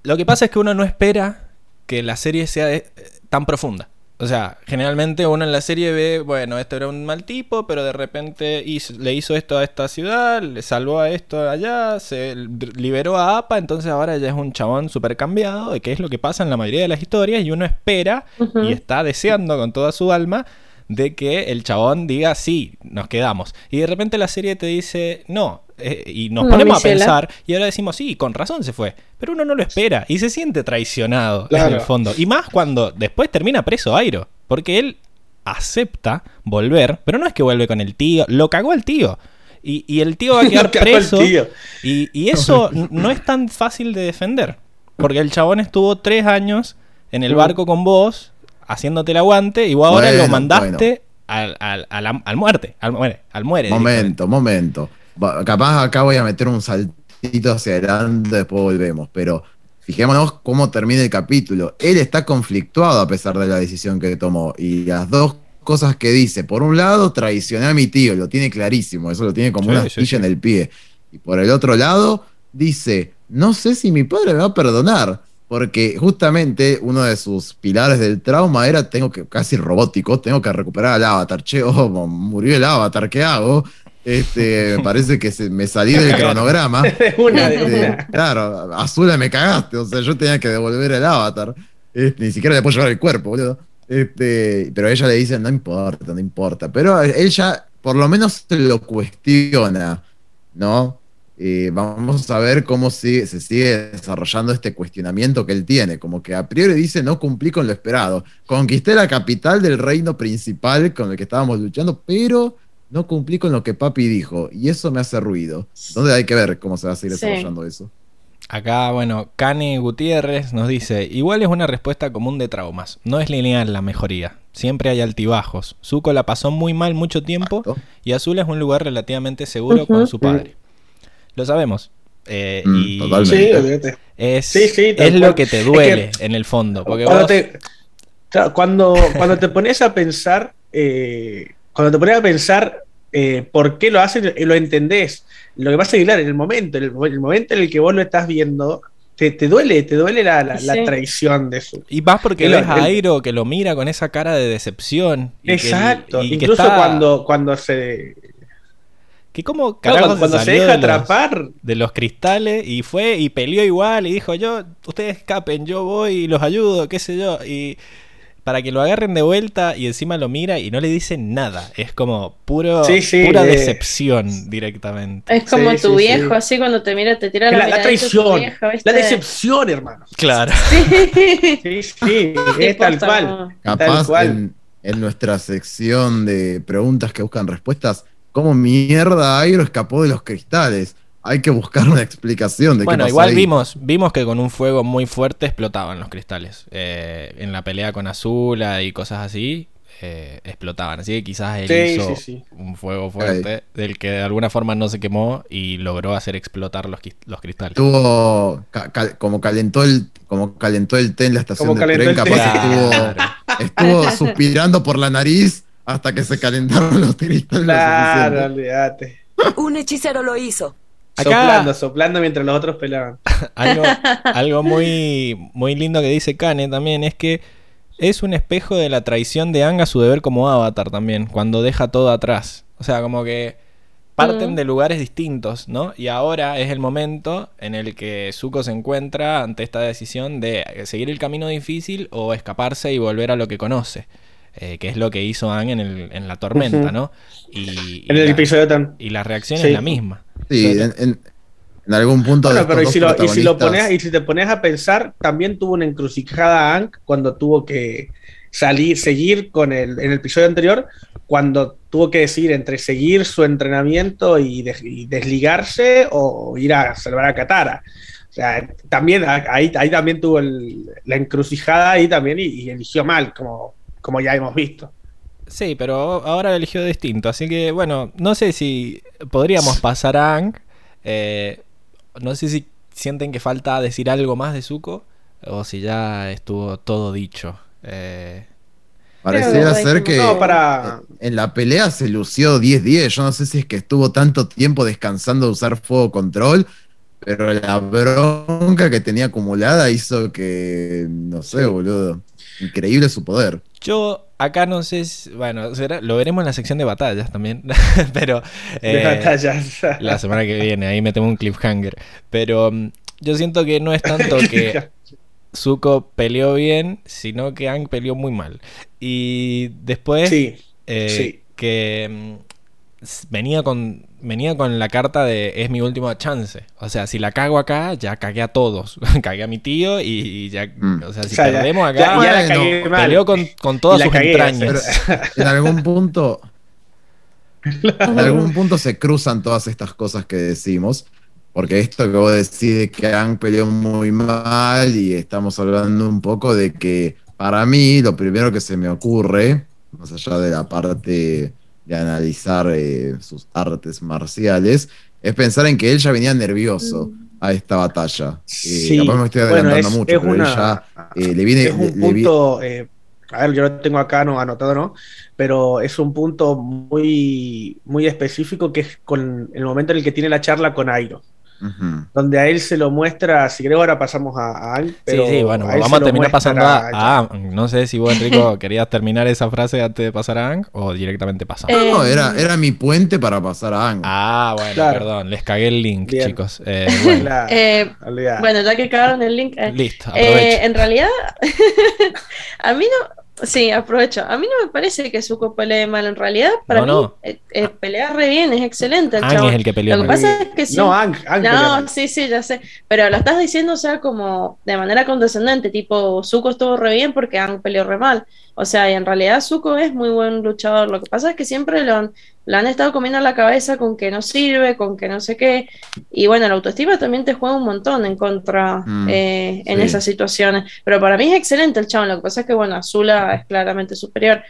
Lo que pasa es que uno no espera que la serie sea eh, tan profunda. O sea, generalmente uno en la serie ve, bueno, este era un mal tipo, pero de repente hizo- le hizo esto a esta ciudad, le salvó a esto allá, se liberó a APA, entonces ahora ya es un chabón súper cambiado, que es lo que pasa en la mayoría de las historias, y uno espera y está deseando con toda su alma de que el chabón diga, sí, nos quedamos. Y de repente la serie te dice, no. eh, y nos No, ponemos a pensar y ahora decimos, sí, con razón se fue. Pero uno no lo espera y se siente traicionado en el fondo. Y más cuando después termina preso Airo. Porque él acepta volver, pero no es que vuelve con el tío, lo cagó el tío. Y, y el tío va a quedar preso. tío. Y, y eso no es tan fácil de defender. Porque el chabón estuvo tres años en el barco con vos, haciéndote el aguante, y vos ahora lo Bueno, mandaste al, al, al, muerte. Al, muere, al muere. Momento, momento. Capaz acá voy a meter un saltito hacia adelante, después volvemos, pero fijémonos cómo termina el capítulo. Él está conflictuado a pesar de la decisión que tomó y las dos cosas que dice, por un lado, traicioné a mi tío, lo tiene clarísimo, eso lo tiene como Sí, una sí, astilla sí. en el pie. Y por el otro lado, dice, no sé si mi padre me va a perdonar. Porque justamente uno de sus pilares del trauma era, tengo que, casi robótico, tengo que recuperar al avatar. Che, oh, murió el avatar, ¿qué hago? Este, me parece que se, me salí del cronograma. Una, de Este, una. claro, Azula me cagaste, o sea, yo tenía que devolver el avatar. Este, ni siquiera le puedo llevar el cuerpo, boludo. Este, pero ella le dice, no importa, no importa. Pero ella por lo menos se lo cuestiona, ¿no? Eh, vamos a ver cómo sigue- se sigue desarrollando este cuestionamiento que él tiene. Como que a priori dice, no cumplí con lo esperado. Conquisté la capital del reino principal con el que estábamos luchando, pero no cumplí con lo que papi dijo. Y eso me hace ruido. Entonces hay que ver cómo se va a seguir Sí. desarrollando eso. Acá, bueno, Kane Gutiérrez nos dice, igual es una respuesta común de traumas, no es lineal la mejoría, siempre hay altibajos. Zuko la pasó muy mal mucho tiempo Exacto. y Azul es un lugar relativamente seguro con su padre. Lo sabemos. eh, Mm, y totalmente. Sí, olvídate. es, Sí, sí, tal es lo que te Es duele que- en el fondo. Porque Cuando vos- te, cuando, cuando te pones a pensar, eh, cuando te pones a pensar eh, por qué lo hacen, eh, lo entendés. Lo que pasa es que, claro, en el momento, en el, mo- el momento en el que vos lo estás viendo, te, te duele, te duele la, la- traición de eso. Y más porque ves a Airo que lo mira con esa cara de decepción. y que- Exacto. que Incluso está- cuando, cuando se, Que como carajo cuando, cuando se salió deja de los- atrapar, de los cristales y fue y peleó igual y dijo yo, ustedes escapen, yo voy y los ayudo, qué sé yo, y para que lo agarren de vuelta y encima lo mira y no le dicen nada, es como puro, Sí, sí, pura eh. decepción directamente. Es como Sí, tu sí, viejo, sí. así cuando te mira, te tira la, la, la traición, la decepción, hermano. Claro. Sí. Sí, sí, es tal cual. Tal Capaz cual. en, en nuestra sección de preguntas que buscan respuestas, ¿cómo mierda Airo escapó de los cristales? Hay que buscar una explicación de qué Bueno, pasó igual ahí. vimos, vimos que con un fuego muy fuerte explotaban los cristales. Eh, en la pelea con Azula y cosas así, eh, explotaban. Así que quizás él Sí, hizo sí, sí. un fuego fuerte del que de alguna forma no se quemó y logró hacer explotar los, los cristales. Tuvo ca- cal- como calentó el como calentó el té en la estación Como de tren, capaz estuvo, estuvo suspirando por la nariz hasta que se calentaron los cristales. Claro, olvídate. Un hechicero lo hizo. Acá- Soplando, soplando mientras los otros pelaban. algo, algo muy, muy lindo que dice Kane también es que es un espejo de la traición de Aang a su deber como avatar también, cuando deja todo atrás. O sea, como que parten Mm. de lugares distintos, ¿no? Y ahora es el momento en el que Zuko se encuentra ante esta decisión de seguir el camino difícil o escaparse y volver a lo que conoce. Eh, que es lo que hizo Aang en, el- en la tormenta. ¿no? Y, y En el la, episodio tan. y la reacción Sí. es la misma. Sí, en, en- en algún punto. de Bueno, pero y si, lo, y si lo pones, y si te pones a pensar, también tuvo una encrucijada Ank cuando tuvo que salir, seguir con el, en el episodio anterior, cuando tuvo que decidir entre seguir su entrenamiento y, de- y desligarse o ir a salvar a Katara. O sea, también ahí, ahí también tuvo el- la encrucijada ahí también y, y eligió mal, como, como ya hemos visto. Sí, pero ahora eligió distinto. Así que, bueno, no sé si podríamos pasar a Ang. Eh, no sé si sienten que falta decir algo más de Zuko o si ya estuvo todo dicho. Eh, Pareciera ser que No, para. en la pelea se lució 10-10. Yo no sé si es que estuvo tanto tiempo descansando de usar fuego control, pero la bronca que tenía acumulada hizo que, no sé, Sí. boludo. Increíble su poder. Yo acá no sé si, bueno, será- lo veremos en la sección de batallas también, pero de eh, batallas. la semana que viene ahí metemos un cliffhanger. Pero mm, yo siento que no es tanto que Zuko peleó bien, sino que Ang peleó muy mal. Y después Sí, eh, sí. que mm, venía con venía con la carta de es mi última chance. O sea, si la cago acá, ya cagué a todos. cagué a mi tío y, y ya, Mm. o sea, si O sea, ya- perdemos acá, ya, ya la cagué mal. peleó con, con todas sus cagué, entrañas. pero- En algún punto. En algún punto se cruzan todas estas cosas que decimos. Porque esto que vos decís de que Ang peleó muy mal y estamos hablando un poco de que para mí lo primero que se me ocurre, más allá de la parte de analizar eh, sus artes marciales, es pensar en que él ya venía nervioso a esta batalla. Eh, Sí, capaz me estoy bueno, adelantando es- mucho, es pero él una- ya eh, le viene... es un le- le vi- punto, eh, a ver, yo lo tengo acá no anotado, ¿no? Pero es un punto muy, muy específico que es con el momento en el que tiene la charla con Airo, Donde a él se lo muestra, si creo ahora pasamos a, a pero sí, sí, bueno, a vamos a terminar pasando a, a Ang. No sé si vos, Enrico, querías terminar esa frase antes de pasar a Ang o directamente pasamos. Eh, No, era, era mi puente para pasar a Ang. Ah, bueno, Claro. perdón, les cagué el link, Bien. chicos. Eh, bueno, Claro, Eh, bueno, ya que cagaron el link. eh, listo, eh, aprovecho. en realidad, a mí no. Sí, aprovecho. A mí no me parece que Zuko pelee mal. En realidad, para No, mí, no. eh, eh, pelea re bien, es excelente el Ang chabón. es el que peleó Lo que mal. pasa es que sí. No, pelea No, sí, sí, ya sé. Pero lo estás diciendo, o sea, como de manera condescendente, tipo, Zuko estuvo re bien porque Aang peleó re mal. O sea, y en realidad Zuko es muy buen luchador. Lo que pasa es que siempre lo han, lo han estado comiendo la cabeza con que no sirve, con que no sé qué. Y bueno, la autoestima también te juega un montón en contra Mm, eh, en sí. esas situaciones. Pero para mí es excelente el chabón. Lo que pasa es que, bueno, Azula es claramente superior.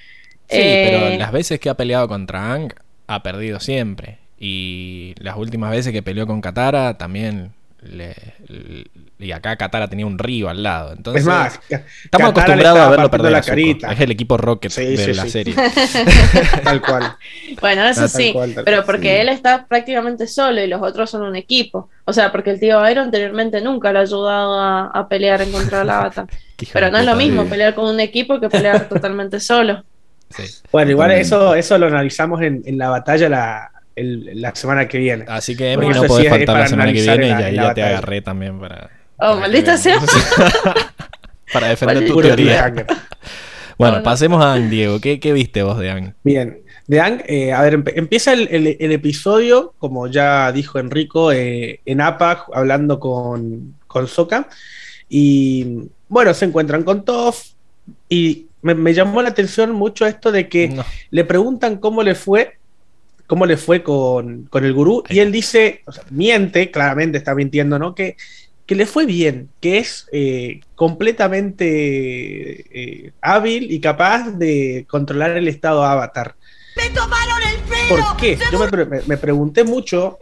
Sí, Eh, pero las veces que ha peleado contra Ang ha perdido siempre. Y las últimas veces que peleó con Katara también. Le- le- y acá Katara tenía un río al lado. Entonces, es más, estamos acostumbrados a verlo perder la carita. Es el equipo Rocket Sí, de sí, la sí. serie. tal cual. Bueno, eso sí, cual, pero porque sí. él está prácticamente solo y los otros son un equipo. O sea, porque el tío Aero anteriormente nunca le ha ayudado a, a pelear en contra del avatar. Qué hijo Pero de no es lo mismo pelear con un equipo que pelear totalmente solo. Sí. Bueno, igual eso, eso lo analizamos en, en la batalla la, el- la semana que viene. Así que, Emi, no podés faltar la semana que viene en y la ya te agarré también para. Oh, para maldita sea. para defender tu teoría. Bueno, No, no. pasemos a Ang, Diego. ¿Qué, qué viste vos de Ang? Bien. De Aang, eh, a ver, empieza el, el- el episodio, como ya dijo Enrico, eh, en APA, hablando con, con Sokka. Y bueno, se encuentran con Toph. Y me, me llamó la atención mucho esto de que No. le preguntan cómo le fue, cómo le fue con, con el gurú, Ahí y él dice, o sea, miente, claramente está mintiendo, ¿no? Que, que le fue bien, que es eh, completamente eh, hábil y capaz de controlar el estado avatar. ¡Me tomaron el pelo! ¿Por qué? Yo me, pre- me- me pregunté mucho.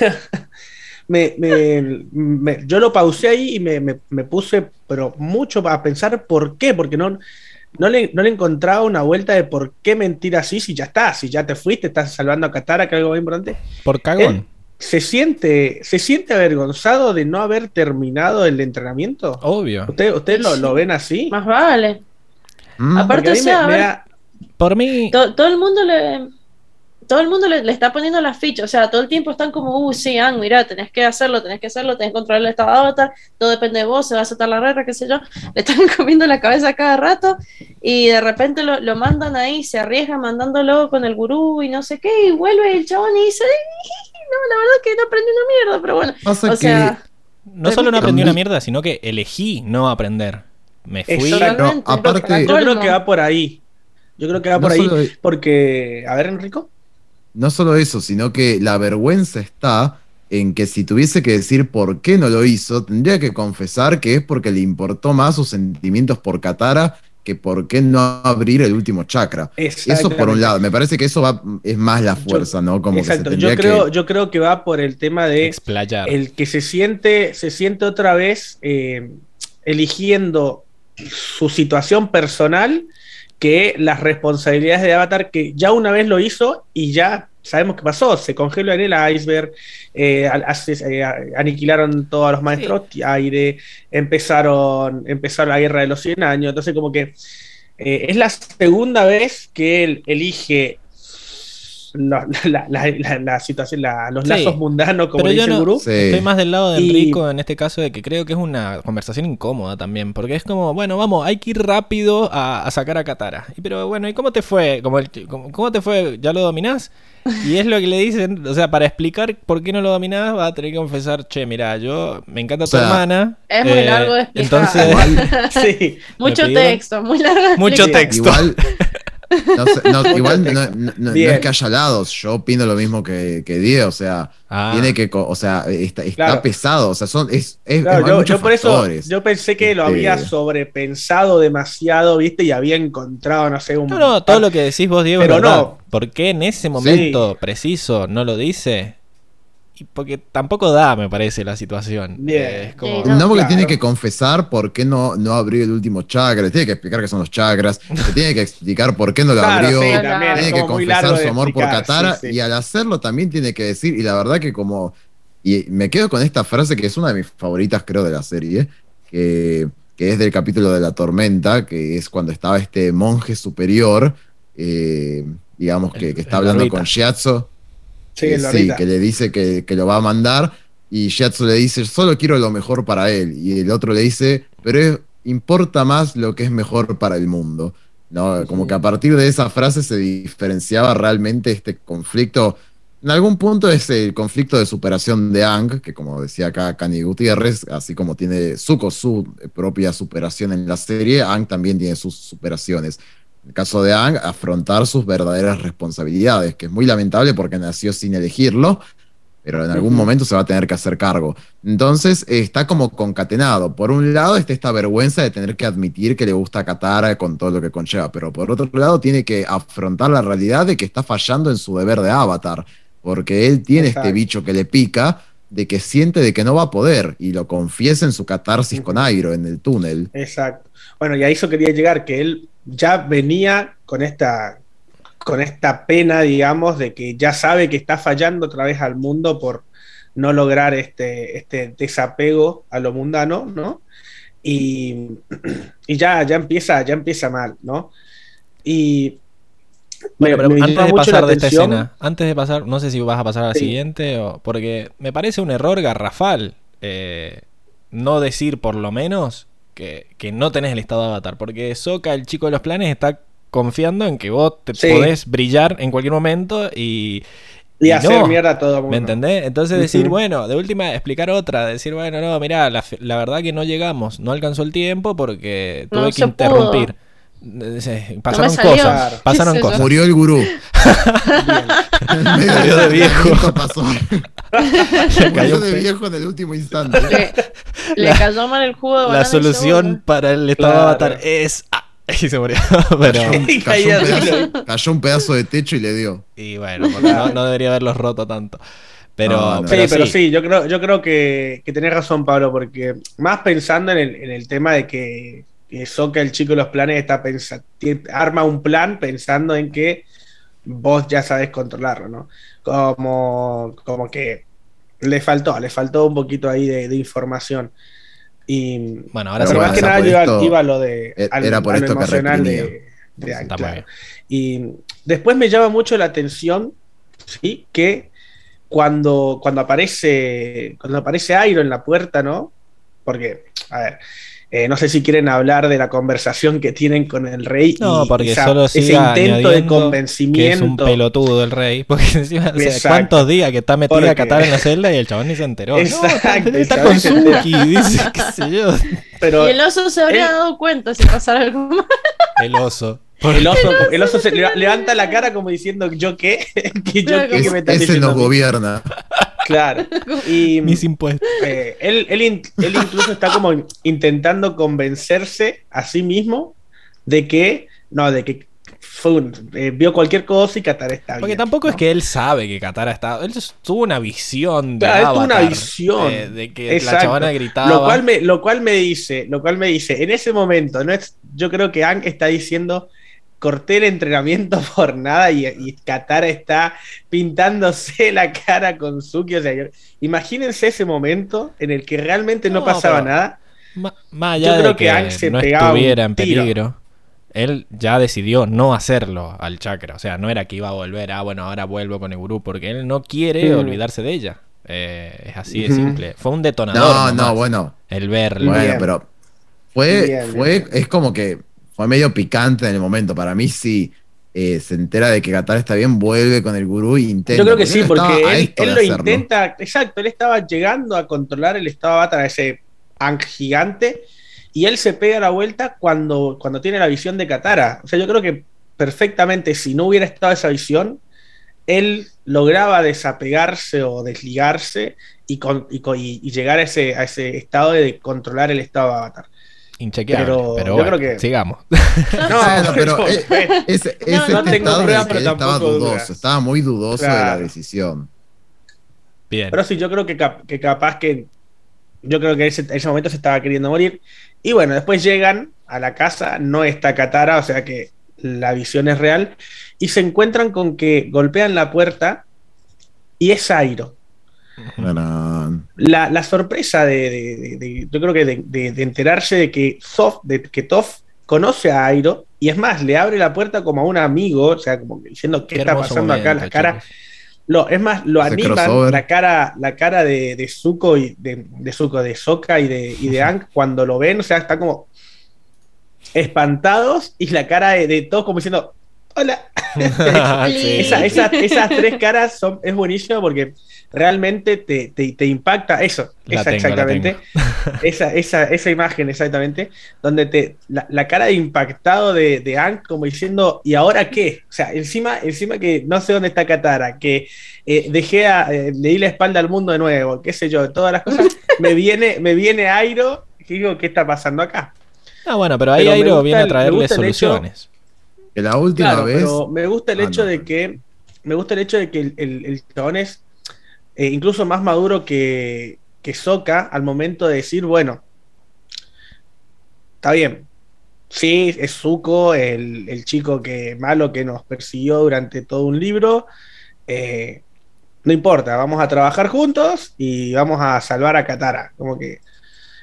me, me- me- yo lo pausé ahí y me, me- me puse, pero mucho a pensar por qué, porque no, no, le, no le encontraba una vuelta de por qué mentir así si ya está, si ya te fuiste, estás salvando a Katara, que es algo muy importante. Por cagón. Él se siente, se siente avergonzado de no haber terminado el entrenamiento. Obvio. ¿Ustedes usted lo, lo ven así? Más vale. Mm, Aparte- Porque a mí o sea, me- a me ver, da- Por mí. To- todo el mundo le. Todo el mundo le, le está poniendo la ficha, o sea, todo el tiempo están como, uh, sí, Ang, mira, tenés que hacerlo, tenés que hacerlo, tenés que controlar el estado de avatar, todo depende de vos, se va a saltar la regla, qué sé yo, le están comiendo la cabeza cada rato y de repente lo, lo mandan ahí, se arriesgan mandándolo con el gurú y no sé qué, y vuelve el chabón y dice, no, la verdad que no aprendí una mierda, pero bueno, Pasa o sea, No solo no aprendí una mierda, sino que elegí no aprender. Me fui. Totalmente, aparte- Yo creo que va por ahí. Yo creo que va no por ahí. Porque, a ver, Enrico. No solo eso, sino que la vergüenza está en que si tuviese que decir por qué no lo hizo, tendría que confesar que es porque le importó más sus sentimientos por Katara que por qué no abrir el último chakra. Eso por un lado, me parece que eso va, es más la fuerza, ¿no? Como exacto, yo, creo, yo creo que va por el tema de explayar. el que se siente, se siente otra vez eh, eligiendo su situación personal que las responsabilidades de Avatar, que ya una vez lo hizo y ya sabemos qué pasó, se congeló en el iceberg, eh, eh, aniquilaron todos los maestros de aire, empezaron, empezaron la guerra de los 100 años, entonces como que eh, es la segunda vez que él elige la, situación, los lazos mundanos, como dice el gurú. Estoy más del lado de Enrico en este caso de que creo que es una conversación incómoda también, porque es como, bueno, vamos, hay que ir rápido a, sacar a Katara. pero bueno, ¿y cómo te fue? Como ¿Cómo te fue? ¿Ya lo dominás? Y es lo que le dicen, o sea, para explicar por qué no lo dominás, va a tener que confesar, che, mira, yo me encanta tu hermana. Es muy largo de explicar. Entonces, sí. Mucho texto, muy largo. Mucho texto. Igual, No, igual no, es que haya lados, yo opino lo mismo que, que Diego, o sea, ah. tiene que, o sea, está, pesado, o sea, son, es, yo, por eso, yo pensé que lo había este, sobrepensado demasiado, viste, y había encontrado, no sé, un... No, no, todo lo que decís vos, Diego, pero no. ¿Por qué en ese momento preciso no lo dice? Porque tampoco da, me parece, la situación. Eh, no, porque tiene que confesar por qué no, no abrió el último chakra, tiene que explicar qué son los chakras, tiene que explicar por qué no lo abrió, tiene que confesar su amor por Katara y al hacerlo también tiene que decir, y la verdad que como, y me quedo con esta frase que es una de mis favoritas creo de la serie, que, es del capítulo de la tormenta, que es cuando estaba este monje superior, eh, digamos que, está hablando con Shiatsu Sí, que le dice que, lo va a mandar y Shiatsu le dice, solo quiero lo mejor para él. Y el otro le dice, pero importa más lo que es mejor para el mundo. ¿no? Como que a partir de esa frase se diferenciaba realmente este conflicto. En algún punto es el conflicto de superación de Ang, que como decía acá Cani Gutiérrez, así como tiene Zuko su propia superación en la serie, Ang también tiene sus superaciones. En el caso de Ang, afrontar sus verdaderas responsabilidades, que es muy lamentable porque nació sin elegirlo, pero en algún momento se va a tener que hacer cargo. Entonces está como concatenado. Por un lado está esta vergüenza de tener que admitir que le gusta Katara con todo lo que conlleva, pero por otro lado tiene que afrontar la realidad de que está fallando en su deber de avatar, porque él tiene este bicho que le pica de que siente de que no va a poder y lo confiesa en su catarsis con Airo en el túnel. Exacto. Bueno, y a eso quería llegar, que él ya venía con esta, con esta pena, digamos, de que ya sabe que está fallando otra vez al mundo por no lograr este, este desapego a lo mundano, ¿no? Y, ya, ya, empieza, ya empieza mal, ¿no? Y bueno, pero antes de pasar de esta escena, antes de pasar, no sé si vas a pasar a la siguiente, o, porque me parece un error garrafal eh, no decir por lo menos que, no tenés el estado de avatar. Porque Soka, el chico de los planes, está confiando en que vos te podés brillar en cualquier momento y. Y, hacer mierda a todo mundo. ¿Me entendés? Entonces decir, bueno, de última, explicar otra. Decir, bueno, no, mira, la, verdad que no llegamos, no alcanzó el tiempo porque tuve que interrumpir. Pasaron cosas. Pasaron cosas. Murió el gurú. Murió de viejo. Pasó. Cayó de viejo en el último instante. Le, cayó mal el jugo. La solución para el estado de avatar es. Ah, y se murió. Pero cayó, un pedazo, de techo y le dio. Y bueno, no, no, debería haberlos roto tanto. Pero, sí, pero sí, yo creo, yo creo que, que tenés razón, Pablo, porque más pensando en el, en el tema de que Soca, el chico de los planes, está pensando, arma un plan pensando en que vos ya sabes controlarlo, ¿no? Como, como que le faltó, le faltó un poquito ahí de, información. Y bueno, ahora más que nada iba, lo de e-, era por esto emocional de, Y después me llama mucho la atención, sí, que cuando, cuando aparece cuando aparece Airo en la puerta, ¿no? Porque, a ver, eh, no sé si quieren hablar de la conversación que tienen con el rey. No, porque solo ese intento de convencimiento. Que es un pelotudo el rey. Porque encima, ¿cuántos días que está metido a Qatar en la celda y el chabón ni se enteró? Exacto. No, está con Suki, dice, qué sé yo. Pero y el oso se habría dado cuenta si pasara algo mal. El oso. El oso, el oso se levanta la cara como diciendo, ¿yo qué? ¿Yo qué, me Ese nos gobierna. Claro. Y Mis impuestos. eh, él, él in- él incluso está como intentando convencerse a sí mismo de que, no, de que fue un- eh, vio cualquier cosa y Katara está bien. Porque tampoco es que él sabe que Katara está. Él tuvo una visión de Claro, él tuvo una visión. eh, de que la chavana gritaba. Lo cual me, lo cual me dice, lo cual me dice, en ese momento, no es, yo creo que Ang está diciendo, corté el entrenamiento por nada y, y Katara está pintándose la cara con Suki. O sea, yo- imagínense ese momento en el que realmente no, No, pasaba pero- nada. Más Yo creo de que que, se no pegaba un estuviera en tiro. peligro, él ya decidió no hacerlo al chakra. O sea, no era que iba a volver, ah, bueno, ahora vuelvo con el gurú, porque él no quiere Mm. olvidarse de ella. Eh, es así de simple. Fue un detonador. No, nomás, no, bueno. El verlo. Bueno, pero fue, Bien, fue, bien. es como que fue medio picante en el momento. Para mí sí eh, se entera de que Qatar está bien, vuelve con el gurú e intenta. Yo creo que sí, porque él, de lo intenta, exacto, él estaba llegando a controlar el estado avatar, ese Ang gigante, y él se pega la vuelta cuando, cuando tiene la visión de Katara. O sea, yo creo que perfectamente, si no hubiera estado esa visión, él lograba desapegarse o desligarse y, con- y llegar a ese, a ese estado de controlar el estado avatar. Inchequeable. Pero Pero, yo bueno, creo que- sigamos. No, Bueno, pero. Ese, No, no tengo estado en que pero él estaba dudoso, dudas. estaba muy dudoso de la decisión. Bien. Pero sí, yo creo que, cap- que capaz que. Yo creo que ese, ese momento se estaba queriendo morir. Y bueno, después llegan a la casa, no está Katara, o sea que la visión es real. Y se encuentran con que golpean la puerta y es Airo. La, la sorpresa de, de- de- de- Yo creo que de, de- de enterarse de que Sof, de que Toph conoce a Airo. Y es más, le abre la puerta como a un amigo, o sea, como que diciendo qué, Qué está pasando acá, momento, la cara. chicos. Lo, es más, lo Ese animan crossover. la cara, la cara de, de Zuko y de, de Zuko, de Sokka y de, y de Aang cuando lo ven, o sea, están como espantados y la cara de, de todos como diciendo, hola. Sí. Esa- esa- esas tres caras son, es buenísimo porque realmente te, te- te impacta eso, La esa tengo, exactamente, esa, esa, esa imagen exactamente, donde te, la, la cara de impactado de, de como diciendo, ¿y ahora qué? O sea, encima, encima que no sé dónde está Katara, que eh, dejé a, eh, le di la espalda al mundo de nuevo, qué sé yo, todas las cosas, me viene, me viene Airo y digo, ¿qué está pasando acá? Ah, bueno, pero ahí Pero Airo viene a el- traerle hecho- soluciones. que la última Claro, vez. pero me gusta el Ah, hecho no, de que me gusta el hecho de que el, el, el chabón es eh, incluso más maduro que, que Sokka al momento de decir, bueno, está bien. Sí, es Zuko, el, el chico que malo que nos persiguió durante todo un libro. eh, no importa, vamos a trabajar juntos y vamos a salvar a Katara. Como que.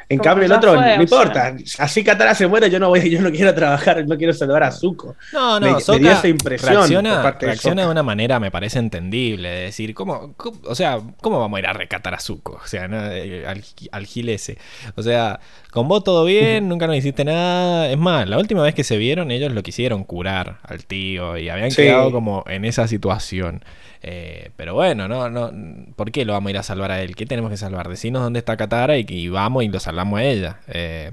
En Como cambio, el otro, fue, no sea. importa. Así Katara se muere, yo no voy, yo no quiero trabajar, no quiero salvar a Zuko. No, Me- no, me Sokka dio esa impresión reacciona, parte de reacciona de Sokka. una manera, me parece entendible, de decir, ¿cómo, cómo- o sea, ¿cómo vamos a ir a rescatar a Zuko? O sea, ¿no? Eh, al, al gil ese. O sea, con vos todo bien, nunca nos hiciste nada. Es más, la última vez que se vieron, ellos lo quisieron curar al tío y habían Sí. quedado como en esa situación. Eh, pero bueno, no, no, ¿por qué lo vamos a ir a salvar a él? ¿Qué tenemos que salvar? Decinos dónde está Katara y, y vamos y lo salvamos a ella. Eh,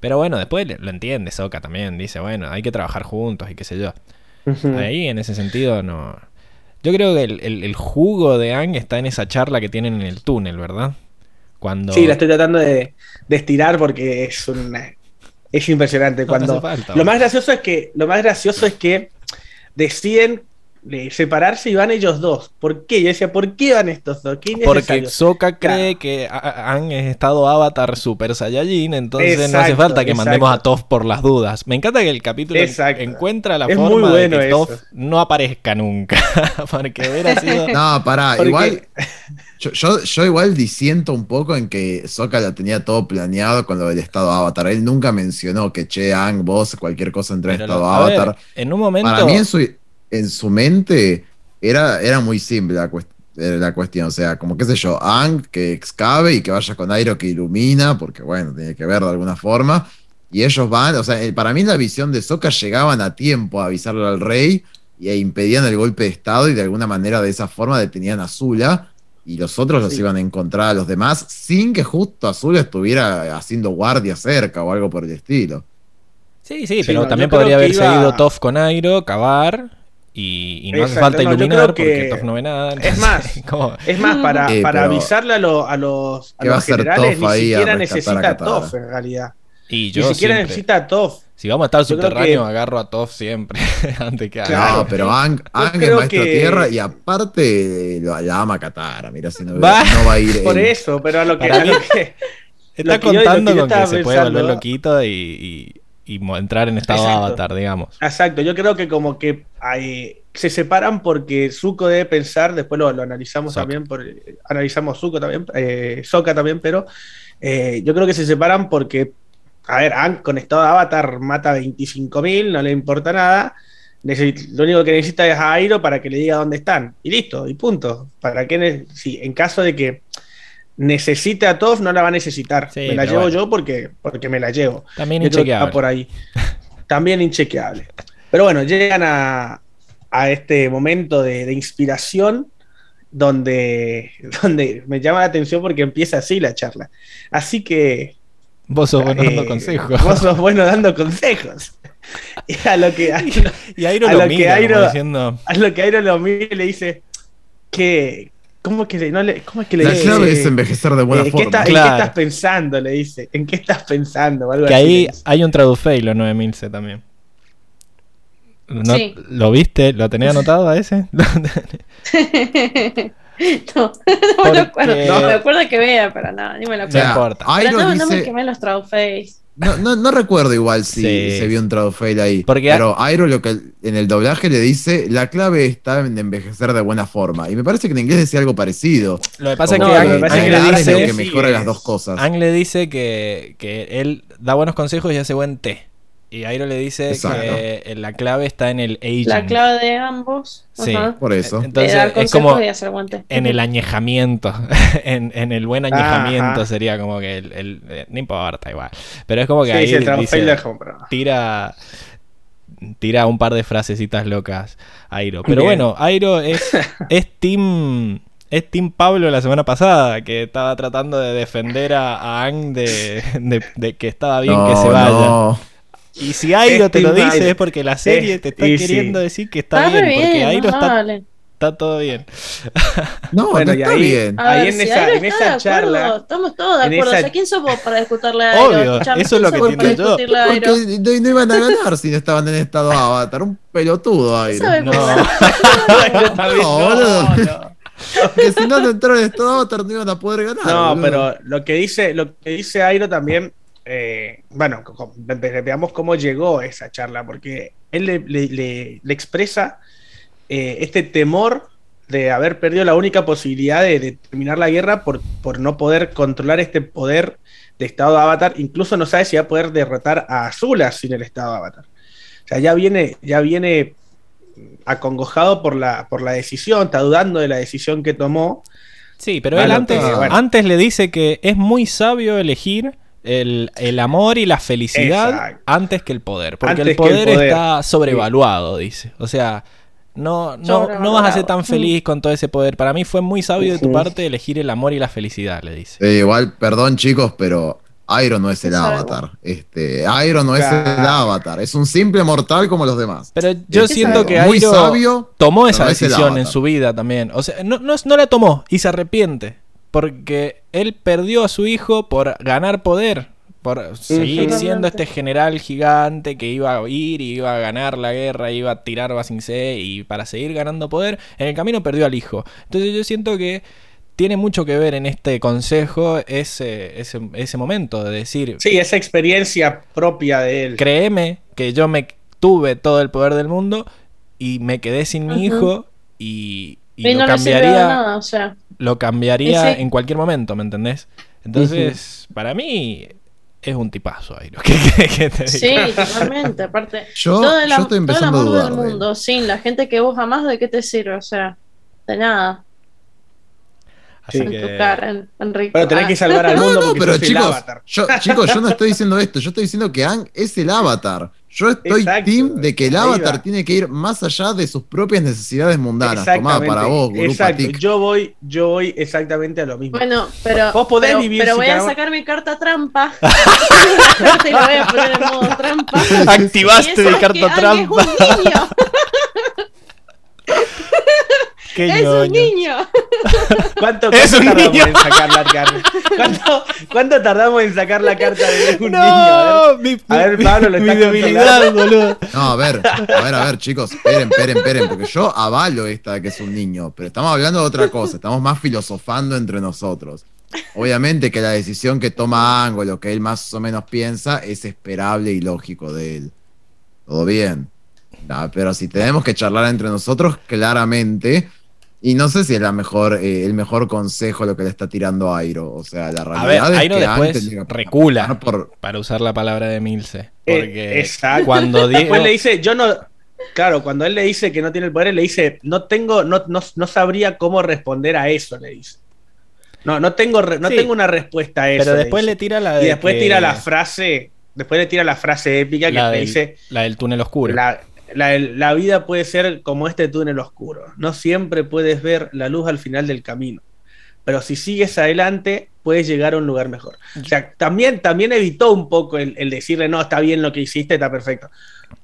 pero bueno, después lo entiende Sokka también. Dice, bueno, hay que trabajar juntos y qué sé yo. Ahí, en ese sentido, no. Yo creo que el, el- el jugo de Ang está en esa charla que tienen en el túnel, ¿verdad? Cuando. Sí, la estoy tratando de, de estirar porque es una, es impresionante. No, Cuando, falta, lo más gracioso es que lo más gracioso es que deciden separarse y van ellos dos. ¿Por qué? Yo decía, ¿por qué van estos dos? ¿Qué Porque? Sokka cree Claro. que es estado avatar super saiyajin, entonces no hace falta que mandemos a. Toph por las dudas. Me encanta que el capítulo Exacto. encuentra la Es forma muy bueno de que. Toph no aparezca nunca. Porque hubiera sido. No, pará, Porque- igual. Yo, yo, yo igual disiento un poco en que Sokka lo tenía todo planeado con lo del estado avatar. Él nunca mencionó que che, Ang, vos, cualquier cosa entre Pero estado lo- a ver, avatar. en un momento. Para mí en su, en su mente era, era muy simple la, cuest- eh, la cuestión. O sea, como qué sé yo, Ang que excave y que vaya con Airo que ilumina, porque bueno, tiene que ver de alguna forma. Y ellos van, o sea, eh, para mí la visión de Sokka llegaban a tiempo a avisarle al rey y, e impedían el golpe de estado y de alguna manera de esa forma detenían a Zula y los otros los iban a encontrar a los demás sin que justo Azul estuviera haciendo guardia cerca o algo por el estilo. Sí, sí, Sí, pero no, también podría que haberse iba- ido Toph con Airo, cavar y, y no hace falta no, yo iluminar creo que- porque Toph no ve nada. entonces, más, Es más, para, Eh, para pero- avisarle a, lo- a los, a ¿Qué va a los generales, ni siquiera necesita? Toph en realidad. y Ni yo siquiera siempre- necesita a Toph. Si vamos a estar subterráneo, que- agarro a Toph siempre antes que Claro. No, pero Ang, Ang es creo maestro que- tierra y aparte lo, la ama Katara. Mira, si no, Va. no va a ir. Por él. eso, pero a lo que. Para a lo mí- que- Está Lo que yo- lo contando con que se puede volver loquito y, y- y entrar en estado Exacto. avatar, digamos. Exacto, yo creo que como que hay- se separan porque Zuko debe pensar, después lo, lo analizamos también, por, analizamos Zuko también, eh, Sokka también, pero eh, yo creo que se separan porque, a ver, Aang con estado de avatar mata 25.000, no le importa nada, lo único que necesita es a Airo para que le diga dónde están, y listo, y punto. ¿Para qué? Si en caso de que necesite a Toph, no la va a necesitar, Sí, me la llevo bueno. yo porque, porque me la llevo. También inchequeable. por ahí. También inchequeable. Pero bueno, llegan a, a este momento de, de inspiración donde, donde me llama la atención porque empieza así la charla. Así que. Vos sos bueno dando eh, consejos. Vos sos bueno dando consejos. Y a lo que, a, Y Airo a lo lo que mira Airo- diciendo... a lo que Airo lo mira y le dice que. ¿Cómo es que le, no le, cómo es que le La dice? clave es envejecer de buena Eh, ¿qué forma. está- ¿En qué estás pensando? Le dice. ¿En qué estás pensando? Algo Que así ahí hay un tradufailo 9000C también. ¿No- Sí. ¿Lo viste? ¿Lo tenía anotado a ese? no, no me acuerdo. No me acuerdo que vea, pero no, ni me lo No acuerdo. sea, importa. Pero no, no me quemé los Trollface. No, no, no recuerdo igual si Sí. se vio un Tradufail ahí. Porque- pero Airo lo que en el doblaje le dice, la clave está en envejecer de buena forma. Y me parece que en inglés decía algo parecido. Lo que pasa No, es que Ang, es le es lo dice, que mejora Sí, las es- dos cosas. Ang le dice que, que él da buenos consejos y hace buen té. Y Airo le dice Exacto. que la clave está en el aging. La clave de ambos. Sí. Ajá. Por eso. de Entonces dar es como y hacer guante. en el añejamiento, en, en el buen añejamiento Ajá. sería como que el, el- eh, no importa igual. Pero es como que Sí, ahí sí, el trabajo dice, lo compro. tira tira un par de frasecitas locas Airo. Pero Bien. bueno, Airo es, es team es Team Pablo la semana pasada, que estaba tratando de defender a, a Ang de, de- de que estaba bien que se vaya. no. Y si Airo te lo dice es porque la serie te está y sí. queriendo decir que está, Está bien, porque Airo está, vale. está todo bien. No, Bueno, no y está ahí- bien. A Ahí en si esa- Airo en está esa de charla- acuerdo, estamos todos de acuerdo. esa- O sea, ¿quién sos vos para discutirle a Airo? Obvio, eso es ¿quién lo que entiendo yo. a? Porque no, no iban a ganar si no estaban en estado avatar. Un pelotudo Airo. ¿Sabe No. No, no. Porque si no no entraron en estado avatar no iban a poder ganar. No, boludo. pero lo que dice, lo que dice Airo también, eh, bueno, veamos cómo llegó esa charla, porque él le, le- le- le expresa eh, este temor de haber perdido la única posibilidad de, de terminar la guerra por, por no poder controlar este poder de estado de avatar. Incluso no sabe si va a poder derrotar a Azula sin el estado de avatar. O sea, ya viene, ya viene acongojado por la, por la decisión, está dudando de la decisión que tomó. Sí, pero Bueno, él antes, pero bueno. antes le dice que es muy sabio elegir el, el amor y la felicidad Exacto. antes que el poder. Porque el poder, está sobrevaluado, dice. O sea, no, no, no vas a ser tan feliz con todo ese poder. Para mí fue muy sabio de tu parte elegir el amor y la felicidad, le dice. Eh, igual, perdón chicos, pero Airo no es el avatar. Este, Airo no es el avatar. Es un simple mortal como los demás. Pero yo Es siento que sabio, tomó esa no es el decisión en su vida también. O sea, no, no, no la tomó y se arrepiente. Porque él perdió a su hijo por ganar poder. Por seguir siendo este general gigante que iba a ir y iba a ganar la guerra, iba a tirar Ba Sing Se y para seguir ganando poder, en el camino perdió al hijo. Entonces yo siento que tiene mucho que ver en este consejo ese, ese, ese momento de decir, Sí, esa experiencia propia de él. créeme que yo me tuve todo el poder del mundo y me quedé sin mi hijo y, y Y lo no le sirvió de cambiaría nada, o sea. lo cambiaría sí. en cualquier momento, ¿me entendés? Entonces, para mí es un tipazo ahí. ¿Qué querés que te Sí, diga? totalmente. Aparte, Yo, todo el, yo estoy todo el empezando a dudar. del mundo, sin la gente que vos amás, ¿de qué te sirve? O sea, de nada. Así Sí. En que tu cara, en- Enrico. Pero tenés que salvar al No, mundo no, porque pero sos el chicos, avatar. yo, chicos, yo no estoy diciendo esto, yo estoy diciendo que Ang es el avatar. Yo estoy Exacto, team de que el avatar va. tiene que ir más allá de sus propias necesidades mundanas. Tomá, Exactamente. para vos, Gurú Exacto. Patik. Yo voy, yo voy exactamente a lo mismo. Bueno, pero, Vos podés pero, vivir pero voy a sacar mi carta trampa. y lo voy a poner en modo trampa. activaste mi carta que Ang es trampa. un niño. Qué ¡Es ñoño. un niño! ¿Cuánto, Es cuánto un tardamos niño. en sacar la carta? ¿Cuánto, cuánto tardamos en sacar la carta de un niño? A No, mi, A ver, mi- Pablo, lo mi está debilidad, boludo. No, a ver, a ver, a ver, chicos, esperen, esperen, esperen, porque yo avalo esta de que es un niño, pero estamos hablando de otra cosa, estamos más filosofando entre nosotros. Obviamente que la decisión que toma Ango, lo que él más o menos piensa, es esperable y lógico de él. Todo bien. Nah, pero si tenemos que charlar entre nosotros, claramente, y no sé si es la mejor, eh, el mejor consejo lo que le está tirando Airo. O sea, la A realidad ver, es Airo que después recula. por- Para usar la palabra de Milce. Eh, Porque exacto. cuando Diego. Después le dice, yo no. Claro, cuando él le dice que no tiene el poder, él le dice, no tengo, no, no, no sabría cómo responder a eso, le dice. No, no tengo, re- no Sí. tengo una respuesta a eso. pero después le tira la de. Y después que- tira la frase, después le tira la frase épica que le dice, la del túnel oscuro. la, la- la vida puede ser como este túnel oscuro. No siempre puedes ver la luz al final del camino. Pero si sigues adelante, puedes llegar a un lugar mejor. O sea, también, también evitó un poco el, el decirle, no, está bien lo que hiciste, está perfecto.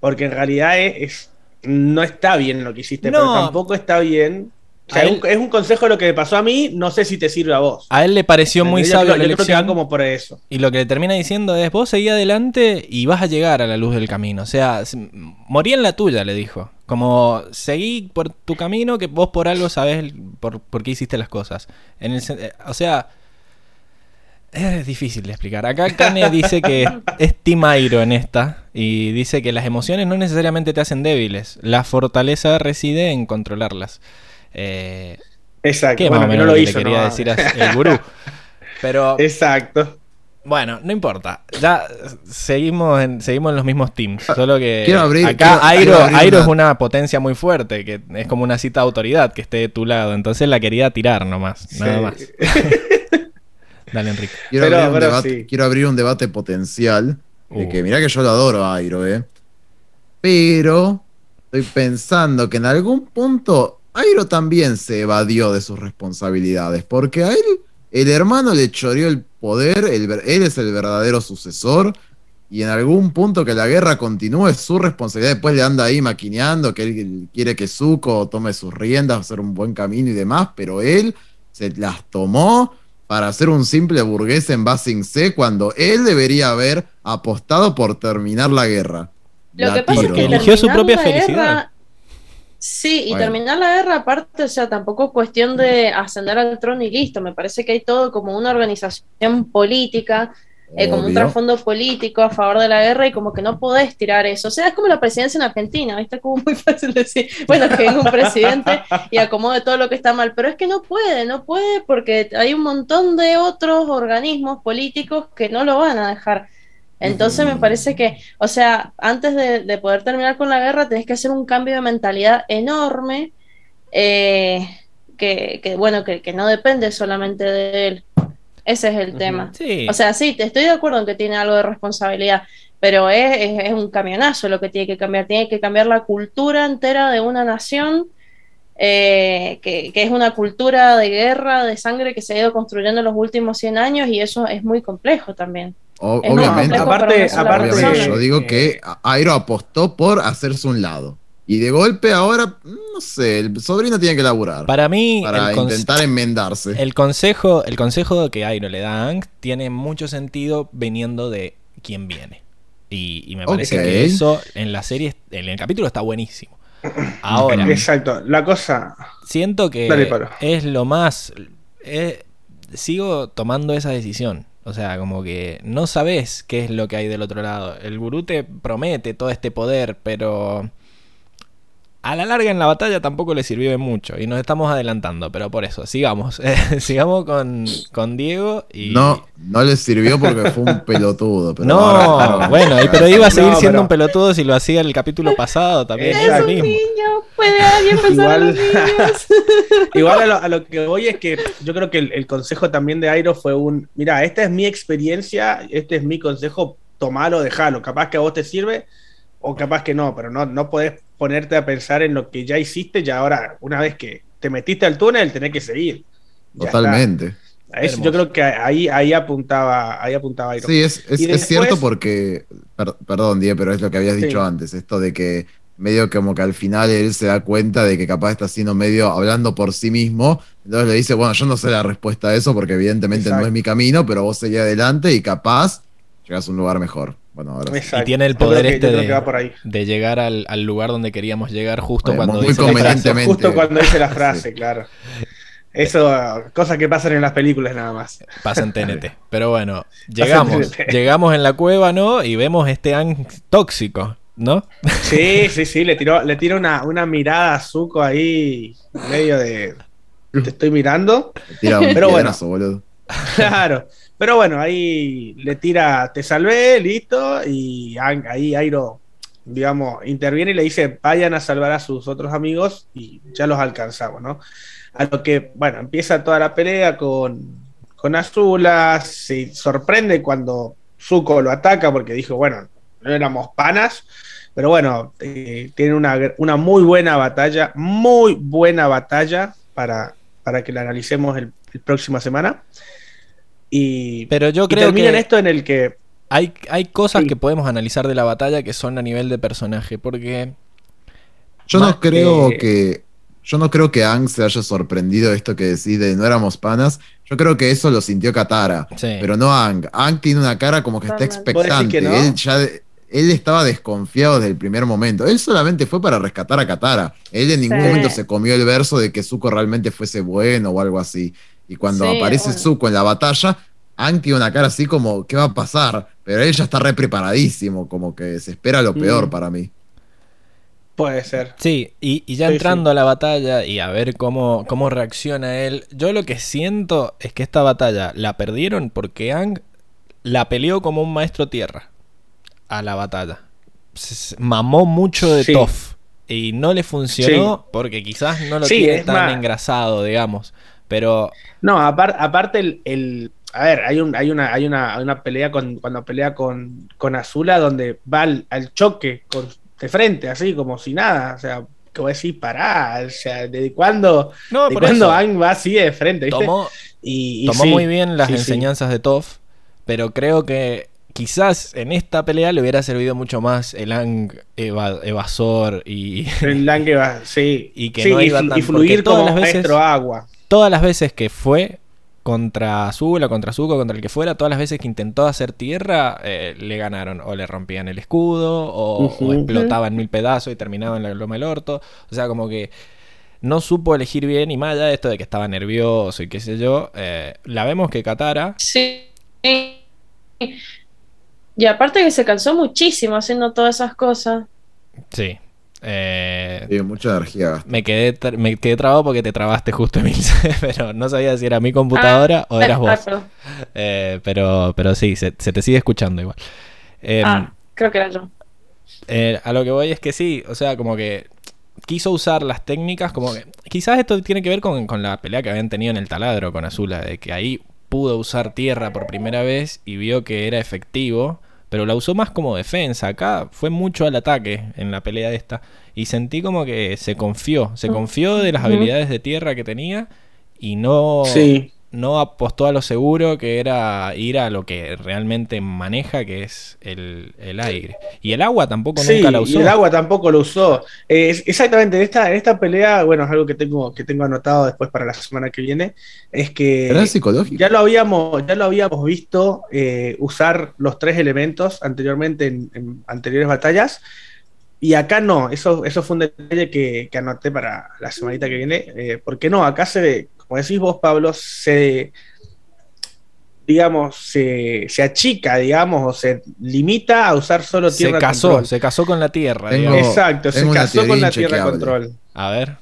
Porque en realidad es, es- no está bien lo que hiciste, No. pero tampoco está bien. O sea, A es él- un, es un consejo lo que me pasó a mí, no sé si te sirve a vos. A él le pareció muy Yo sabio creo- la yo creo que va elección. como por eso. Y lo que le termina diciendo es, vos seguí adelante y vas a llegar a la luz del camino. O sea, morí en la tuya, le dijo. Como, seguí por tu camino que vos por algo sabés por, por qué hiciste las cosas. En el, sen- eh, o sea, es difícil de explicar. Acá Kane dice que es Team Airo en esta y dice que las emociones no necesariamente te hacen débiles. La fortaleza reside en controlarlas. Eh, Exacto. que Bueno, más o menos no lo hizo. quería no. decir el gurú. Pero Exacto. bueno, no importa. Ya seguimos en, seguimos en los mismos teams. Solo que Quiero abrir- acá quiero- Airo, quiero abrir Airo una- es una potencia muy fuerte, que es como una cita de autoridad que esté de tu lado. Entonces la quería tirar nomás, nada Sí. más. Dale, Enrique. Quiero, Pero- abrir un debate, sí. quiero abrir un debate potencial. De Uh. que mirá que yo lo adoro a Airo, ¿eh? Pero estoy pensando que en algún punto Airo también se evadió de sus responsabilidades. Porque a él, el hermano le choreó el poder, el ver- él es el verdadero sucesor. Y en algún punto que la guerra continúe es su responsabilidad. Después le anda ahí maquineando que él quiere que Zuko tome sus riendas, hacer un buen camino y demás. Pero él se las tomó para ser un simple burgués en Basing C cuando él debería haber apostado por terminar la guerra. Lo La que pasa tiro. es que Eligió su propia felicidad. guerra- sí, y Bueno. terminar la guerra aparte, o sea, tampoco es cuestión de ascender al trono y listo. Me parece que hay todo como una organización política, eh, como un trasfondo político a favor de la guerra y como que no podés tirar eso. O sea, es como la presidencia en Argentina, ¿viste? Como muy fácil decir, bueno, que venga un presidente y acomode todo lo que está mal, pero es que no puede, no puede porque hay un montón de otros organismos políticos que no lo van a dejar. Entonces me parece que, o sea, antes de, de poder terminar con la guerra, tenés que hacer un cambio de mentalidad enorme, eh, que, que, bueno, que, que no depende solamente de él. Ese es el tema. Sí. O sea, sí, te estoy de acuerdo en que tiene algo de responsabilidad, pero es, es- es un camionazo lo que tiene que cambiar. Tiene que cambiar la cultura entera de una nación, eh, que, que es una cultura de guerra, de sangre que se ha ido construyendo en los últimos 100 años y eso es muy complejo también. O- Es muy obviamente, para aparte- aparte- obviamente, yo digo que Airo apostó por hacerse un lado. Y de golpe ahora, no sé, el sobrino tiene que laburar para, Para mí, el, conce- intentar enmendarse. el consejo, el consejo que Airo le da a Aang tiene mucho sentido viniendo de quien viene. Y, y me parece que eso en la serie, en el capítulo está buenísimo. Ahora, Exacto. La cosa. siento que Dale, es lo más. eh, sigo tomando esa decisión. O sea, como que no sabes qué es lo que hay del otro lado. El gurú te promete todo este poder, pero a la larga en la batalla tampoco le sirvió de mucho. Y nos estamos adelantando, pero por eso, sigamos. Eh, sigamos con, con Diego y. No, no le sirvió porque fue un pelotudo. Pero No, ahora- bueno, y- pero iba a seguir No, siendo pero- un pelotudo si lo hacía el capítulo pasado también. Es Es un mismo. niño, puede alguien pensar en los Igual- niños. Igual a lo, a lo que voy es que yo creo que el, el consejo también de Airo fue un, mira, esta es mi experiencia, este es mi consejo, tomalo, dejalo, capaz que a vos te sirve o capaz que no, pero no, no podés ponerte a pensar en lo que ya hiciste y ahora, una vez que te metiste al túnel, tenés que seguir. Ya. Totalmente. A eso yo creo que ahí, ahí apuntaba, ahí apuntaba Airo. Sí, es, es- Y es después- cierto porque, per- perdón, Die, pero es lo que habías Sí. dicho antes, esto de que medio como que al final él se da cuenta de que capaz está haciendo medio hablando por sí mismo. Entonces le dice, bueno, yo no sé la respuesta a eso porque evidentemente no es mi camino, pero vos seguí adelante y capaz llegas a un lugar mejor. Bueno, ahora sí. Exacto. Y tiene el poder que- este de, que va por ahí. de llegar al, al lugar donde queríamos llegar justo cuando muy dice la frase. convenientemente. Justo cuando dice la frase, Sí. claro. Eso, cosas que pasan en las películas nada más. Pasa en TNT. Pero bueno, llegamos. Llegamos en la cueva, ¿no? Y vemos este Ang tóxico, ¿no? Sí, sí, sí, le tiró, le tira una, una mirada a Zuko ahí, medio de te estoy mirando. Tira un Pero bueno. boludo. Claro. Pero bueno, ahí le tira, te salvé, listo, y ahí Airo, digamos, interviene y le dice, vayan a salvar a sus otros amigos y ya los alcanzamos, ¿no? A lo que, bueno, empieza toda la pelea con, con Azula, se sorprende cuando Zuko lo ataca porque dijo, bueno, no éramos panas, pero bueno, eh, tiene una, una muy buena batalla, muy buena batalla para, para que la analicemos el, el próxima semana. Y, Pero yo y creo en que esto en el que hay, hay cosas Sí. que podemos analizar de la batalla que son a nivel de personaje. Porque Yo no creo que- que. Yo no creo que Ang se haya sorprendido de esto que decís de no éramos panas. Yo creo que eso lo sintió Katara. Sí. Pero no Ang. Ang tiene una cara como que está Totalmente. ¿Vos decís expectante. que no? Él ya de- él estaba desconfiado desde el primer momento. Él solamente fue para rescatar a Katara. Él en ningún Sí. momento se comió el verso de que Zuko realmente fuese bueno o algo así. Y cuando Sí, aparece bueno. Zuko en la batalla, Ang tiene una cara así como, ¿qué va a pasar? Pero él ya está re preparadísimo, como que se espera lo peor Mm. para mí. puede ser. Sí, y, y ya Sí, entrando a la batalla y a ver cómo, cómo reacciona él, yo lo que siento es que esta batalla la perdieron porque Ang la peleó como un maestro tierra a la batalla. Se- se mamó mucho de Sí. Toph y no le funcionó porque quizás no lo Sí, tiene tan más- engrasado, digamos. Pero No, apar- aparte el, el- a ver, hay un, hay una, hay una, hay una pelea con, cuando pelea con, con Azula donde va al, al choque con, de frente, así como si nada, o sea, que voy a decir, pará, o sea, ¿desde cuándo, no, de cuándo Aang va así de frente, ¿viste? tomó, y, y tomó sí, muy bien las sí, sí. enseñanzas de Toph, pero creo que quizás en esta pelea le hubiera servido mucho más el Ang eva- evasor y El Lange va, sí. Y que no iba tan- y fluir todas como las veces- maestro agua. Todas las veces que fue contra Azula, contra Zuko, contra el que fuera, todas las veces que intentó hacer tierra, eh, le ganaron. O le rompían el escudo, o, Ujú. o explotaban en mil pedazos y terminaba en la loma del orto. O sea, como que no supo elegir bien y más allá de esto de que estaba nervioso y qué sé yo, eh, la vemos que Katara... Sí. Y aparte que se cansó muchísimo haciendo todas esas cosas. Sí. Eh, Sí, mucha energía me quedé, tra- me quedé trabado porque te trabaste justo, Emilce, pero no sabía si era mi computadora o eras Ah, vos. Eh, pero, pero sí, se, se te sigue escuchando igual. Eh, Ah, creo que era yo. eh, a lo que voy es que sí, o sea, como que quiso usar las técnicas, como que quizás esto tiene que ver con, con la pelea que habían tenido en el taladro con Azula, de que ahí pudo usar tierra por primera vez y vio que era efectivo, pero la usó más como defensa. Acá fue mucho al ataque en la pelea esta y sentí como que se confió, se confió de las habilidades de tierra que tenía y no Sí. No apostó a lo seguro que era ir a lo que realmente maneja, que es el, el aire. Y el agua tampoco Sí, nunca la y usó. el agua tampoco lo usó. Eh, exactamente, en esta, en esta pelea, bueno, es algo que tengo, que tengo anotado después para la semana que viene, es que ¿Era psicológico? ya lo habíamos, ya lo habíamos visto eh, usar los tres elementos anteriormente en, en anteriores batallas. Y acá no, eso, eso fue un detalle que, que anoté para la semanita que viene. Eh, porque no, acá se ve, como decís vos, Pablo, se digamos, se, se achica, digamos, o se limita a usar solo se tierra casó, control. se casó con la tierra. Tengo- digamos. Exacto, se tengo casó con la tierra control. A ver.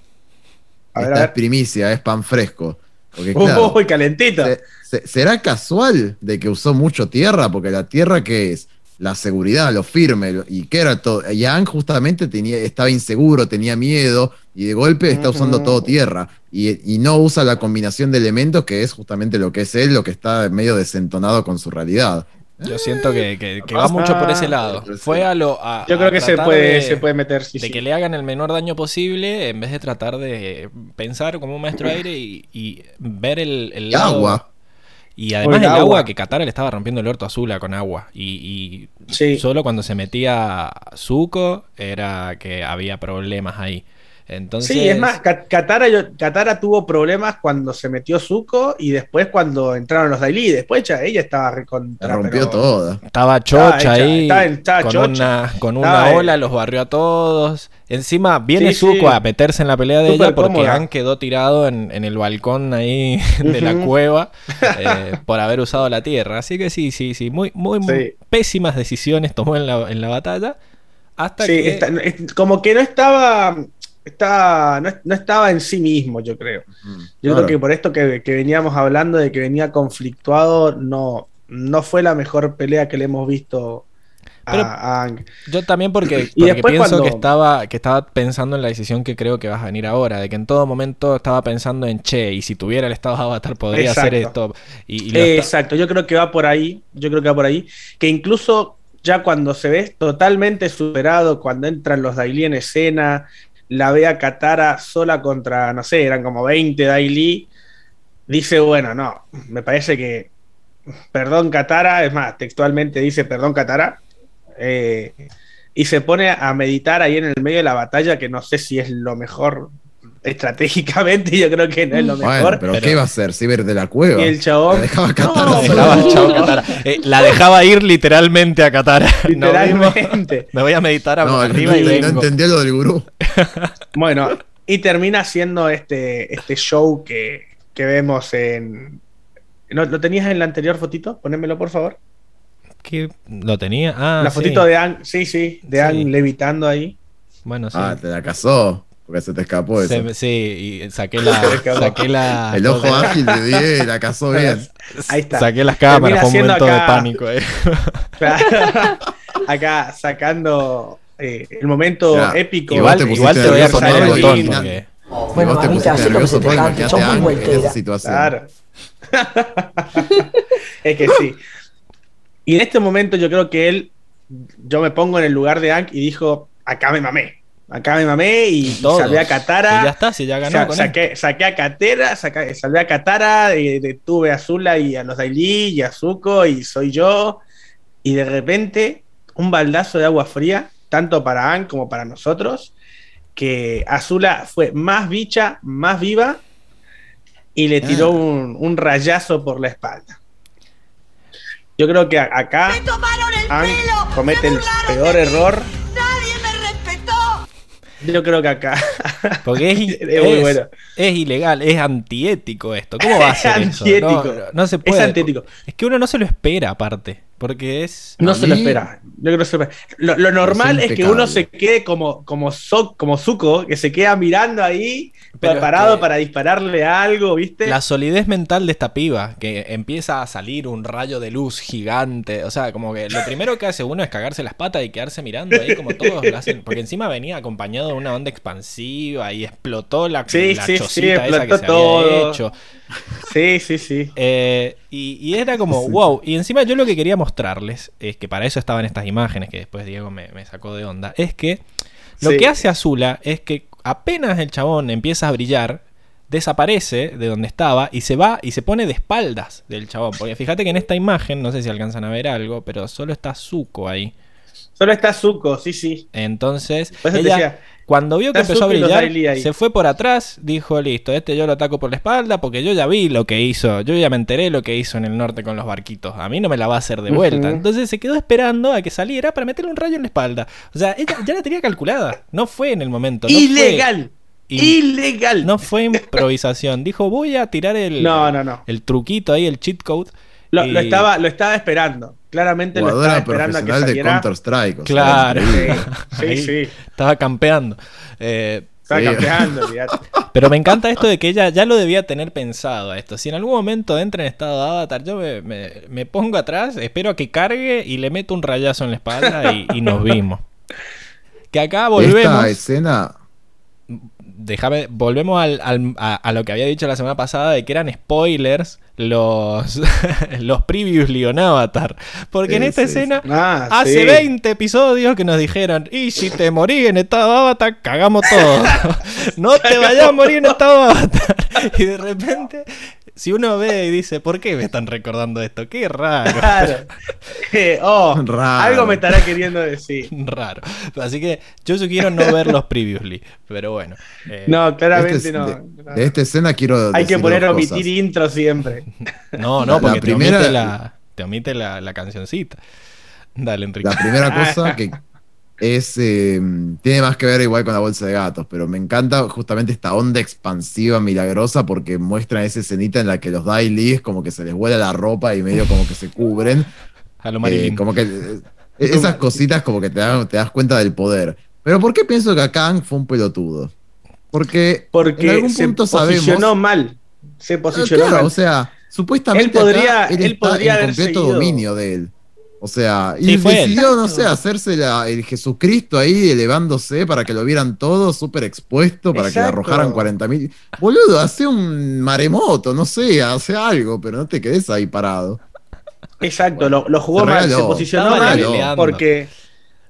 A ver, Esta a es primicia, es pan fresco. Porque claro, Uy, calentito. se- se- ¿será casual de que usó mucho tierra? Porque la tierra, ¿qué es? La seguridad, lo firme, y que era todo. Yang justamente tenía, estaba inseguro, tenía miedo, y de golpe está usando todo tierra. Y, y no usa la combinación de elementos, que es justamente lo que es él, lo que está medio desentonado con su realidad. Yo siento que, que- que va mucho por ese lado. Fue a lo. a- Yo a creo que se puede, de- se puede meter. sí, de sí. que le hagan el menor daño posible en vez de tratar de pensar como un maestro aire y, y ver el, el Y lado- agua. Y además el el agua, agua. que Katara le estaba rompiendo el orto a Zula con agua. Y, y Sí. solo cuando se metía Zuko era que había problemas ahí. Entonces, Sí, es más, Ka- Katara, yo- Katara tuvo problemas cuando se metió Zuko y después cuando entraron los Daily. Después ya ella estaba La recontra. rompió pero- toda. Estaba chocha hecha, ahí. estaba- estaba con chocha. una, con una ola los barrió a todos. Encima viene Sí, Zuko sí. a meterse en la pelea de ella porque cómoda. Han quedó tirado en, en el balcón ahí de la cueva eh, por haber usado la tierra. Así que sí, sí, sí. Muy, muy, pésimas decisiones tomó en la, en la batalla. Hasta Sí, que. está- es- como que no estaba, estaba no, no estaba en sí mismo, yo creo. Yo Claro. creo que por esto que, que veníamos hablando de que venía conflictuado, no, no fue la mejor pelea que le hemos visto a, Pero- a. Yo también porque, Y porque después pienso cuando- que estaba que estaba pensando en la decisión que creo que vas a venir ahora, de que en todo momento estaba pensando en che, y si tuviera el estado de avatar podría hacer Exacto. esto. Y, está- Exacto, yo creo que va por ahí, yo creo que va por ahí, que incluso ya cuando se ve totalmente superado, cuando entran los Daily en escena, la ve a Katara sola contra, no sé, eran como 20 Daily, dice, bueno, no, me parece que, perdón Katara, es más, textualmente dice, perdón Katara, eh, y se pone a meditar ahí en el medio de la batalla, que no sé si es lo mejor estratégicamente, yo creo que no es lo Bueno, mejor. pero, pero- ¿qué iba a hacer? ¿Se iba a ir de la cueva? Y el chabón. La dejaba Katara No. Dejaba, Katara. Eh, la dejaba ir literalmente a Katara. Literalmente. Me voy a meditar No, arriba no, y no vengo. entendía lo del gurú. Bueno, y termina siendo este, este show que, que vemos en. ¿No, ¿Lo tenías en la anterior fotito? Ponémelo, por favor. ¿Qué? ¿Lo tenía? Ah, la sí. fotito de Ang, sí, sí, de Sí. Ang levitando ahí. Bueno, sí. Ah, te la casó. Porque se te escapó eso. Se- sí, y saqué la. Saqué la el ojo ágil de 10 la casó bien. Ahí está. Saqué las cámaras, fue un momento de pánico. eh. Acá sacando eh, el momento Ya, épico. Igual, te igual te voy a poner el botón. Y- porque- y vos te pusiste nervioso cante, imagínate sos a muy Ang en esa situación. Claro. es que sí. Y en este momento yo creo que él, yo me pongo en el lugar de Ank y dijo, acá me mamé. Acá me mamé y, Todos. salvé a Y Katara. ya está, si ya ganó Sa- con él. saqué, saqué a Katara, saca- salvé a Katara, detuve a Zula y a los Daily y a Zuko y soy yo. Y de repente, un baldazo de agua fría, tanto para Ank como para nosotros, que Azula fue más bicha, más viva y le tiró Ah. un, un rayazo por la espalda. Yo creo que acá pelo. comete el peor error. Yo creo que acá Porque es, Es muy es- bueno. es ilegal, es antiético esto. ¿Cómo va a Es ser eso? No, no se es puede. antiético. Es que uno no se lo espera aparte. Porque es. No se lo espera. Yo creo que se lo espera. Lo, lo normal es que uno se quede como, como, so- como Zuko, que se queda mirando ahí, Pero es preparado que- para dispararle algo, ¿viste? La solidez mental de esta piba, que empieza a salir un rayo de luz gigante. O sea, como que lo primero que hace uno es cagarse las patas y quedarse mirando ahí como todos lo hacen. Porque encima venía acompañado de una onda expansiva y explotó la, Sí, la sí, sí, chocita esa que explotó se todo. había hecho. Sí, sí, sí. Eh, y, y era como, wow. Y encima yo lo que quería mostrarles, es que para eso estaban estas imágenes que después Diego me, me sacó de onda, es que lo Sí. que hace Azula es que apenas el chabón empieza a brillar, desaparece de donde estaba y se va y se pone de espaldas del chabón. Porque fíjate que en esta imagen, no sé si alcanzan a ver algo, pero solo está Zuko ahí. Solo está Zuko, sí, sí. Entonces, ella, cuando vio que está empezó a brillar, se fue por atrás, dijo, listo, este yo lo ataco por la espalda porque yo ya vi lo que hizo, yo ya me enteré lo que hizo en el norte con los barquitos, a mí no me la va a hacer de vuelta. Entonces se quedó esperando a que saliera para meterle un rayo en la espalda. O sea, ella ya la tenía calculada, no fue en el momento. no ilegal. ilegal. no fue improvisación, dijo, voy a tirar el, No, no, no. el truquito ahí, el cheat code. Lo, y- lo estaba, lo estaba esperando. Claramente lo estaba esperando a que profesional de saliera. Counter Strike. Claro. Sí, Ahí sí. Estaba campeando. Eh, Estaba Sí. campeando, olvidate. Pero me encanta esto de que ella ya lo debía tener pensado a esto. Si en algún momento entra en estado de avatar, yo me, me- me pongo atrás, espero a que cargue y le meto un rayazo en la espalda y, y nos vimos. Que acá volvemos. Esta escena. Déjame, volvemos al- al- a, a lo que había dicho la semana pasada de que eran spoilers los, los previously on Avatar. Porque en esta sí, escena Ah, Hace sí. 20 episodios que nos dijeron, y si te morís en estado de avatar, cagamos todo. no te vayas a morir en estado de avatar. y de repente si uno ve y dice, ¿por qué me están recordando esto? Qué raro. Claro. Eh, oh, Raro. algo me estará queriendo decir. Raro. Así que yo sugiero no ver los previously. Pero bueno. eh, No, claramente Este es- no. de, esta escena quiero. Hay que poner omitir cosas. intro siempre. no, no, la porque primera- te omite la, te omite la, la cancioncita. Dale, Enrique. La primera cosa que es. eh, tiene más que ver igual con la bolsa de gatos, pero me encanta justamente esta onda expansiva milagrosa porque muestra esa escenita en la que los dailies como que se les vuela la ropa y medio como que se cubren. A lo Eh, como que eh, esas cositas como que te, dan- te das cuenta del poder. Pero ¿por qué pienso que Kang fue un pelotudo? Porque en Porque algún se punto posicionó sabemos. mal. Se Ah, posicionó claro, mal. o sea, supuestamente Él podría- acá él, él está podría en haber completo seguido. dominio de él. O sea, y él. decidió, no sé, hacerse la- el Jesucristo ahí elevándose para que lo vieran todos súper expuesto, para que le arrojaran 40 mil. Boludo, hace un maremoto, no sé, hace algo, pero no te quedes ahí parado. Exacto, lo, lo jugó Se mal, se posicionó mal porque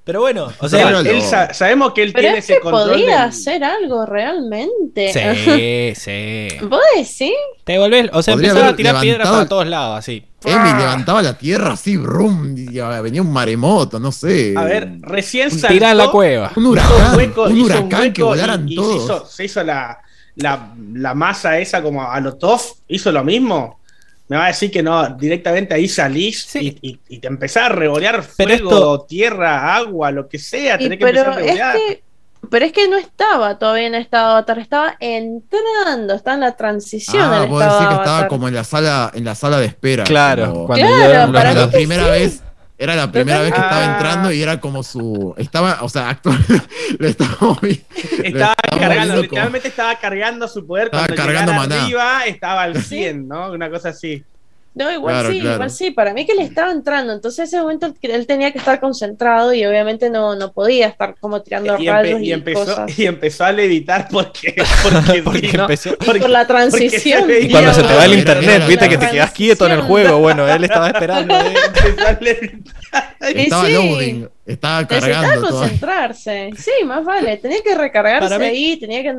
Pero bueno, o Se sea, él sa- sabemos que él Pero tiene es ese que control. podía del- hacer algo realmente. sí, sí. ¿Vos decís? Te volvés, o sea, Podría empezaba a tirar piedras para todos lados, así. Emi levantaba la tierra así, brum, y venía un maremoto, no sé. A ver, recién saltó. Tirá la cueva. un hizo huracán, hueco- un hizo huracán que volaran y- y todos. Se hizo, se hizo la, la, la masa esa como a lo tof, hizo lo mismo. Me va a decir que no, directamente ahí salís Sí. y, y- y te empezás a revolear Pero fuego, esto- tierra, agua, lo que sea, Y tenés que empezar a es revolear. que pero es que no estaba todavía en estado avatar, estaba entrando, está en la transición Ah, estado decís que estaba avatar. como en la sala, en la sala de espera. Claro, como- cuando Claro, la mí que primera sí. vez. Era la primera vez que estaba Ah. entrando y era como su. Estaba, o sea, actualmente le Estaba estamos cargando, como- literalmente estaba cargando su poder. Estaba Cuando cargando maná. arriba estaba al 100, ¿no? Una cosa así. No, igual Claro, sí, claro. igual sí, para mí que le estaba entrando, entonces en ese momento él- tenía que estar concentrado y obviamente no, no podía estar como tirando Y, rayos empe- y, y empezó, cosas. y empezó a levitar porque, porque, Porque sí, ¿no? empezó- Porque- Por la se transición. veía- Y cuando se te va el internet, viste que te quedas quieto en el juego. Bueno, él estaba esperando. ¿eh? Estaba sí. loading, estaba Necesitaba cargando todo. concentrarse. Sí, más vale. Tenía que recargarse Para mí- ahí, tenía que.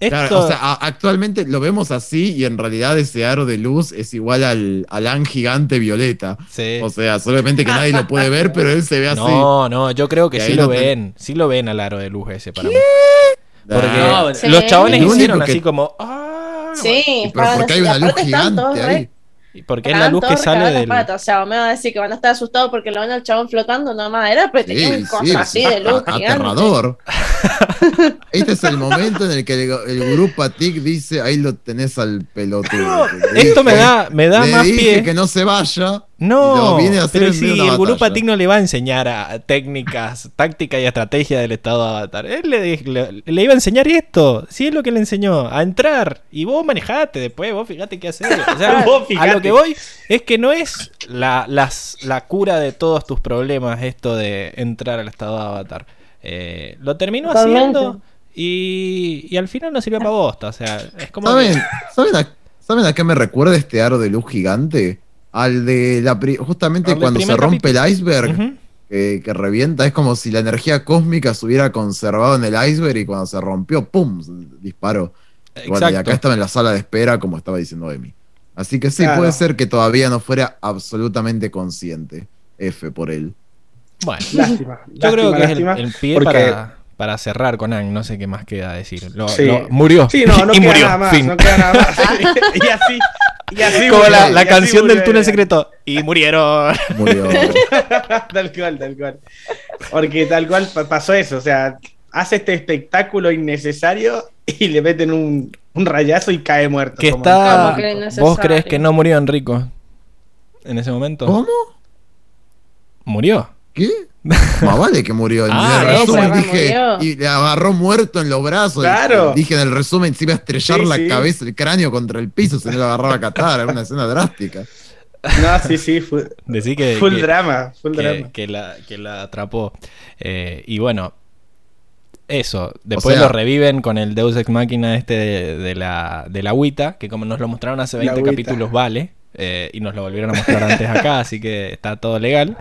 Esto, Claro, o sea, a- actualmente lo vemos así y en realidad ese aro de luz es igual al, al An gigante violeta. sí. O sea, solamente que nadie lo puede ver, pero él se ve así. No, no, yo creo que Y sí lo ven. Sí lo ven al aro de luz ese para mí. Porque No, los chabones hicieron que- así como. "Ah", Sí, pero porque hay una luz gigante ahí. Porque es la luz que sale del. O sea, me va a decir que van a estar asustados porque lo ven al chabón flotando, no más. Era porque tenía Sí, un cosa sí, así sí, de luz a- aterrador. Este es el momento en el que el, el grupo TIC dice, ahí lo tenés al pelotudo. Le Esto me da, me da le más dije pie. que no se vaya. No, lo viene a hacer pero si el Guru batalla. Patik no le va a enseñar a técnicas, táctica y estrategia del estado de avatar. Él le, le- le iba a enseñar esto. Sí, es lo que le enseñó. A entrar. Y vos manejate después, vos fíjate qué hacer. O sea, Vos a fijate. lo que voy es que no es la, las- la cura de todos tus problemas esto de entrar al estado de avatar. Eh, lo terminó haciendo y, y al final no sirvió para bosta. O sea, es como. ¿Saben, que- ¿saben, a, ¿Saben a qué me recuerda este aro de luz gigante? Al de la pri- justamente Al cuando se rompe el iceberg, que, que revienta, es como si la energía cósmica se hubiera conservado en el iceberg y cuando se rompió, ¡pum! disparó. Bueno, y acá estaba en la sala de espera, como estaba diciendo Emi. Así que sí, Claro. puede ser que todavía no fuera absolutamente consciente. F por él. Bueno. Lástima. Yo creo que lástima, es el, el pie porque- para, para cerrar con Ang. No sé qué más queda decir. Lo- Sí. lo- murió. Sí, no, no y queda murió. nada más. fin. No queda nada más. y así. Y así Como murió, la, y la así canción murió del túnel secreto. Y murieron. Murió. tal cual, tal cual. Porque tal cual pa- pasó eso. O sea, hace este espectáculo innecesario y le meten un, un rayazo y cae muerto. que como- está. Innecesario. ¿Vos crees que no murió Enrico? En ese momento. ¿Cómo? ¿Murió? ¿Qué? Más vale que murió. En Ah, el sí, resumen se dije, murió. y le agarró muerto en los brazos. Claro. Dije en el resumen se iba a estrellar Sí, la sí. cabeza, el cráneo contra el piso, no lo agarraba a catar. Era una escena drástica. No, sí, sí. Full, Decí que. full que- drama. Full que, drama. que la, que la atrapó. Eh, y bueno, eso. Después sea- lo reviven con el Deus Ex Máquina este de, de la, de la agüita, que como nos lo mostraron hace La 20 agüita. capítulos, vale. eh, y nos lo volvieron a mostrar antes acá, así que está todo legal.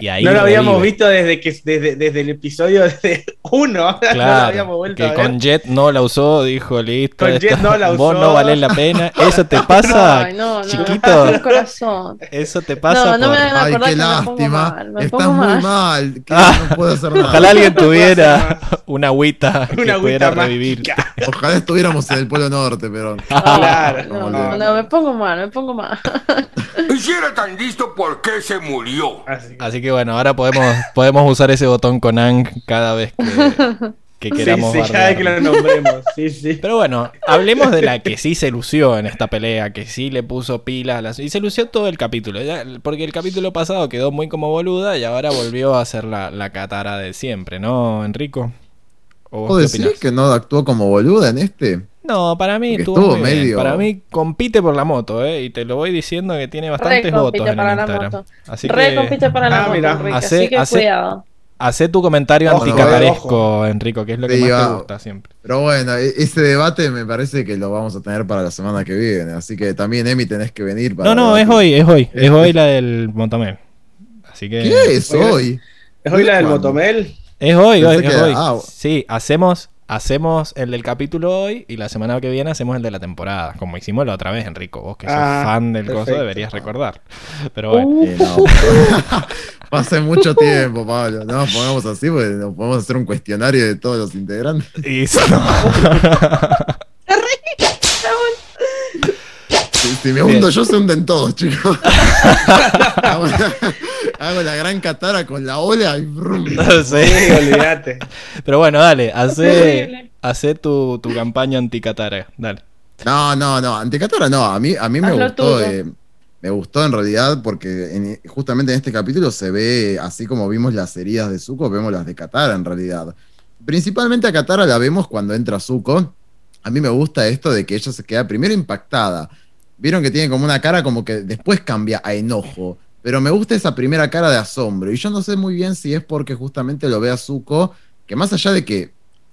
Y ahí no lo habíamos visto desde que desde, desde el episodio de uno. no lo Claro, habíamos vuelto que a ver. con Jet no la usó, dijo, listo. Con Jet no la Vos usó. no valés la pena. Eso te pasa, no, no, chiquito. el corazón. Eso te pasa No, no por- me Ay, qué que me pongo lástima. mal, me Estás pongo muy mal. mal. que Ah. no puedo hacer nada. Ojalá alguien tuviera una agüita que Una pudiera agüita revivir. Ojalá estuviéramos en el Polo Norte, pero. Claro. No, No, no, me pongo mal, me pongo mal. Y si era tan listo, ¿por qué se murió? Así que- Así que bueno, ahora podemos, podemos usar ese botón con Ang cada vez que, que Sí, queramos sí, cada vez que lo nombremos. Sí, sí. Pero bueno, hablemos de la que sí se lució en esta pelea, que sí le puso pilas. a las- Y se lució todo el capítulo, ya- porque el capítulo pasado quedó muy como boluda y ahora volvió a ser la, la catara de siempre, ¿no, Enrico? ¿O vos ¿Puedo qué decir que no actuó como boluda en este? No, para mí estuvo, estuvo muy bien. medio- Para mí compite por la moto, ¿eh? Y te lo voy diciendo que tiene bastantes Re votos en para el la Instagram. moto. Así Re que compite para la Ah, moto. Enrique, Hace- así que hace- cuidado. hacé tu comentario Ojo, anticataresco, Enrico, que es lo que Sí, más te gusta siempre. Pero bueno, e- ese debate me parece que lo vamos a tener para la semana que viene. Así que también, Emi, tenés que venir para. No, no, es hoy, es hoy. Es hoy la del Motomel. Así que... ¿Qué es hoy? ¿Es hoy la del. Motomel? Es hoy, hoy, es que- hoy. ah, Sí, hacemos, hacemos el del capítulo hoy y la semana que viene hacemos el de la temporada, como hicimos la otra vez, Enrico. Vos que sos Ah, fan del coso deberías recordar. Pero bueno. Uh, Eh, no. Hace mucho tiempo, Pablo. No nos pongamos así porque nos podemos hacer un cuestionario de todos los integrantes. Y eso no. Si, me hundo yo, se hunden todos, chicos. hago, la, hago la gran catara con la ola y brum. No sé. Sí, olvídate. Pero bueno, dale, hace, hace tu, tu campaña anticatara. Dale. No, no, no. Anticatara no. A mí, a mí me gustó. eh, me gustó en realidad porque en- justamente en este capítulo se ve, así como vimos las heridas de Zuko, vemos las de Katara en realidad. Principalmente a Katara la vemos cuando entra Zuko. A mí me gusta esto de que ella se queda primero impactada. Vieron que tiene como una cara como que después cambia a enojo. Pero me gusta esa primera cara de asombro. Y yo no sé muy bien si es porque justamente lo ve a Zuko, que más allá de que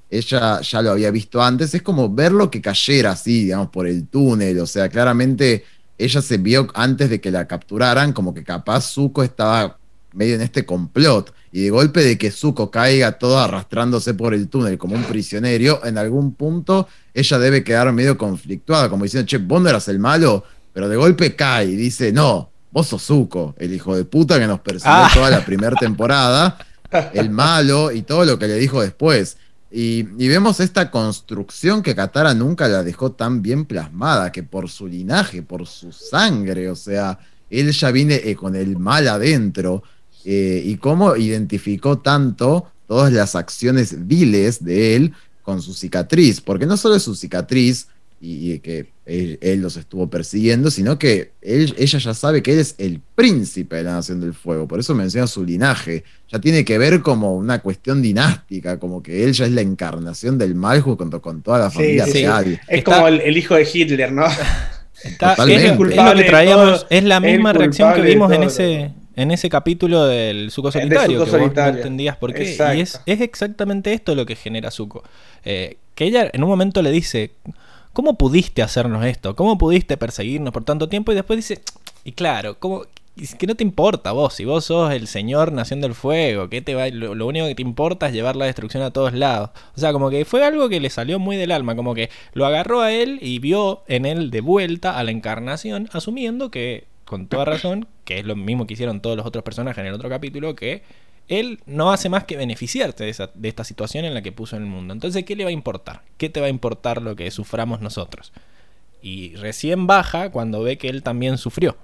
ella ya lo había visto antes, es como verlo que cayera así, digamos, por el túnel. O sea, claramente ella se vio antes de que la capturaran, como que capaz Zuko estaba medio en este complot. Y de golpe de que Zuko caiga todo arrastrándose por el túnel como un prisionero, en algún punto ella debe quedar medio conflictuada, como diciendo, che, vos no eras el malo, pero de golpe cae y dice, no, vos sos Zuko, el hijo de puta que nos persiguió Ah. toda la primera temporada, el malo y todo lo que le dijo después. Y, y vemos esta construcción que Katara nunca la dejó tan bien plasmada, que por su linaje, por su sangre, o sea, él ya viene eh, con el mal adentro, eh, y cómo identificó tanto todas las acciones viles de él con su cicatriz, porque no solo es su cicatriz y, y que él, él los estuvo persiguiendo, sino que él- ella ya sabe que él es el príncipe de la Nación del Fuego, por eso menciona su linaje, ya tiene que ver como una cuestión dinástica, como que él ya es la encarnación del mal junto con toda la familia sí, sí. real. Es Está- como el, el hijo de Hitler, ¿no? Está- es, lo que traíamos, es la misma reacción que vimos en ese, en ese capítulo del Del Solitario, que vos no entendías por qué. Exacto. Y es, es exactamente esto lo que genera Zuko. Eh, que ella en un momento le dice, ¿cómo pudiste hacernos esto? ¿Cómo pudiste perseguirnos por tanto tiempo? Y después dice, y claro, ¿cómo? Que no te importa vos, si vos sos el señor Nación del Fuego, ¿qué te va? Lo, lo único que te importa es llevar la destrucción a todos lados. O sea, como que fue algo que le salió muy del alma, como que lo agarró a él y vio en él de vuelta a la encarnación, asumiendo que, con toda razón, que es lo mismo que hicieron todos los otros personajes en el otro capítulo, que él no hace más que beneficiarse de, esa- de esta situación en la que puso en el mundo. Entonces, ¿qué le va a importar? ¿Qué te va a importar lo que suframos nosotros? Y recién baja cuando ve que él también sufrió.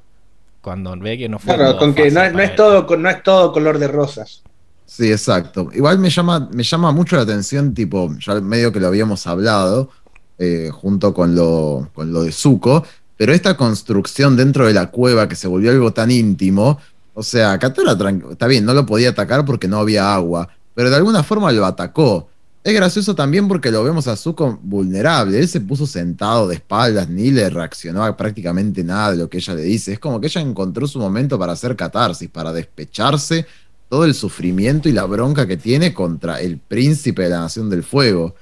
Cuando ve que no fue. Claro, con que no, es todo, con- no es todo color de rosas. Sí, exacto. Igual me llama, me llama mucho la atención, tipo, ya medio que lo habíamos hablado, eh, junto con lo, con lo de Zuko, pero esta construcción dentro de la cueva que se volvió algo tan íntimo, o sea, Katara está bien, no lo podía atacar porque no había agua, pero de alguna forma lo atacó. Es gracioso también porque lo vemos a Zuko vulnerable. Él se puso sentado de espaldas, ni le reaccionó a prácticamente nada de lo que ella le dice. Es como que ella encontró su momento para hacer catarsis, para despecharse todo el sufrimiento y la bronca que tiene contra el príncipe de la Nación del Fuego.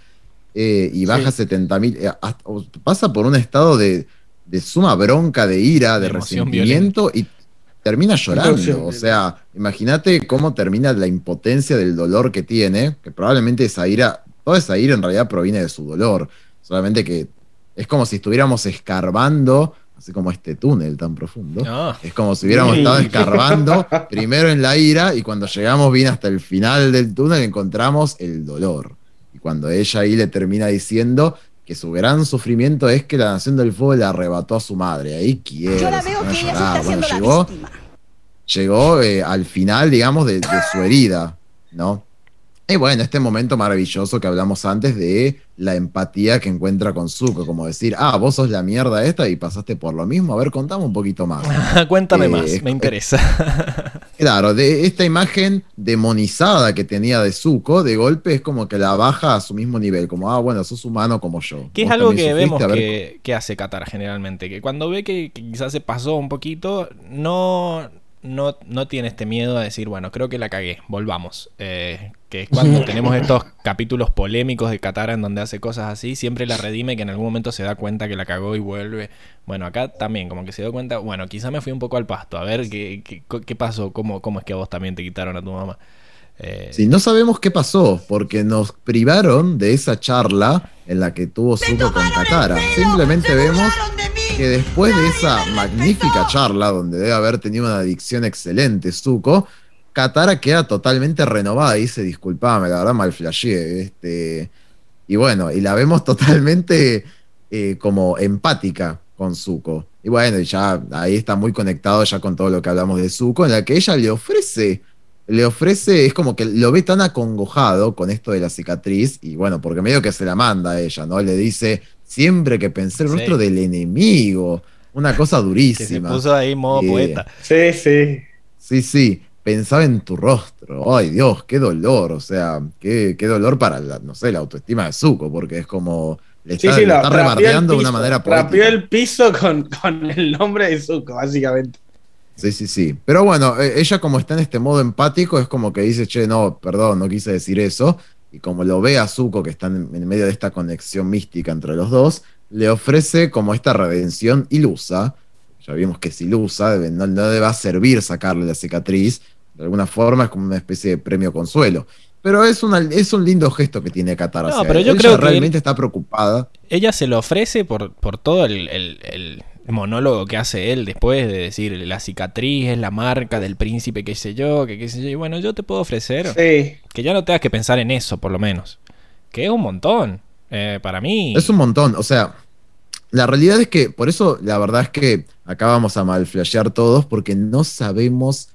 Eh, y baja Sí. 70.000, eh, pasa por un estado de, de suma bronca, de ira, de, resentimiento y, termina llorando. O sea, imagínate cómo termina la impotencia del dolor que tiene, que probablemente esa ira, toda esa ira en realidad proviene de su dolor. Solamente que es como si estuviéramos escarbando, así como este túnel tan profundo. No. Es como si hubiéramos estado escarbando primero en la ira y cuando llegamos bien hasta el final del túnel encontramos el dolor. Y cuando ella ahí le termina diciendo que su gran sufrimiento es que la Nación del Fuego le arrebató a su madre. Ahí quiero. Yo la veo que ella está Bueno, llegó, la llegó eh, al final, digamos, de, de su herida, ¿no? Y bueno, este momento maravilloso que hablamos antes de la empatía que encuentra con Zuko, como decir, ah, vos sos la mierda esta y pasaste por lo mismo, a ver, contame un poquito más. Cuéntame Eh, más, me interesa. Claro, de esta imagen demonizada que tenía de Zuko, de golpe es como que la baja a su mismo nivel, como, ah, bueno, sos humano como yo. Que es algo que sufriste, vemos que, que hace Qatar generalmente, que cuando ve que, que quizás se pasó un poquito, no, no, no tiene este miedo a decir, bueno, creo que la cagué, volvamos. Eh, que es cuando tenemos estos capítulos polémicos de Qatar en donde hace cosas así, siempre la redime que en algún momento se da cuenta que la cagó y vuelve. Bueno, acá también, como que se dio cuenta, bueno, quizás me fui un poco al pasto, a ver qué, qué, qué pasó, cómo, cómo es que a vos también te quitaron a tu mamá. Eh, Sí, no sabemos qué pasó, porque nos privaron de esa charla en la que tuvo Zuko con Katara. Simplemente vemos que después de esa magnífica charla, donde debe haber tenido una adicción excelente Zuko, Katara queda totalmente renovada y dice, disculpame, la verdad mal flasheé. Este... Y bueno, y la vemos totalmente eh, como empática con Zuko. Y bueno, ya ahí está muy conectado ya con todo lo que hablamos de Zuko, en la que ella le ofrece le ofrece, es como que lo ve tan acongojado con esto de la cicatriz, y bueno, porque medio que se la manda a ella, ¿no? Le dice, siempre que pensé el Sí. rostro del enemigo, una cosa que se durísima. puso ahí modo Eh, poeta. Sí, sí. Sí, sí, pensaba en tu rostro, ay Dios, qué dolor, o sea, qué, qué dolor para, la, no sé, la autoestima de Zuko, porque es como, le Sí, está, sí, le lo- está rebardeando de una piso, manera poética. el piso con, con el nombre de Zuko, básicamente. Sí, sí, sí. Pero bueno, eh, ella como está en este modo empático, es como que dice, che, no, perdón, no quise decir eso. Y como lo ve a Zuko, que están en, medio de esta conexión mística entre los dos, le ofrece como esta redención ilusa. Ya vimos que es ilusa, no, no le va a servir sacarle la cicatriz. De alguna forma es como una especie de premio consuelo. Pero es, una, es un lindo gesto que tiene Katara. No, pero yo Ella creo que realmente está preocupada. ella se lo ofrece por, por todo el, el- el monólogo que hace él después de decir la cicatriz es la marca del príncipe, qué sé yo, que qué sé yo. Y bueno, yo te puedo ofrecer Sí. que ya no tengas que pensar en eso, por lo menos. Que es un montón. eh, para mí. Es un montón, o sea, la realidad es que, por eso la verdad es que acá vamos a malflashear todos, porque no sabemos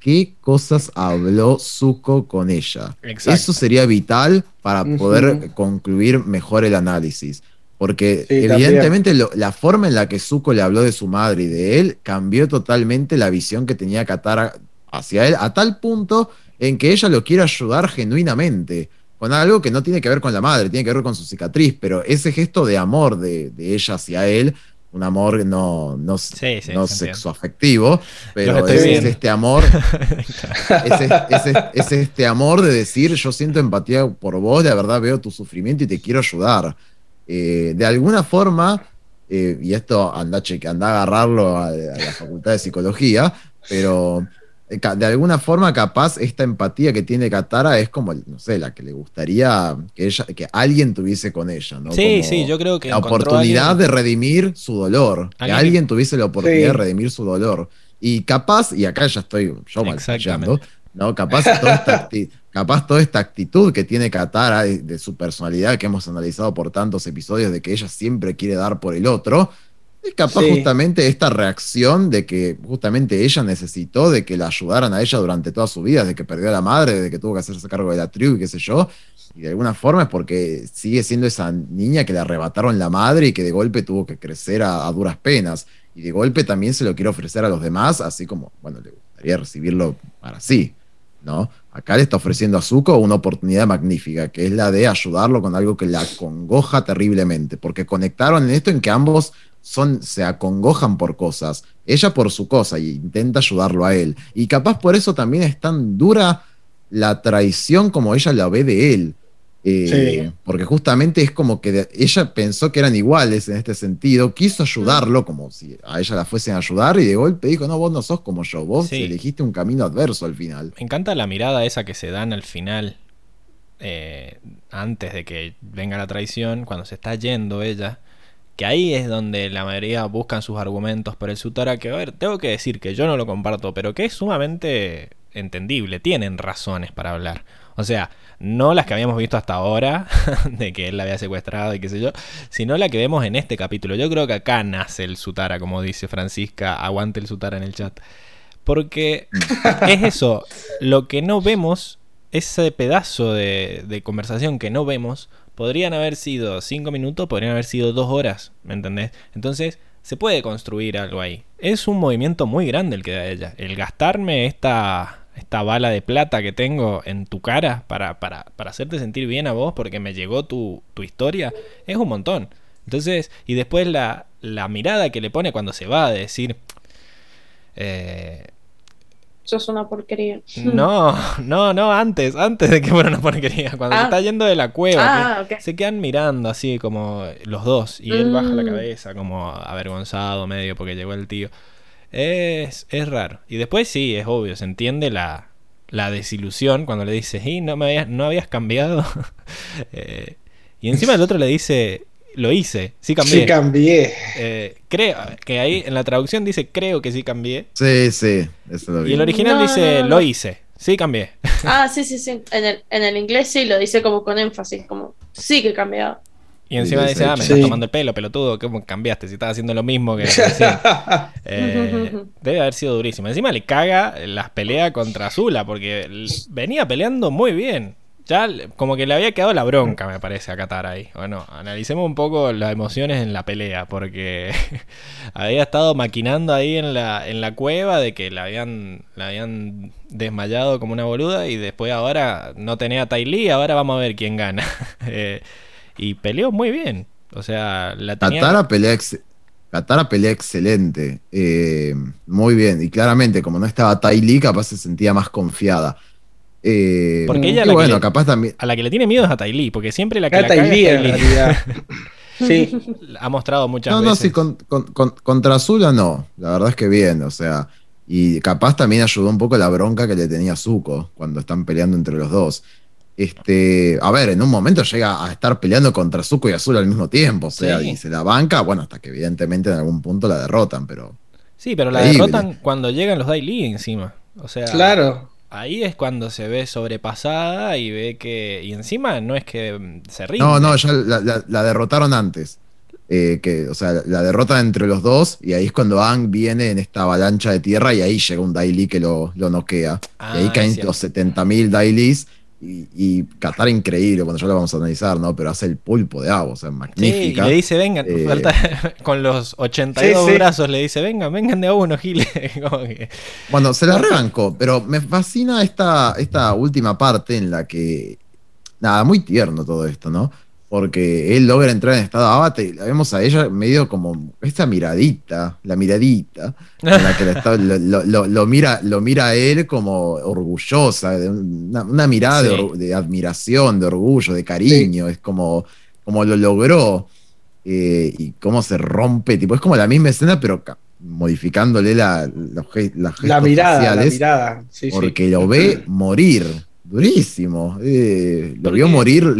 qué cosas habló Zuko con ella. Exacto. Eso sería vital para poder concluir mejor el análisis. Porque Sí, evidentemente lo- la forma en la que Zuko le habló de su madre y de él cambió totalmente la visión que tenía Katara hacia él, a tal punto en que ella lo quiere ayudar genuinamente, con algo que no tiene que ver con la madre, tiene que ver con su cicatriz, pero ese gesto de amor de, de ella hacia él, un amor no, no, Sí, sí, no sexoafectivo, pero es, este amor, es, es- es- es este amor de decir, yo siento empatía por vos, de verdad veo tu sufrimiento y te quiero ayudar. Eh, de alguna forma, eh, y esto anda, anda a agarrarlo a, a la Facultad de Psicología, pero eh, de alguna forma capaz esta empatía que tiene Katara es como, no sé, la que le gustaría que ella, que alguien tuviese con ella, ¿no? sí, Como sí, yo creo que la oportunidad de redimir su dolor, que Alguien- tuviese la oportunidad Sí. de redimir su dolor. Y capaz, y acá ya estoy yo mal. ¿No? Capaz toda, esta capaz toda esta actitud que tiene Katara de, de su personalidad que hemos analizado por tantos episodios de que ella siempre quiere dar por el otro, es capaz Sí. justamente esta reacción de que justamente ella necesitó de que la ayudaran a ella durante toda su vida, de que perdió a la madre, de que tuvo que hacerse cargo de la tribu y qué sé yo, y de alguna forma es porque sigue siendo esa niña que le arrebataron la madre y que de golpe tuvo que crecer a, a duras penas. Y de golpe también se lo quiere ofrecer a los demás, así como, bueno, le gustaría recibirlo para sí, ¿no? Acá le está ofreciendo a Zuko una oportunidad magnífica, que es la de ayudarlo con algo que la congoja terriblemente, porque conectaron en esto en que ambos son, se acongojan por cosas, ella por su cosa y intenta ayudarlo a él. Y capaz por eso también es tan dura la traición como ella la ve de él, Eh, Sí. Porque justamente es como que ella pensó que eran iguales en este sentido, quiso ayudarlo como si a ella la fuesen a ayudar y de golpe dijo, no, vos no sos como yo, vos Sí. elegiste un camino adverso al final. Me encanta la mirada esa que se dan al final, eh, antes de que venga la traición, cuando se está yendo ella, que ahí es donde la mayoría buscan sus argumentos por el Sutara, que a ver, tengo que decir que yo no lo comparto, pero que es sumamente entendible, tienen razones para hablar. O sea, no las que habíamos visto hasta ahora, de que él la había secuestrado y qué sé yo, sino la que vemos en este capítulo. Yo creo que acá nace el Sutara, como dice Francisca, aguante el Sutara en el chat. Porque es eso, lo que no vemos, ese pedazo de, de conversación que no vemos, podrían haber sido cinco minutos, podrían haber sido dos horas, ¿me entendés? Entonces, se puede construir algo ahí. Es un movimiento muy grande el que da ella. El gastarme esta, esta bala de plata que tengo en tu cara para, para, para hacerte sentir bien a vos porque me llegó tu, tu historia, es un montón. Entonces, y después la, la mirada que le pone cuando se va a decir... Eh, Sos una porquería. no, no, no, antes, antes de que fuera una porquería. Cuando se Ah. está yendo de la cueva, Ah, que se quedan mirando así como los dos. Y él baja la Mm. cabeza como avergonzado medio porque llegó el tío. Es, es raro. Y después sí, es obvio, se entiende la, la desilusión cuando le dice, y no, me habías, no habías cambiado. Eh, y encima el otro le dice, lo hice, sí cambié. Sí, cambié. Eh, creo que ahí en la traducción dice, creo que sí cambié. Sí, sí, eso lo vi. Y el original No, dice, no, no. lo hice, sí cambié. Ah, sí, sí, sí. En el, en el inglés sí lo dice como con énfasis, como sí que he cambiado. Y encima Sí, dice, ah, me sí. estás tomando el pelo, pelotudo, ¿cómo cambiaste? Si estás haciendo lo mismo que. Eh, debe haber sido durísimo. Encima le caga las peleas contra Zula, porque venía peleando muy bien. Ya como que le había quedado la bronca, me parece, a Qatar ahí. Bueno, analicemos un poco las emociones en la pelea, porque había estado maquinando ahí en la, en la cueva de que la habían, la habían desmayado como una boluda y después ahora no tenía a Lee, ahora vamos a ver quién gana. Eh, y peleó muy bien. O sea, la tenía... Katara pelea, ex- Katara pelea excelente. eh, muy bien. Y claramente, como no estaba Tai Lee, capaz se sentía más confiada. Eh, Porque ella la que bueno, le- capaz también. A la que le tiene miedo es a Tai Lee, porque siempre la que Era la caga Lee, es en Tai Lee. realidad. Sí. Ha mostrado muchas No, no, veces. sí, con- con- con- contra Zula no. La verdad es que bien, o sea. Y capaz también ayudó un poco la bronca que le tenía Zuko cuando están peleando entre los dos. Este, a ver, en un momento llega a estar peleando contra Zuko y Azul al mismo tiempo, o sea, Sí. y se la banca, bueno, hasta que evidentemente en algún punto la derrotan, pero Sí, pero la derrotan cuando llegan los Tai Lee encima. O sea, Claro. ahí es cuando se ve sobrepasada y ve que. Y encima no es que se rinde. No, no, ya la, la- la derrotaron antes. Eh, que, o sea, la derrotan entre los dos y ahí es cuando Aang viene en esta avalancha de tierra y ahí llega un Daily que lo, lo noquea. Ah, y ahí es caen los 70.000 Dailies y, y Qatar increíble, cuando ya lo vamos a analizar, ¿no? Pero hace el pulpo de agua, o sea, Sí, y magnífica. le dice, vengan, Eh, falta, con los 82 Sí, sí. brazos le dice, vengan, vengan de a uno, Gile. Que- Bueno, se la rebancó, pero me fascina esta, esta última parte en la que. Nada, muy tierno todo esto, ¿no? Porque él logra entrar en estado de avatar y la vemos a ella medio como esta miradita, la miradita, en la que la está- lo, lo- lo- lo mira, lo mira a él como orgullosa, una, una mirada de, Sí. or- de admiración, de orgullo, de cariño, es como, como lo logró eh, y cómo se rompe, tipo, es como la misma escena, pero modificándole la, las La gestos mirada, la mirada. Sí, porque lo ve morir, durísimo, eh, lo vio morir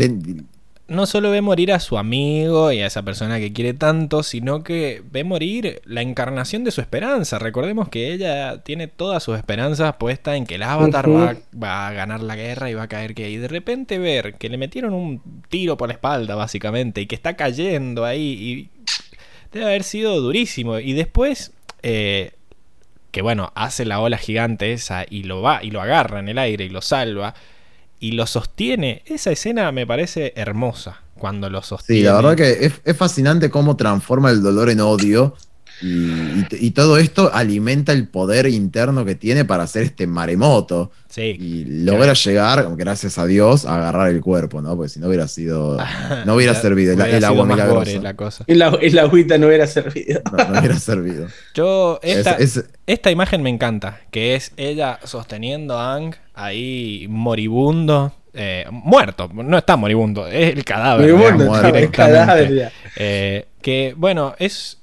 no solo ve morir a su amigo y a esa persona que quiere tanto, sino que ve morir la encarnación de su esperanza. Recordemos que ella tiene todas sus esperanzas puestas en que el avatar va a ganar la guerra y va a caer que... Y de repente ver que le metieron un tiro por la espalda, básicamente, y que está cayendo ahí, y debe haber sido durísimo. Y después... eh, que bueno, hace la ola gigante esa y lo va y lo agarra en el aire y lo salva y lo sostiene. Esa escena me parece hermosa cuando lo sostiene. Sí, la verdad que es, es fascinante cómo transforma el dolor en odio y, y- y todo esto alimenta el poder interno que tiene para hacer este maremoto Sí. y logra llegar, gracias a Dios, a agarrar el cuerpo, ¿no? Porque si no hubiera sido, no hubiera servido el, Hubiera el agua milagrosa. la cosa. Y la, y la agüita no hubiera servido. No, no hubiera servido. Yo, esta, Es- es- esta imagen me encanta, que es ella sosteniendo a Ang ahí moribundo eh, muerto, no está moribundo, es el cadáver. Moribundo, digamos, el cadáver ya. Eh, que bueno, es.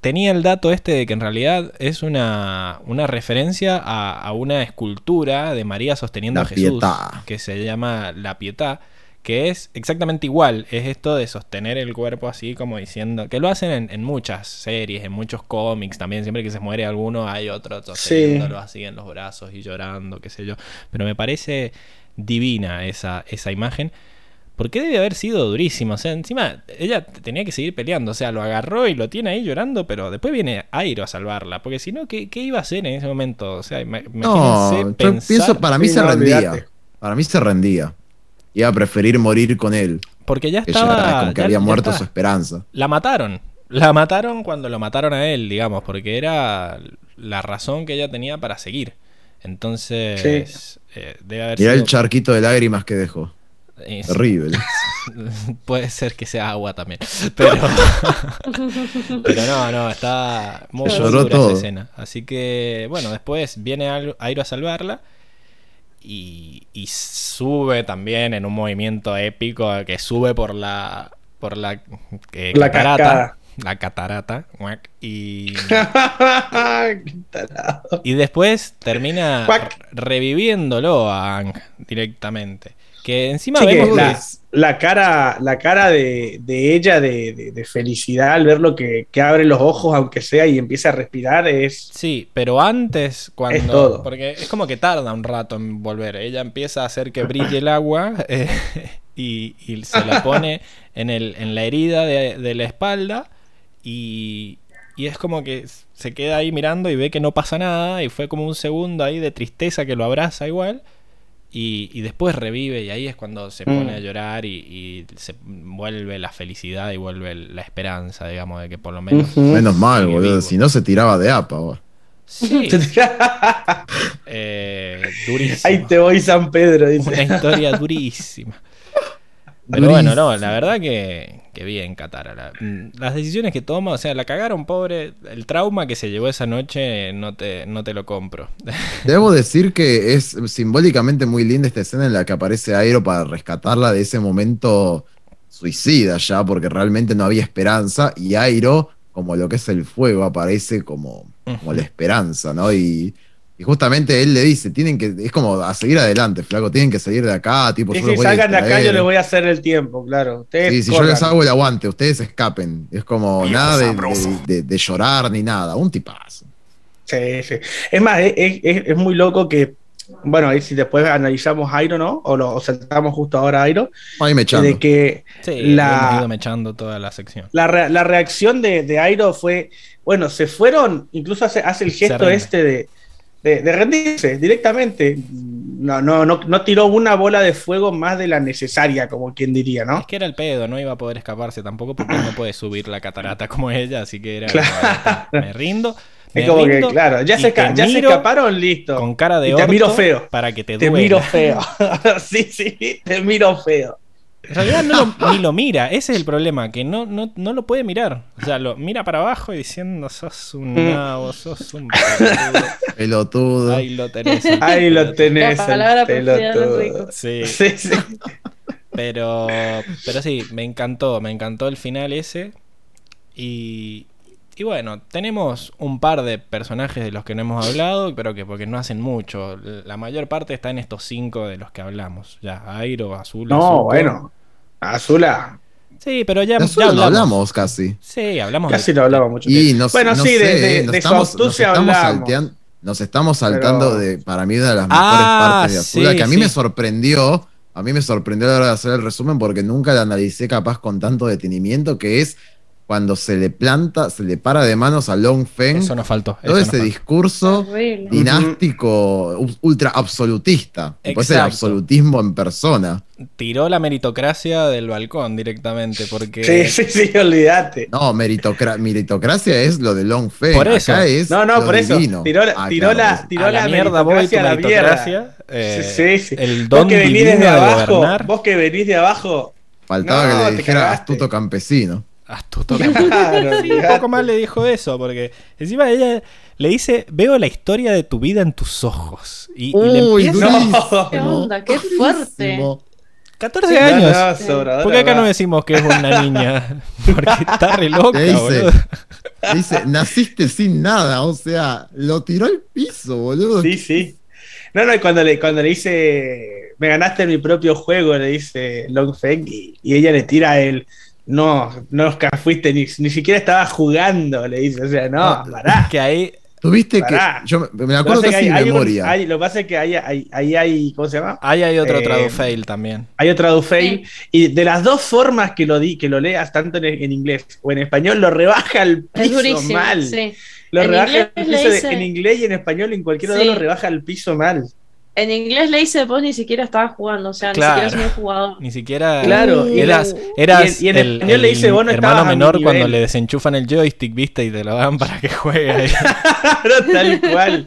Tenía el dato este de que en realidad es una, una referencia a, a una escultura de María sosteniendo La a Jesús. Que se llama La Pietà. Que es exactamente igual. Es esto de sostener el cuerpo así como diciendo. Que lo hacen en, en muchas series, en muchos cómics también. Siempre que se muere alguno hay otro sosteniéndolo así en los brazos y llorando, qué sé yo. Pero me parece divina esa, esa imagen. Porque debe haber sido durísimo. O sea, encima ella tenía que seguir peleando. O sea, lo agarró y lo tiene ahí llorando, pero después viene Airo a salvarla. Porque si no, ¿qué, qué iba a hacer en ese momento? O sea, ima- No, imagínense pensar- pienso, para mí Sí, se no, rendía. Para mí se rendía. Iba a preferir morir con él. Porque ya Que ya estaba. como que ya- había ya muerto está. su esperanza. La mataron. La mataron cuando lo mataron a él, digamos, porque era la razón que ella tenía para seguir. Entonces, eh, debe haber Mirá sido. el charquito de lágrimas que dejó. Es- Terrible. Puede ser que sea agua también. Pero, pero no, no, está muy dura esa escena. Así que, bueno, después viene Airo a salvarla. Y, y sube también en un movimiento épico que sube por la por la, eh, La catarata. cascada. La catarata. Y, y después termina reviviéndolo a Ang directamente. Que encima Sí, que vemos la, cara, la cara de, de ella de, de- de felicidad al ver lo que, que abre los ojos, aunque sea, y empieza a respirar, es. Sí, pero antes, cuando. Es todo. Porque es como que tarda un rato en volver. Ella empieza a hacer que brille el agua eh, y, y se la pone en, el, en la herida de, de la espalda. Y, y es como que se queda ahí mirando y ve que no pasa nada. Y fue como un segundo ahí de tristeza que lo abraza igual. Y, y después revive y ahí es cuando se Mm. pone a llorar y, y se vuelve la felicidad y vuelve la esperanza, digamos, de que por lo menos... Menos mal, boludo. Si no se tiraba de apa, boludo. Sí, eh, durísimo. Ahí te voy, San Pedro, Una dice. historia durísima. Pero bueno, no, la verdad que, que bien Katara. La- mm, las decisiones que toma, o sea, la cagaron, pobre. El trauma que se llevó esa noche no te, no te lo compro. Debo decir que es simbólicamente muy linda esta escena en la que aparece Airo para rescatarla de ese momento suicida ya, porque realmente no había esperanza, y Airo, como lo que es el fuego, aparece como, como la esperanza, ¿no? Y, y justamente él le dice, tienen que, es como a seguir adelante, flaco, tienen que salir de acá, tipo, Y yo si salgan de acá, yo distraer". les voy a hacer el tiempo, claro. Ustedes Sí, si yo les hago el aguante, ustedes escapen. Es como Viejo nada de, sabroso. de- de- de llorar ni nada, un tipazo. Sí, sí. Es más, es, es- muy loco que, bueno, ahí si después analizamos Airo, ¿no? O lo o saltamos justo ahora a Airo, Ahí me echando. de que Sí, La- ido mechando toda la sección. la, re- la reacción de, de Airo fue, bueno, se fueron, incluso hace, hace el gesto este de, de- de rendirse directamente. No, no, no, no tiró una bola de fuego más de la necesaria, como quien diría, ¿no? Es que era el pedo, no iba a poder escaparse tampoco porque no puede subir la catarata como ella, así que era. Claro. Me rindo. Es como que, claro, ya, se, ya escaparon, listo. Con cara de Y te orto miro feo. Para que te, Te duela. miro feo. sí, sí, te miro feo. En realidad no lo- ni lo mira, ese es el problema, que no, no, no lo puede mirar. O sea, lo mira para abajo y diciendo, sos un Mm. nabo, sos un pelotudo". Pelotudo. Ahí lo tenés. Ahí lo tenés, La palabra pelotudo. Sí, Sí, sí. pero, pero sí, me encantó, me encantó el final ese. Y, y bueno, tenemos un par de personajes de los que no hemos hablado, pero que porque no hacen mucho. La mayor parte está en estos cinco de los que hablamos. Ya, Airo, Azul. No, bueno. Azula, Sí, pero ya, ya Azula no hablamos. hablamos casi. Sí, hablamos casi de- no hablaba mucho. Y nos, bueno, no sí, de, sé, de, nos de su estamos, nos astucia estamos hablamos. salteando, nos estamos saltando Pero- de, para mí, una de las Ah, mejores partes de Azula, sí, que a mí sí. me sorprendió, a mí me sorprendió a la hora de hacer el resumen porque nunca la analicé capaz con tanto detenimiento, que es cuando se le planta, se le para de manos a Long Feng, Eso nos faltó. todo ese faltó. discurso dinástico, ultra absolutista, tipo, es el absolutismo en persona. Tiró la meritocracia del balcón directamente, porque... Sí, sí, sí, olvídate. No, meritocra- meritocracia es lo de Long Feng, Por eso. acá es No, no, lo por eso. divino. Tiró, la- Ah, tiró claro, la, tiró a la, la mierda voy a la meritocracia. eh, Sí, sí, sí. El Vos don que venís de abajo, vos que venís de abajo. Faltaba No, que le dijera astuto campesino. Astuto. Claro, Sí, un poco más le dijo eso, porque encima ella le dice, veo la historia de tu vida en tus ojos. Y, y le Uy, empieza- No. ¿Qué onda? Qué fuerte. 14 No, años. no, sobradora, ¿Por qué acá va. no decimos que es una niña? Porque está re loca, dice, dice, naciste sin nada, o sea, lo tiró al piso, boludo. Sí, sí. No, no, y cuando le, cuando le dice, me ganaste en mi propio juego, le dice Long Feng, y, y ella le tira a no, no fuiste, ni, ni siquiera estaba jugando, le dice, o sea, no, No, pará. Que ahí Tuviste Pará. que. Yo me- acuerdo casi que de hay- hay un- memoria. hay- lo que pasa es que ahí hay, ahí hay, ¿cómo se llama? ahí hay otro Eh, tradufail también. Hay otra Dufail, y de las dos formas que lo di, que lo leas, tanto en, en inglés o en español, lo rebaja al Es piso durísimo. mal. Sí. Lo En rebaja inglés al le piso de- en inglés y en español, en cualquiera de Sí. lo rebaja al piso mal. En inglés le dice vos ni siquiera estabas jugando, o sea, Claro. ni siquiera sos un jugador. Ni siquiera. Claro, y Eras, eras y en- y en el, español le dice, "Vos no hermano menor cuando nivel". le desenchufan el joystick, viste, y te lo dan para que juegue ahí. Claro, tal cual.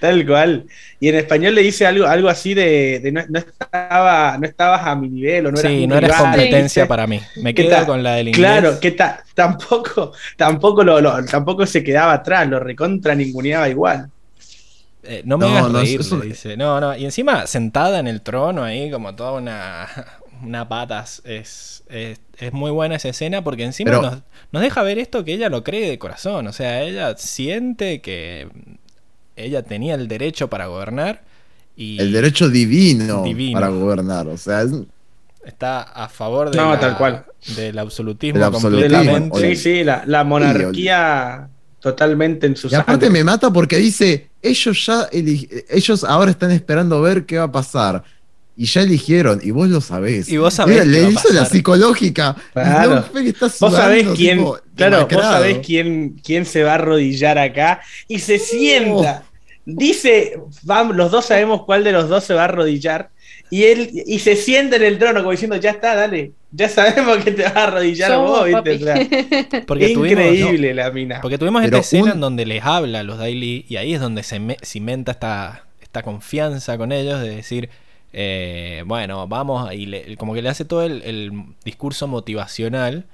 Tal cual. Y en español le dice algo, algo así de, de no, no estaba, no estabas a mi nivel o no eras sí, no eres rival, competencia para mí. Me ¿Qué quedo con la del inglés. Claro, que ta- tampoco, tampoco lo, lo- tampoco se quedaba atrás, lo recontra ninguneaba igual. Eh, no me No, hagas no, reír, eso- le dice. No, no. Y encima, sentada en el trono ahí, como toda una, una patas. Es, es, es muy buena esa escena porque encima Pero- nos, nos deja ver esto que ella lo cree de corazón. O sea, ella siente que ella tenía el derecho para gobernar y El derecho divino, Divino. para gobernar. O sea, es- está a favor de No, la- tal cual. del absolutismo absolutismo, completamente. Sí, sí, la, la monarquía totalmente en su Y aparte sangre. me mata porque dice, ellos ya ellos ahora están esperando ver qué va a pasar. Y ya eligieron, y vos lo sabés. Y vos sabés Mira, qué le hizo la psicológica. Claro. Vos sabés quién, tipo, claro, vos sabés quién, quién se va a arrodillar acá y se sienta. Dice, vamos, los dos sabemos cuál de los dos se va a arrodillar y él y se sienta en el trono como diciendo, ya está, dale, ya sabemos que te vas a arrodillar Somos, vos, ¿viste? papi. O sea, Porque tuvimos- increíble la mina. Porque tuvimos Pero esta escena un- en donde les habla a los Daily y ahí es donde se me- cimenta esta, esta confianza con ellos de decir, eh, bueno, vamos, y le- como que le hace todo el, el discurso motivacional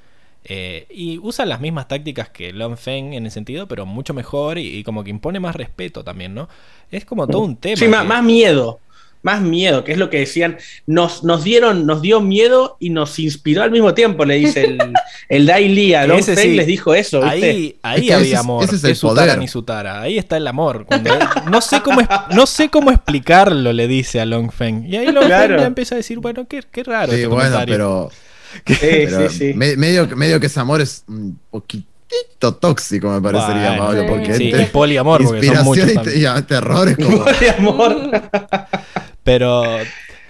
eh, y usa las mismas tácticas que Long Feng en el sentido, pero mucho mejor y, y como que impone más respeto también, ¿no? Es como todo un tema. Sí, más, que- más miedo. Más miedo, que es lo que decían. Nos, nos dieron, nos dio miedo y nos inspiró al mismo tiempo, le dice el, el Dai Li a Long Ese Feng, sí. les dijo eso, ¿viste? Ahí, ahí Es que había ese es- amor. ese es el poder. ni Sutara. Ahí está el amor. Cuando no, sé cómo no sé cómo explicarlo, le dice a Long Feng. Y ahí Long Claro. Feng ya empieza a decir, bueno, qué, qué raro Sí, este bueno, comentario. pero, Sí, pero sí, sí. me- medio, que- medio que ese amor es un poquitito tóxico, me parecería, Bueno, Pablo, porque Sí, entre y poliamor, porque son inspiración muchos y, y terror es como... de amor. Pero,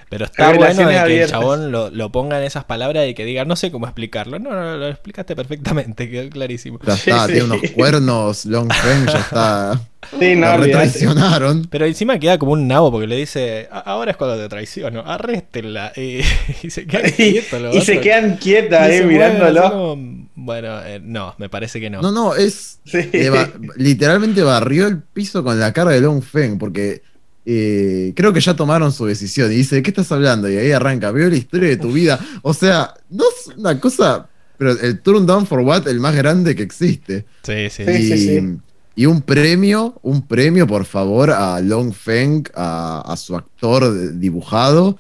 pero está bueno de que abiertas. el chabón lo, lo ponga en esas palabras y que diga, no sé cómo explicarlo. No, no, lo explicaste perfectamente, quedó clarísimo. Ya está, Sí, tiene sí. unos cuernos, Long Feng ya está. Sí, no, lo olvidate. retraicionaron. Pero encima queda como un nabo porque le dice, "A- ahora es cuando te traiciono, arréstenla. Y, y se quedan quietos los y se quedan quietas mueven mirándolo. como, bueno, eh, no, me parece que no. No, no, es. Sí. eh, literalmente barrió el piso con la cara de Long Feng, porque eh, creo que ya tomaron su decisión. Y dice, ¿de qué estás hablando? Y ahí arranca, veo la historia de tu vida. O sea, no es una cosa. Pero el Turn Down for What, el más grande que existe. Sí, sí. Sí, y, sí, sí. y un premio, un premio, por favor, a Long Feng, a, a su actor dibujado,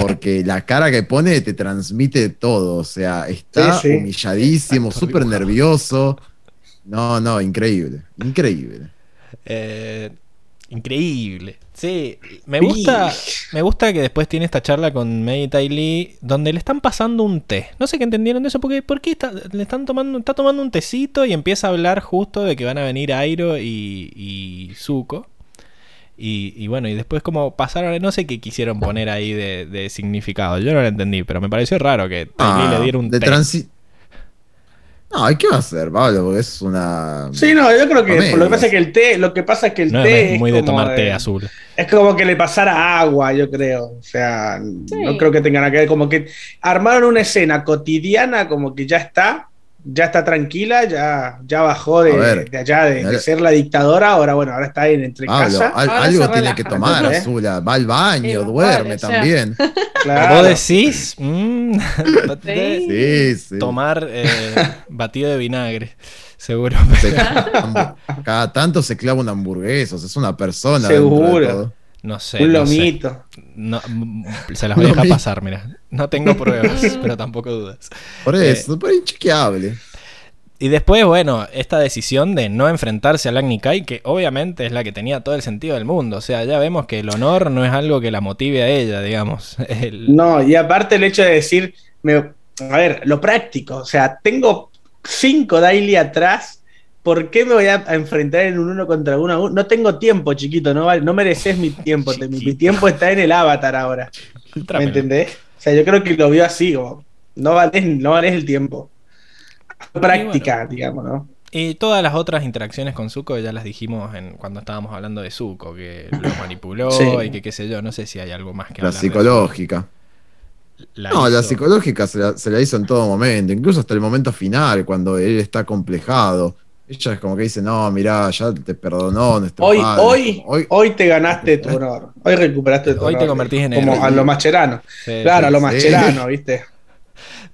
porque la cara que pone te transmite todo. O sea, está Sí, sí. humilladísimo, súper nervioso. No, no, increíble, increíble. Eh, increíble. Sí, me gusta, me gusta que después tiene esta charla con Mei Tai Lee donde le están pasando un té. No sé qué entendieron de eso, porque ¿por qué está, le están tomando, está tomando un tecito y empieza a hablar justo de que van a venir Airo y, y Zuko. Y, y bueno, y después como pasaron, no sé qué quisieron poner ahí de, de significado. Yo no lo entendí, pero me pareció raro que Tai Lee le diera un Ah, de té. No, ¿y qué va a hacer, Pablo? Porque es una. Sí, no, yo creo que lo que pasa es que el té, lo que pasa es que el No té es muy es de como tomar té azul. Es como que le pasara agua, yo creo. O sea, no creo que tengan que ver. Como que armaron una escena cotidiana, como que ya está, ya está tranquila, ya, ya bajó de, ver, de allá, de, ser la dictadora. Ahora, bueno, ahora está en entre Pablo, casa. al- Ahora algo tiene relaja, que tomar, ¿eh? Azula. Va al baño, Sí, duerme vale, o sea. también. Claro. ¿Vos decís? Mm, Sí, sí. tomar eh, batido de vinagre, seguro. Se- cada tanto se clava una hamburguesa, o sea, es una persona. Seguro. No sé. Un no sé. lomito. No, se las voy a dejar pasar, mira. No tengo pruebas, pero tampoco dudas. Por Eh, eso, por inchequeable. Y después, bueno, esta decisión de no enfrentarse a Agni Kai, que obviamente es la que tenía todo el sentido del mundo. O sea, ya vemos que el honor no es algo que la motive a ella, digamos. El- No, y aparte el hecho de decir, me- a ver, lo práctico, o sea, tengo cinco daily atrás, ¿por qué me voy a, enfrentar en un uno contra uno? No tengo tiempo, chiquito, no, no mereces mi tiempo, te- mi, mi tiempo está en el avatar ahora, ¿me entendés? O sea, yo creo que lo vio así, como, no vales, no vales el tiempo. Práctica, digamos, ¿no? Y todas las otras interacciones con Zuko ya las dijimos en, cuando estábamos hablando de Zuko, que lo manipuló Sí. y que qué sé yo, no sé si hay algo más que La hablar psicológica. La No, la psicológica se la, se la hizo en todo momento, incluso hasta el momento final, cuando él está complejado. Ella es como que dice, no, mirá, ya te perdonó nuestro Hoy, padre". hoy, Hoy- hoy te ganaste tu honor, hoy recuperaste tu Hoy te honor. convertís en Como a lo mascherano. Sí, Claro, a lo sí. mascherano, ¿viste?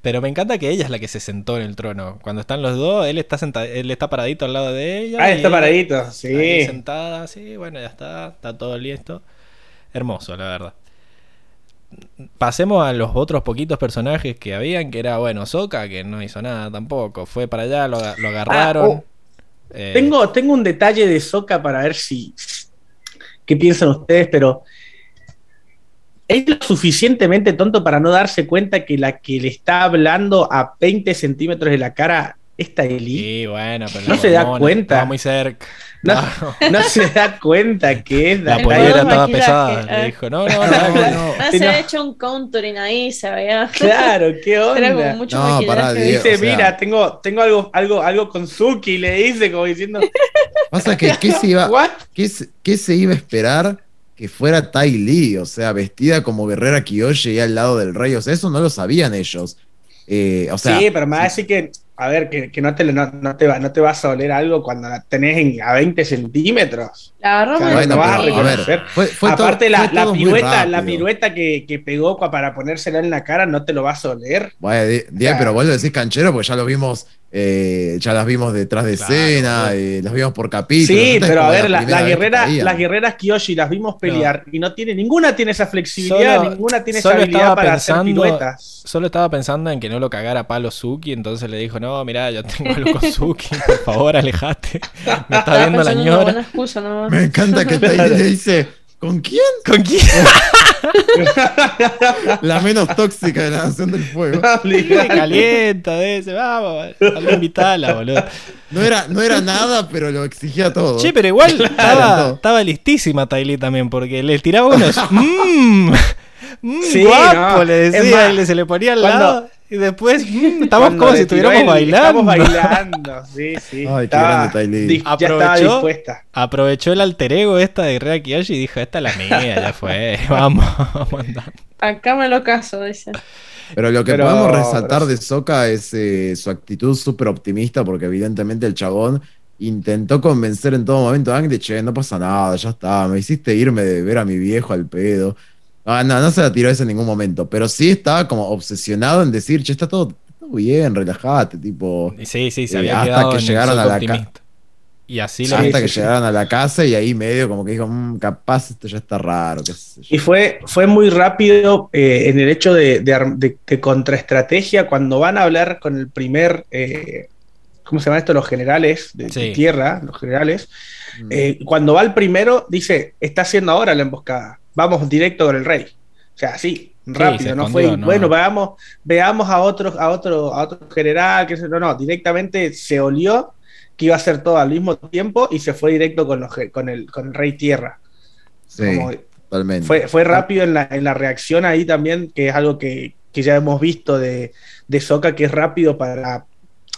Pero me encanta que ella es la que se sentó en el trono. Cuando están los dos, él está senta- él está paradito al lado de ella. Ah, está paradito, sí. sentada, sí, bueno, ya está, está todo listo. Hermoso, la verdad. Pasemos a los otros poquitos personajes que habían, que era, bueno, Soka, que no hizo nada tampoco. Fue para allá, lo, lo agarraron. oh. Eh, Tengo, tengo un detalle de Soca para ver si. ¿Qué piensan ustedes? Pero. Es lo suficientemente tonto para no darse cuenta que la que le está hablando a 20 centímetros de la cara es Taeli. Sí, bueno, pero No se da cuenta. Estaba muy cerca. No, No, no se da cuenta que es La pollera estaba pesada. eh. Le dijo, no, no, no. No. Ah, se ha hecho un contouring ahí, se veía. Claro, ¿qué Era como onda? mucho No, pará. Dice, o sea- mira, tengo, tengo algo, algo, algo con Suki, le dice, como diciendo, Pasa que, ¿qué se, iba, qué, qué se iba a esperar que fuera Tai Lee? O sea, vestida como guerrera Kyoshi y al lado del rey. O sea, eso no lo sabían ellos. Eh, o sea, sí, pero me va a decir que, a ver, que, que no, te, no, no te va, no te vas a oler algo cuando la tenés en- a 20 centímetros. La muy no vas a bien. pero, a reconocer. ver, fue, fue todo- Aparte, la, fue la pirueta, la pirueta que, que pegó para ponérsela en la cara, no te lo vas a oler. Bueno, di- sea- pero vos lo decís canchero porque ya lo vimos, eh, ya las vimos detrás de Claro, escena, eh, las vimos por capítulos. Sí, pero a ver, la- las guerreras, las guerreras Kyoshi las vimos pelear y no tiene, ninguna tiene esa flexibilidad, Solo- ninguna tiene esa habilidad para hacer piruetas. Solo estaba pensando en que no lo cagara a palo Suki, entonces le dijo, no, mira, yo tengo algo con Suki, por favor, alejate. Me está viendo la ñora. buena excusa, ¿no? Me encanta que le dice, ¿con quién? ¿Con quién? La menos tóxica de la Nación del Fuego. Sí, calienta, dice, vamos, anda a invitarla, boludo. No era, no era nada, pero lo exigía todo. Che, pero igual estaba, estaba listísima Tylee también, porque le tiraba unos mmm, mm, Sí, guapo, no, le decía, más, y le se le ponía al cuando- lado, y después mm, estamos como si estuviéramos el- bailando. Estamos bailando, sí, sí. Ay, qué Estaba grande ya estaba Aprovechó. dispuesta. Aprovechó el alter ego esta de Rea Kiyoshi y dijo, esta es la mía, ya fue, vamos, vamos a andar. Acá me lo caso, dice. Pero lo que Pero- podemos resaltar pero- de Soka es eh, su actitud súper optimista, porque evidentemente el chabón intentó convencer en todo momento a Ang de che, no pasa nada, ya está, me hiciste irme de ver a mi viejo al pedo. Ah, no, no se la tiró eso en ningún momento, pero sí estaba como obsesionado en decir, che, está todo, todo bien, relájate, tipo, Y sí, sí, se Eh, había hasta que llegaron a la ca- optimista. Y así lo hasta que sí. llegaron a la casa y ahí medio como que dijo, "Mm, capaz esto ya está raro, qué sé yo". Y fue, fue muy rápido eh, en el hecho de, de, de- de contraestrategia cuando van a hablar con el primer, eh, ¿cómo se llama esto? Los generales de, de Sí. tierra, los generales. Mm. Eh, cuando va el primero, dice, está haciendo ahora la emboscada, vamos directo con el rey. O sea, así, rápido, no escondió, fue, no. bueno, veamos, veamos a otro, a otro, a otro general, que no, no, directamente se olió que iba a hacer todo al mismo tiempo y se fue directo con, los, con, el, con el rey tierra. Sí, Como- totalmente. fue, fue rápido en la, en la reacción ahí también, que es algo que, que ya hemos visto de, de Soca, que es rápido para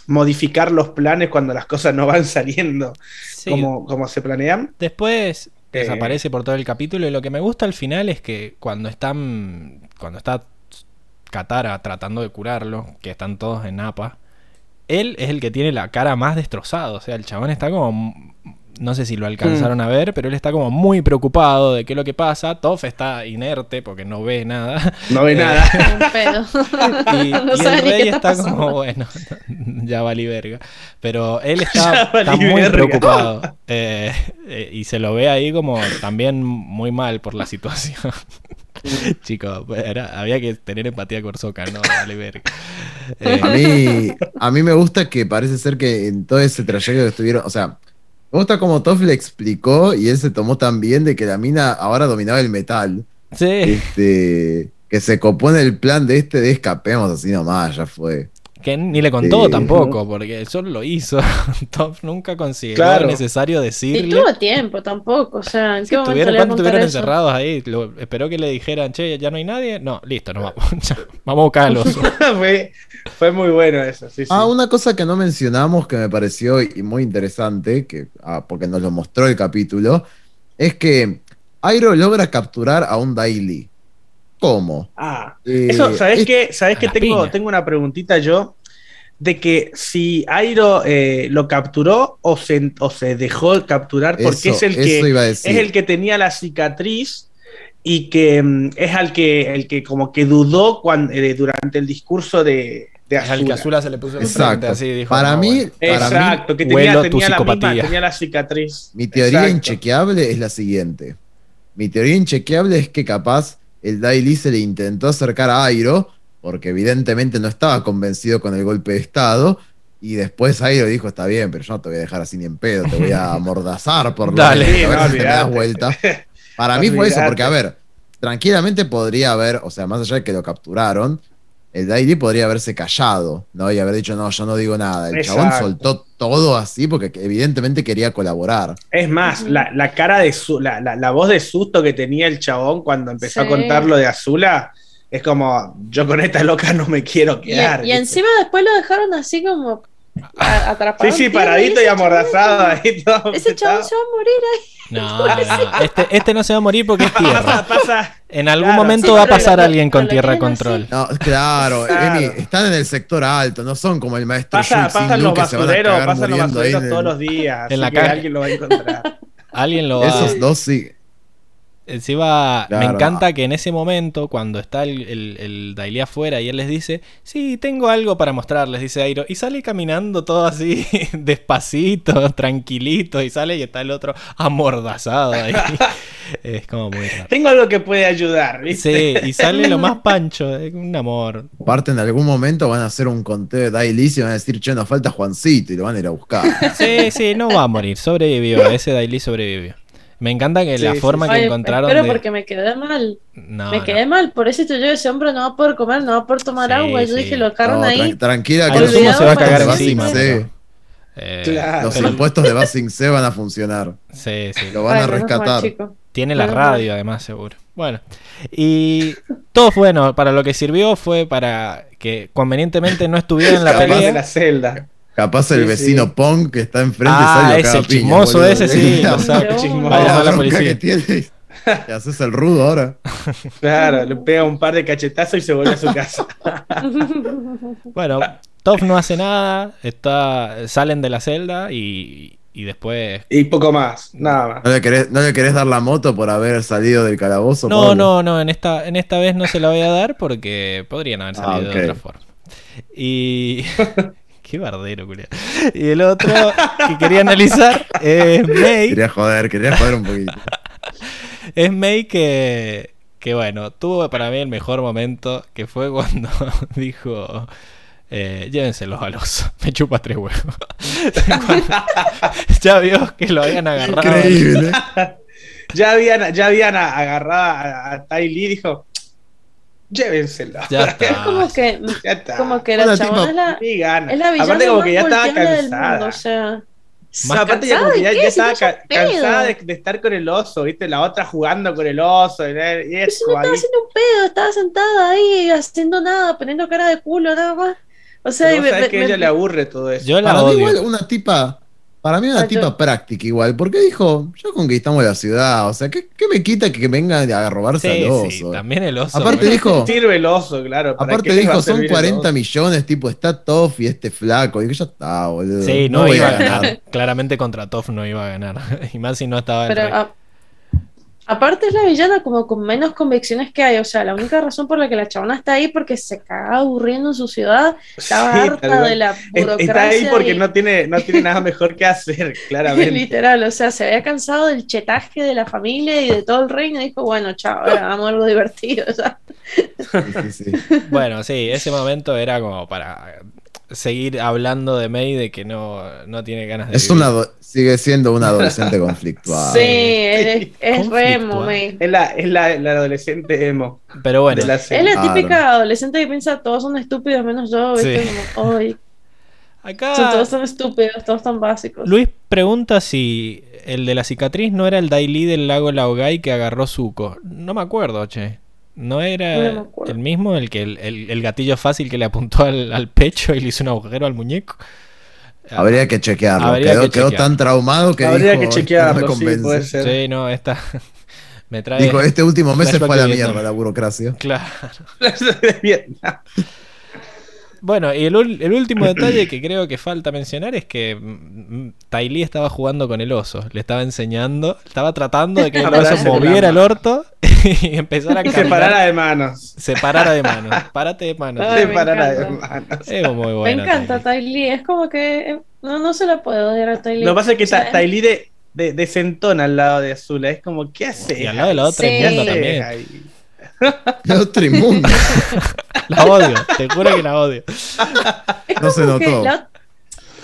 modificar los planes cuando las cosas no van saliendo Sí, como, como se planean. Después Eh. desaparece por todo el capítulo y lo que me gusta al final es que cuando están cuando está Katara tratando de curarlo, que están todos en Napa, él es el que tiene la cara más destrozada, o sea, el chabón está como no sé si lo alcanzaron a ver, pero él está como muy preocupado de qué es lo que pasa. Toph está inerte porque no ve nada. No ve Eh, nada. Y, No y sabe el rey está está como, bueno, ya valí verga. Pero él está, está muy verga. preocupado. Eh, eh, y se lo ve ahí como también muy mal por la situación. Chicos, era- había que tener empatía con Soca, no vale verga. Eh, A mí, a mí me gusta que parece ser que en todo ese trayecto que estuvieron, o sea, me gusta como Toff le explicó y él se tomó tan bien de que la mina ahora dominaba el metal. sí, Este, que se copó en el plan de este de escapemos así nomás, ya fue. Que ni le contó Sí. tampoco, porque él solo lo hizo. Top nunca consiguió Claro. necesario Ni decirle. tuvo tiempo tampoco, o sea, ¿en Sí, qué momento estuvieron- le iba a ¿Cuánto contar estuvieron eso? encerrados ahí? Lo- esperó que le dijeran, che, ya no hay nadie. No, listo, nos vamos. Ya, vamos a buscar al oso. fue, fue muy bueno eso, sí, sí. Ah, una cosa que no mencionamos que me pareció y muy interesante, que, ah, porque nos lo mostró el capítulo, es que Airo logra capturar a un Daily. ¿Cómo? Ah, Eh, eso, ¿sabés es- qué? ¿Sabés a que tengo, piña. tengo una preguntita yo? De que si Airo eh, lo capturó o se, o se dejó capturar, porque Eso- es el que es el que tenía la cicatriz y que mm, es al que el que como que dudó cuando, eh, durante el discurso de, de Es al que Azula. Azula se le puso Exacto. así dijo. para, "No, mí, bueno". para mí, Exacto, que tenía, tenía la misma, tenía la cicatriz. mi teoría Exacto. inchequeable es la siguiente. Mi teoría inchequeable es que capaz el Daily se le intentó acercar a Airo, porque evidentemente no estaba convencido con el golpe de Estado, y después Airo dijo, está bien, pero yo no te voy a dejar así ni en pedo, te voy a amordazar por lo Dale. menos, a ver si te me das vuelta. Para mí fue eso, porque a ver, tranquilamente podría haber, o sea, más allá de que lo capturaron, el Daily podría haberse callado, ¿no? Y haber dicho, no, yo no digo nada. El chabón soltó todo así porque evidentemente quería colaborar. Es más, la, la cara de su, la, la- la voz de susto que tenía el chabón cuando empezó a contar lo de Azula, es como, yo con esta loca no me quiero quedar. y encima después lo dejaron así como atrapado. sí, sí, paradito y amordazado ahí todo. Ese chabón se va a morir ahí. No, no, este, este no se va a morir porque es tierra. pasa, pasa. En algún Claro, momento sí, va a pasar lo- alguien con tierra control. No, claro, Claro. Emi, están en el sector alto, no son como el maestro Pasa, pasan los que se van a basureros, pasan los basureros todos el- los días. en así la que calle. alguien lo va a encontrar. Alguien lo va Esos dos sí. Encima, me Claro. encanta que en ese momento, cuando está el, el, el Daily afuera y él les dice, sí, tengo algo para mostrarles, dice Airo, y sale caminando todo así, despacito, tranquilito, y sale y está el otro amordazado ahí. es como muy raro. Tengo algo que puede ayudar, ¿viste? Sí, y sale lo más pancho, es un amor. Aparte, en algún momento van a hacer un conteo de Dailies y van a decir, che, nos falta Juancito y lo van a ir a buscar. Sí, sí, no va a morir, sobrevivió, ese Daily sobrevivió. Me encanta que Sí, la sí, forma sí. que Ay, encontraron espero de... porque me quedé mal. No, me no. quedé mal. Por eso yo ese hombre no va a poder comer, no va a poder tomar Sí, agua. Yo sí. dije, lo dejaron No, ahí. tran- tranquila, que los sumo se va a cagar encima. pero- eh, Claro. los pero- impuestos de Basing C van a funcionar. Sí, sí. Lo van Ay, a mal, rescatar. Tiene la radio, además, seguro. Bueno, y todo bueno, para lo que sirvió fue para que convenientemente no estuviera en la de pelea. la celda. Capaz el Sí, vecino sí. Pong que está enfrente Ah, sale ese, el piña, chismoso boludo. ese, sí, lo sabe. Pero- Chismoso. A la policía. que tiene. Y haces el rudo ahora. Claro, le pega un par de cachetazos y se vuelve a su casa. Bueno, Toph no hace nada, está, salen de la celda y, y después... Y poco más, nada más. ¿No le, querés, ¿No le querés dar la moto por haber salido del calabozo? No, Pablo? no, no, en esta, en esta vez no se la voy a dar porque podrían haber Ah, salido de otra forma. Y... Qué bardero. Y el otro que quería analizar es May. Quería joder, quería joder un poquito. Es May que, que, bueno, tuvo para mí el mejor momento, que fue cuando dijo, eh, llévenselos al oso, me chupa tres huevos. Ya vio que lo habían agarrado. Increíble. Ya habían, ya habían agarrado a, a Ty Lee y dijo: Llévenselo. Ya Es está. como que, Ya está. como que la chabona es la, es la villana Aparte, como más que ya estaba cansada. mundo, o sea. Más aparte, ya, como que ya, estaba ca- cansada de, de estar con el oso, ¿viste? La otra jugando con el oso. Y, y Pero es si no estaba ahí. haciendo un pedo, estaba sentada ahí haciendo nada, poniendo cara de culo nada más. O sea, Pero y me- me- que a me- ella le aburre todo eso. Yo la Para mí odio. igual una tipa, para mí una Ay, yo- tipa práctica igual, porque dijo, ya conquistamos la ciudad, o sea, ¿qué, qué me quita que vengan a robarse Sí, al oso? sí, también el oso. Aparte dijo, Sirve el oso, claro. ¿para aparte dijo, son servir el 40 oso? millones, tipo, está Toff y este flaco, y que ya está, boludo. Sí, no, iba a ganar. Claramente contra Toff no iba a ganar. Y más si no estaba en pero re- a- Aparte es la villana como con menos convicciones que hay, o sea, la única razón por la que la chabona está ahí porque se cagaba aburriendo en su ciudad, estaba Sí, harta de la Es- burocracia. Está ahí porque y- no tiene, no tiene nada mejor que hacer, claramente. Literal, o sea, se había cansado del chetaje de la familia y de todo el reino y dijo, bueno, chao, ahora hagamos algo divertido. sí, sí. Bueno, sí, ese momento era como para seguir hablando de May de que no, no tiene ganas de Es vivir. una sigue siendo un adolescente conflictuado. sí, es, es re May. Es la, es la, la adolescente emo Pero bueno, la Es la Claro. típica adolescente que piensa todos son estúpidos menos yo, ¿viste? Sí. Como, "Ay, acá son- todos son estúpidos, todos tan básicos. Luis pregunta si el de la cicatriz no era el Daily del lago Laogai que agarró Zuko. No me acuerdo, che. ¿No era No el mismo, el que el, el- el gatillo fácil que le apuntó al, al pecho y le hizo un agujero al muñeco? Habría que chequearlo. Habría quedó, que quedó chequear. tan traumado que Habría dijo, que "Esto no chequearlo, me sí, convence". puede ser. Sí, no, esta me trae... Dijo, este último mes se fue a la mierda la burocracia. Claro. De. Bueno, y el, ul- el último detalle que creo que falta mencionar es que mm, Ty Lee estaba jugando con el oso. Le estaba enseñando, estaba tratando de que el oso moviera el orto y empezara a Y caminar. separara de manos. Se parara de manos. Párate de manos. Ay, me Separara de encanta. manos. Es muy Me bueno. encanta Ty Lee, es como que eh, no, no se la puede odiar a Ty Lee. Lo que pasa es que O sea, Ta- Ty Lee de, de- desentona al lado de Azula. Es como, ¿qué hace? Y al lado de la otra Sí. inmunda ¿Qué haces también. El otro inmundo. La odio, te juro que la odio. es no se notó. la-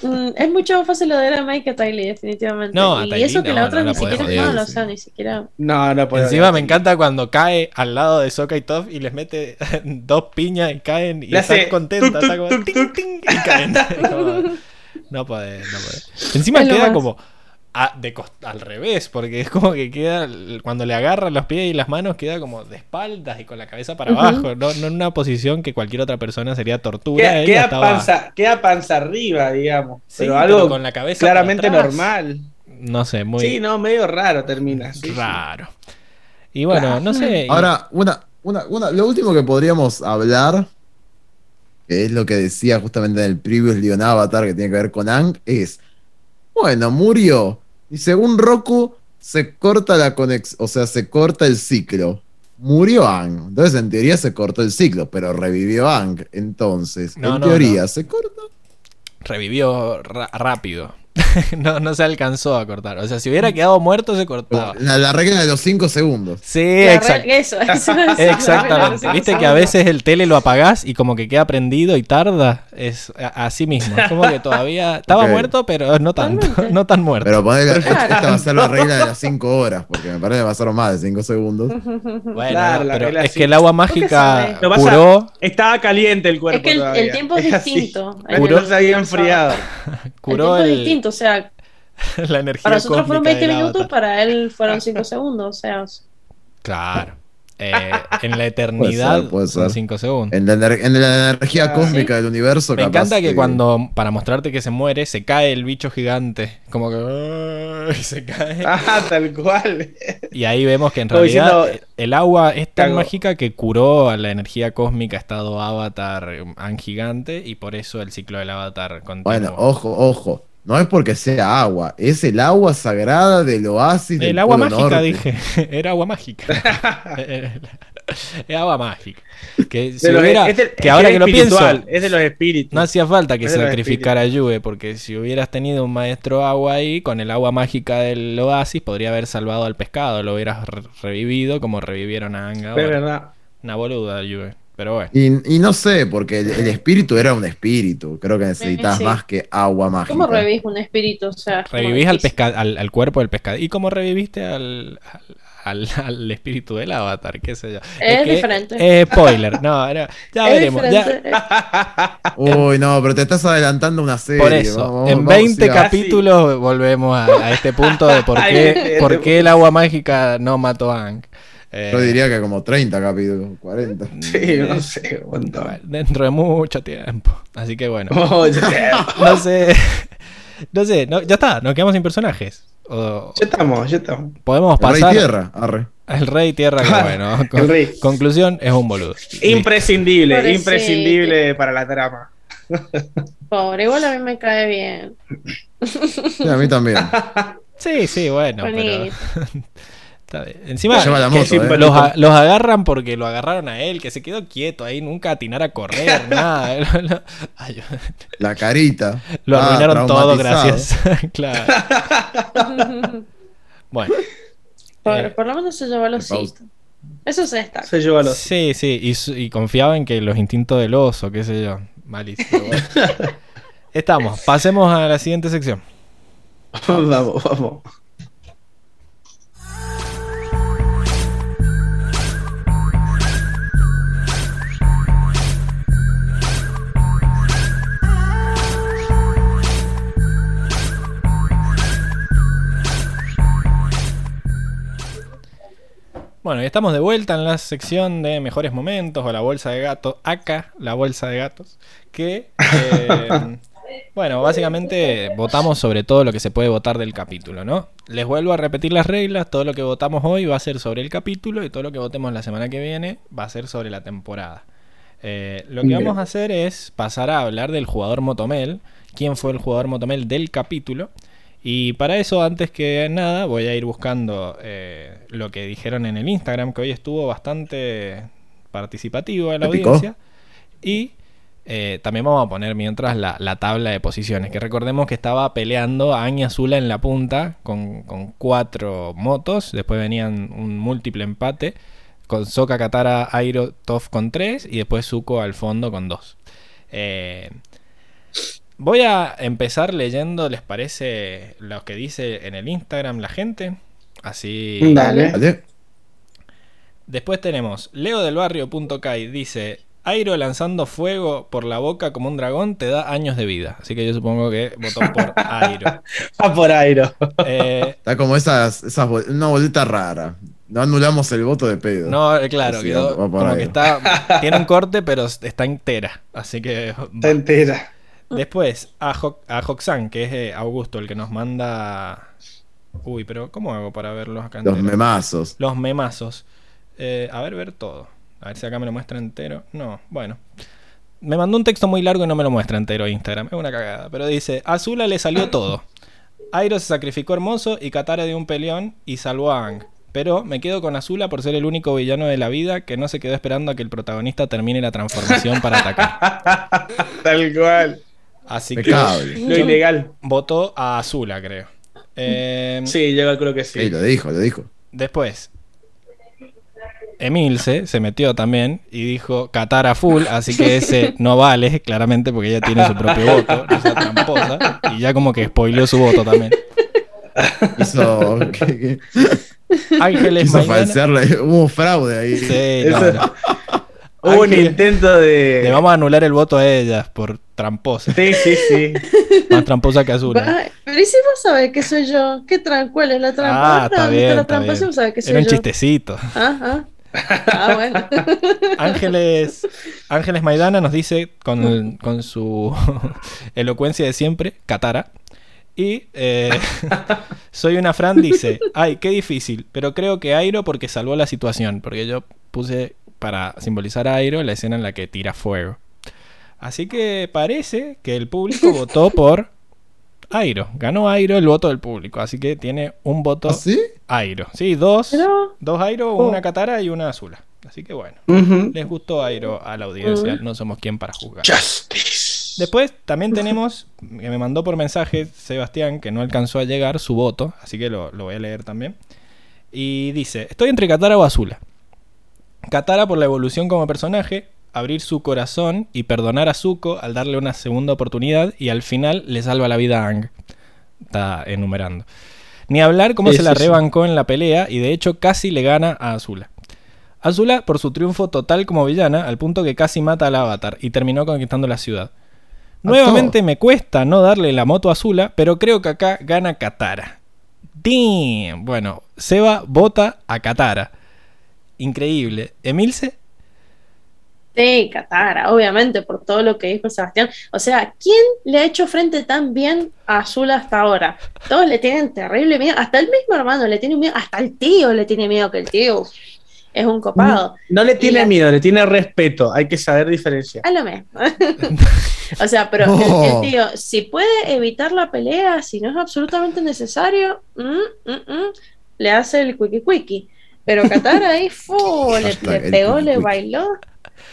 mm, es mucho más fácil odiar a Mike que a Ty Lee, definitivamente. No, y eso que no, la otra no la ni siquiera es mala, o sea, ni siquiera. No, no puedo. Encima me encanta cuando cae al lado de Sokka y Toph y les mete dos piñas y caen y Le están contentas. está como y caen. Como, no podés, no podés. Encima Es lo queda más. como a- de cost- al revés, porque es como que queda, cuando le agarran los pies y las manos, queda como de espaldas y con la cabeza para abajo. No, no en una posición que cualquier otra persona sería tortura. Queda, ella queda estaba- panza, queda panza arriba, digamos. Sí, pero pero algo con la cabeza claramente normal. No sé, muy Sí, no, medio raro termina. sí, raro. Y bueno, Claro. no sé. Ahora, una, una, una, lo último que podríamos hablar, que es lo que decía justamente en el previous Leon Avatar que tiene que ver con Ang, es, bueno, murió. Y según Roku, se corta la conexión, o sea, se corta el ciclo. Murió Ang. Entonces, en teoría, se cortó el ciclo, pero revivió Ang. Entonces, No, en no, teoría, no. se corta. revivió rápido. no, no se alcanzó a cortar. O sea, si hubiera quedado muerto, se cortaba. La, la regla de los 5 segundos. Sí, re- Eso, eso, eso, Exactamente. Viste que a veces el tele lo apagás y como que queda prendido y tarda. Es a- así mismo. Es como que todavía estaba muerto, pero no tanto. Totalmente. No tan muerto. Pero Claro. esta va a ser la regla de las 5 horas, porque me parece que pasaron más de 5 segundos. Bueno, Claro, pero es que el agua mágica curó, Estaba caliente el cuerpo. Es que el- el tiempo es distinto. Curó- se había enfriado. El curó tiempo es el- distinto, o sea, la energía para nosotros fueron cósmica 20 del minutos, para él fueron 5 segundos, o sea, Claro. Eh, en la eternidad puede son ser. 5 segundos. En la, ener- en la energía Ah, cósmica del universo, Me capaz encanta que cuando, para mostrarte que se muere, se cae el bicho gigante. Como que. ¡ay! se cae. Ah, tal cual. Y ahí vemos que en Como realidad diciendo- el agua es tan Cago. mágica que curó a la energía cósmica estado Avatar An gigante y por eso el ciclo del Avatar continuó. Bueno, ojo, ojo. No es porque sea agua, es el agua sagrada del oasis del el agua Polo mágica, Norte. dije. Era agua mágica. es agua mágica. Que, si De los- hubiera- es del- que es ahora que lo pienso, Es de los espíritus. no hacía falta que sacrificara a Yue, porque si hubieras tenido un maestro agua ahí, con el agua mágica del oasis, podría haber salvado al pescado, lo hubieras re- revivido como revivieron a Anga. Es verdad. Una boluda, Yue. Pero bueno. Y, y no sé, porque el, el espíritu era un espíritu. Creo que necesitas Sí. más que agua mágica. ¿cómo revivís un espíritu? O sea, Revivís al, pesca al, al cuerpo del pescado. ¿Y cómo reviviste al, al, al- al espíritu del avatar? ¿Qué sé yo? Es que- diferente. Es spoiler. No, no, ya Es veremos. ya-. Uy, no, pero te estás adelantando una serie. por eso, Vamos, en vamos, 20 sigamos. capítulos volvemos a, a este punto de por qué, este- por qué el agua mágica no mató a Aang. Eh, Yo diría que como 30 capítulos, 40. Sí, no sé, un montón. bueno, dentro de mucho tiempo. Así que bueno. No sé. No sé, no- ya está, nos quedamos sin personajes. O- ya estamos, ya estamos. podemos El Rey pasar. Tierra, arre. El rey tierra, que bueno. El con- rey. conclusión, es un boludo. Imprescindible, imprescindible para la trama. Pobre, igual a mí me cae bien. Sí, a mí también. Sí, sí, bueno, pero Bonito. Está bien. Encima la moto, eh. los, a- los agarran porque lo agarraron a él, que se quedó quieto ahí, nunca atinar a correr, nada. La carita. lo Ah, arruinaron todo, gracias. claro. Bueno. Por, Eh, por lo menos se llevó los pausa. osito. Eso se destaca. Se llevó a los. Sí, sí, y confiaba en que los instintos del oso, qué sé yo. Malísimo. bueno. Estamos, pasemos a la siguiente sección. vamos, vamos. Bueno, y estamos de vuelta en la sección de mejores momentos o la bolsa de gatos. Acá, la bolsa de gatos. Que, eh, bueno, básicamente votamos sobre todo lo que se puede votar del capítulo, ¿no? Les vuelvo a repetir las reglas. Todo lo que votamos hoy va a ser sobre el capítulo y todo lo que votemos la semana que viene va a ser sobre la temporada. Eh, lo que vamos a hacer es pasar a hablar del jugador Motomel. ¿Quién fue el jugador Motomel del capítulo? Y para eso, antes que nada, voy a ir buscando eh, lo que dijeron en el Instagram, que hoy estuvo bastante participativo la ¿Épico? audiencia. Y eh, también vamos a poner mientras la, la tabla de posiciones, que recordemos que estaba peleando a Aña Zula en la punta con, con cuatro motos, después venían un múltiple empate, con Soka Katara, Airo, Toff con tres y después Zuko al fondo con dos. Eh, Voy a empezar leyendo, ¿les parece lo que dice en el Instagram la gente? Así. Dale. ¿Vale? Después tenemos leodelbarrio.kai dice, Airo lanzando fuego por la boca como un dragón te da años de vida. Así que yo supongo que votó por Airo. Va por Airo. Eh, Está como esas, esas bol- una boleta rara. No anulamos el voto de pedo. no, eh, claro, Sí, quedó como que está... Tiene un corte, pero está entera. Así que... Está entera. Después, a, Ho- a Hoxan, que es eh, Augusto, el que nos manda... Uy, pero ¿cómo hago para verlos acá Los enteros? memazos. Los memazos. Eh, a ver, ver todo. A ver si acá me lo muestra entero. No, bueno. Me mandó un texto muy largo y no me lo muestra entero Instagram. Es una cagada. Pero dice, a Azula le salió todo. Airo se sacrificó hermoso y Katara dio un peleón y salvó a Aang. Pero me quedo con Azula por ser el único villano de la vida que no se quedó esperando a que el protagonista termine la transformación para atacar. Tal cual. Así que. Lo ilegal. votó a Azula, creo. Eh, Sí, yo creo que Sí, sí. lo dijo, lo dijo. Después, Emilce se metió también y dijo Katara full, así que ese no vale, claramente, porque ella tiene su propio voto, no sea tramposa, y ya como que spoileó su voto también. Hizo, Ángeles quiso falsearle. Hubo fraude ahí. Sí, no, no. Hubo un intento de. Le vamos a anular el voto a ella por tramposa, Sí, sí, sí. más tramposa que Azul. Ay, pero ¿y si vos sabés que soy yo? ¿Qué tran ¿Cuál es la trampa? Ah, está ¿Dónde bien, la está trampa? bien. Vos sabés que soy Era un yo. chistecito. Ah, ah. Ah, bueno. Ángeles, Ángeles Maidana nos dice con, con su elocuencia de siempre, Katara. Y eh, soy una Fran dice, ay, qué difícil, pero creo que Airo porque salvó la situación, porque yo puse para simbolizar a Airo la escena en la que tira fuego. Así que parece que el público votó por Airo. Ganó Airo el voto del público, así que tiene un voto ¿Ah, sí? Airo. Sí, dos, Pero- dos Airo, Oh. una Katara y una Azula. Así que bueno. Les gustó Airo a la audiencia, no somos quien para juzgar. Justice. Después también tenemos, que me mandó por mensaje Sebastián, que no alcanzó a llegar su voto, así que lo, lo voy a leer también. Y dice, estoy entre Katara o Azula. Katara por la evolución como personaje, abrir su corazón y perdonar a Zuko al darle una segunda oportunidad y al final le salva la vida a Aang. Está enumerando. Ni hablar cómo se la sí. rebancó en la pelea y de hecho casi le gana a Azula. Azula por su triunfo total como villana, al punto que casi mata al avatar y terminó conquistando la ciudad. Nuevamente me cuesta no darle la moto a Azula, pero creo que acá gana Katara. Damn. Bueno, Seba vota a Katara. Increíble. ¿Emilce? Sí, Katara, obviamente, por todo lo que dijo Sebastián. O sea, ¿quién le ha hecho frente tan bien a Azul hasta ahora? Todos le tienen terrible miedo, hasta el mismo hermano le tiene miedo, hasta el tío le tiene miedo, que el tío es un copado. No le tiene Y la- miedo, le tiene respeto. Hay que saber diferenciar. A lo mismo. o sea, pero el- Oh. el, tío, si puede evitar la pelea, si no es absolutamente necesario, mm, mm, mm, le hace el quickie quickie. Pero Katara ahí fu, le, pegó, le bailó,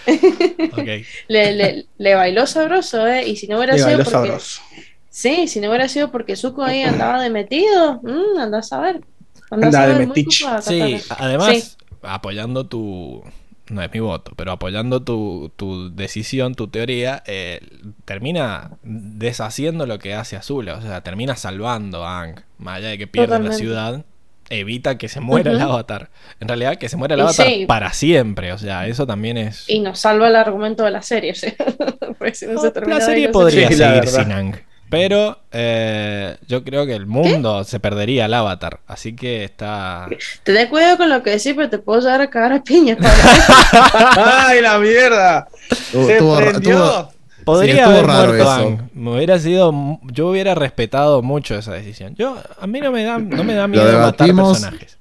le, le, le bailó sabroso, ¿eh? Y si no hubiera Le sido bailó porque. sabroso. Sí, si no hubiera sido porque Zuko ahí andaba de metido, mm, anda a saber. Anda a Andaba de saber, muy metiche. Sí, además, Sí. apoyando tu. No es mi voto, pero apoyando tu, tu decisión, tu teoría, eh, termina deshaciendo lo que hace Azula. O sea, termina salvando a Aang. Más allá de que pierda la ciudad, evita que se muera el avatar. En realidad, que se muera el Y avatar sí. para siempre. O sea, eso también es. Y nos salva el argumento de la serie, si no termina la de ahí, serie no podría Sí, seguir sin Aang. Pero eh, yo creo que el mundo se perdería el avatar. Así que está. Ten cuidado con lo que decís, pero te puedo llegar a cagar a piña. ¡Ay, la mierda! Tuvo- Se tuvo- prendió. tuvo- Podría Sí, haber raro muerto eso. Aang. Me hubiera sido. Yo hubiera respetado mucho esa decisión. Yo, a mí no me da, no me da miedo matar personajes.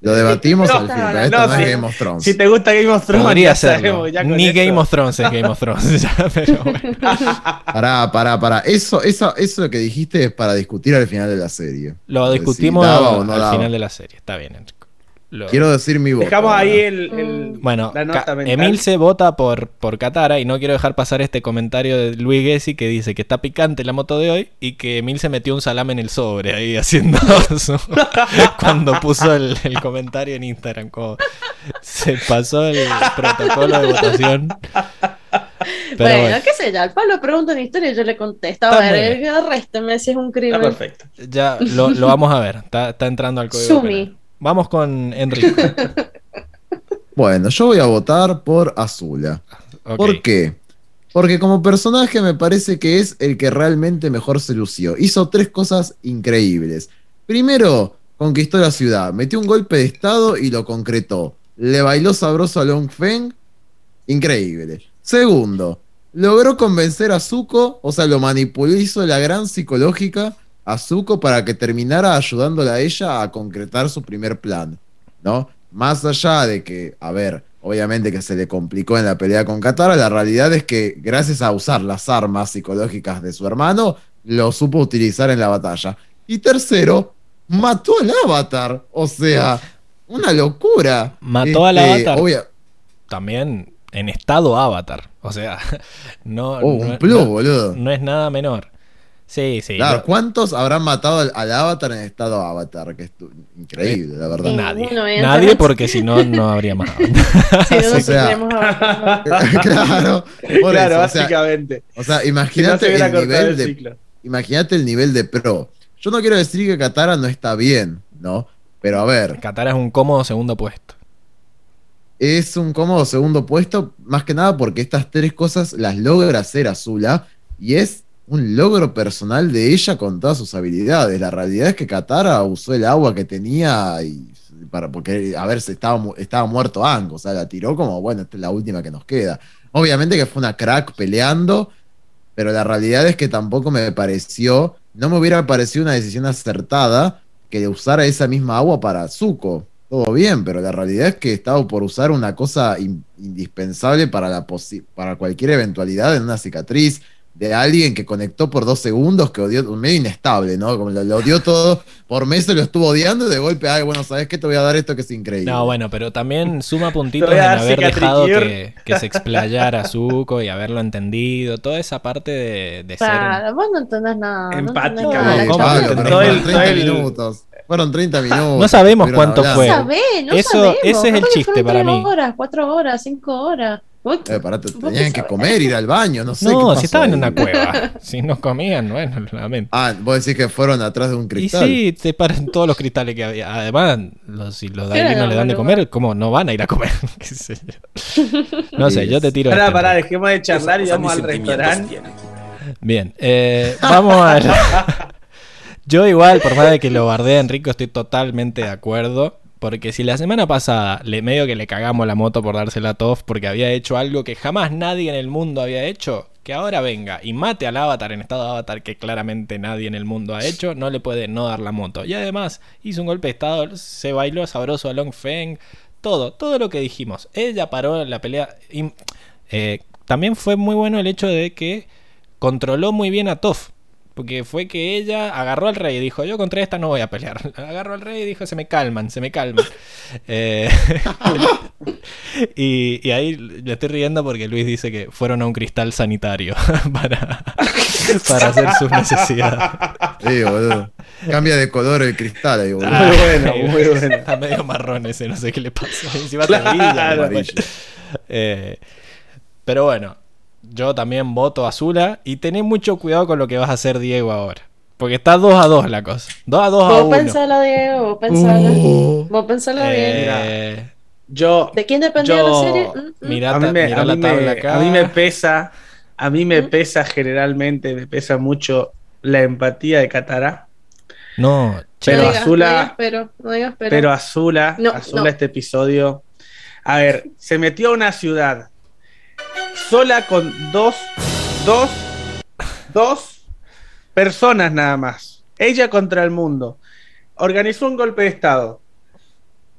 Lo debatimos No, al fin, pero no, esto no, es Game of Thrones. Si te gusta Game of Thrones, Podría ya sabemos, Ni esto. Game of Thrones es Game of Thrones. ya, pero bueno. Pará, pará, pará. Eso, eso, eso que dijiste es para discutir al final de la serie. Lo si discutimos daba o no al daba. final de la serie. Está bien. Lo- Quiero decir mi voto. Dejamos ahí el, el- Bueno, la nota Ca- mental. Emil se vota por, por Katara y no quiero dejar pasar este comentario de Luis Gessi que dice que está picante la moto de hoy y que Emil se metió un salame en el sobre ahí haciendo su- cuando puso el, el comentario en Instagram. como se pasó el protocolo de votación. Pero bueno, bueno, qué sé yo, al palo pregunta en historia y yo le contesto. A ver, arrésteme si es un Está crimen. perfecto. ya lo, lo vamos a ver. Está, está entrando al código. Sumi. penal. Vamos con Enrico. Bueno, yo voy a votar por Azula. ¿Por qué? Porque como personaje me parece que es el que realmente mejor se lució. Hizo tres cosas increíbles. Primero, conquistó la ciudad, metió un golpe de estado y lo concretó. Le bailó sabroso a Long Feng, increíble. Segundo, logró convencer a Zuko, o sea, lo manipuló, hizo la gran psicológica a Zuko para que terminara ayudándola a ella a concretar su primer plan, ¿no? Más allá de que, a ver, obviamente que se le complicó en la pelea con Katara, la realidad es que gracias a usar las armas psicológicas de su hermano, lo supo utilizar en la batalla. Y tercero, mató al avatar, o sea, una locura. Mató al Este, avatar. obvia- También en estado avatar. O sea, no, Oh, un no- no- boludo. no es nada menor. Sí, sí. Claro, ¿cuántos habrán matado al, al avatar en estado avatar? Que es tu- increíble, la verdad. Nadie. Nadie porque si no, no habría más. Si no, no O sea- claro, por claro, eso, o sea, básicamente. o sea, Si no imagínate se el nivel el de imagínate el nivel de pro. Yo no quiero decir que Katara no está bien, ¿no? Pero a ver, Qatar es un cómodo segundo puesto. es un cómodo segundo puesto, más que nada porque estas tres cosas las logra hacer Azula y es un logro personal de ella con todas sus habilidades. La realidad es que Katara usó el agua que tenía y para porque a ver se estaba estaba muerto Aang, o sea, la tiró como bueno, esta es la última que nos queda. Obviamente que fue una crack peleando, pero la realidad es que tampoco me pareció, no me hubiera parecido una decisión acertada que usara esa misma agua para Zuko. Todo bien, pero la realidad es que estaba por usar una cosa in- indispensable para, la para cualquier eventualidad en una cicatriz de alguien que conectó por dos segundos, que odió, medio inestable, ¿no? Como lo, lo odió todo, por meses lo estuvo odiando y de golpe, ay, bueno, ¿sabes qué? Te voy a dar esto que es increíble. No, bueno, pero también suma puntitos en haber dejado que, que se explayara Zuko y haberlo entendido. Toda esa parte de, de ser. Claro, vos no entendés nada. no Empática. entendés Sí, nada. ¿cómo no pero Todo 30 el- minutos. Fueron 30 minutos. No sabemos cuánto hablando. fue. No sabés, no Eso- sabemos. ese es el chiste para mí. horas, cuatro horas, cinco horas. Eh, pará, te- vos tenían qué que comer, ir al baño, no sé. qué no, pasó si estaban en una cueva. si no comían, bueno, lamento. Ah, vos decís que fueron atrás de un Y cristal. sí, te paran todos los cristales que había. Además, los, si los de ahí no le dan de comer, ¿cómo no van a ir a comer? ¿Qué sé yo. No sé, yo te tiro. Pará, este, pará, dejemos de charlar y vamos al restaurante. Bien, eh, vamos a. Yo, igual, por más de que lo bardee a Enrico, estoy totalmente de acuerdo. Porque si la semana pasada le medio que le cagamos la moto por dársela a Toff porque había hecho algo que jamás nadie en el mundo había hecho, que ahora venga y mate al avatar en estado de avatar que claramente nadie en el mundo ha hecho, no le puede no dar la moto. Y además hizo un golpe de estado, se bailó sabroso a Long Feng, todo, todo lo que dijimos. Ella paró la pelea. y, eh, también fue muy bueno el hecho de que controló muy bien a Toff. Porque fue que ella agarró al rey y dijo, yo contra esta no voy a pelear. Agarró al rey y dijo, se me calman, se me calman. Eh, y, y ahí me estoy riendo porque Luis dice que fueron a un cristal sanitario para, para hacer sus necesidades. Sí, boludo. Cambia de color el cristal ahí, boludo. Muy bueno, muy bueno. Está medio marrón ese, no sé qué le pasa. Encima Claro, te brilla, amarillo. Eh, pero bueno, yo también voto a Zula y tenés mucho cuidado con lo que vas a hacer Diego ahora. Porque está 2 a 2 la cosa. 2 a 2 a Vos 1. pensalo, Diego, vos pensalo. Vos pensalo bien. Eh, Yo, ¿De quién dependía yo- la serie? Mm, mm. mirá, a mí, ta- me, mirá a, la mí me- tabla acá. a mí me pesa, a mí me ¿Mm? pesa generalmente, me pesa mucho la empatía de Katara, No, che, pero no digas, Azula- no digas pero, no digas pero. pero Azula, No, Azula no. este episodio, a ver, se metió a una ciudad sola con dos, dos, dos personas nada más, ella contra el mundo, organizó un golpe de estado,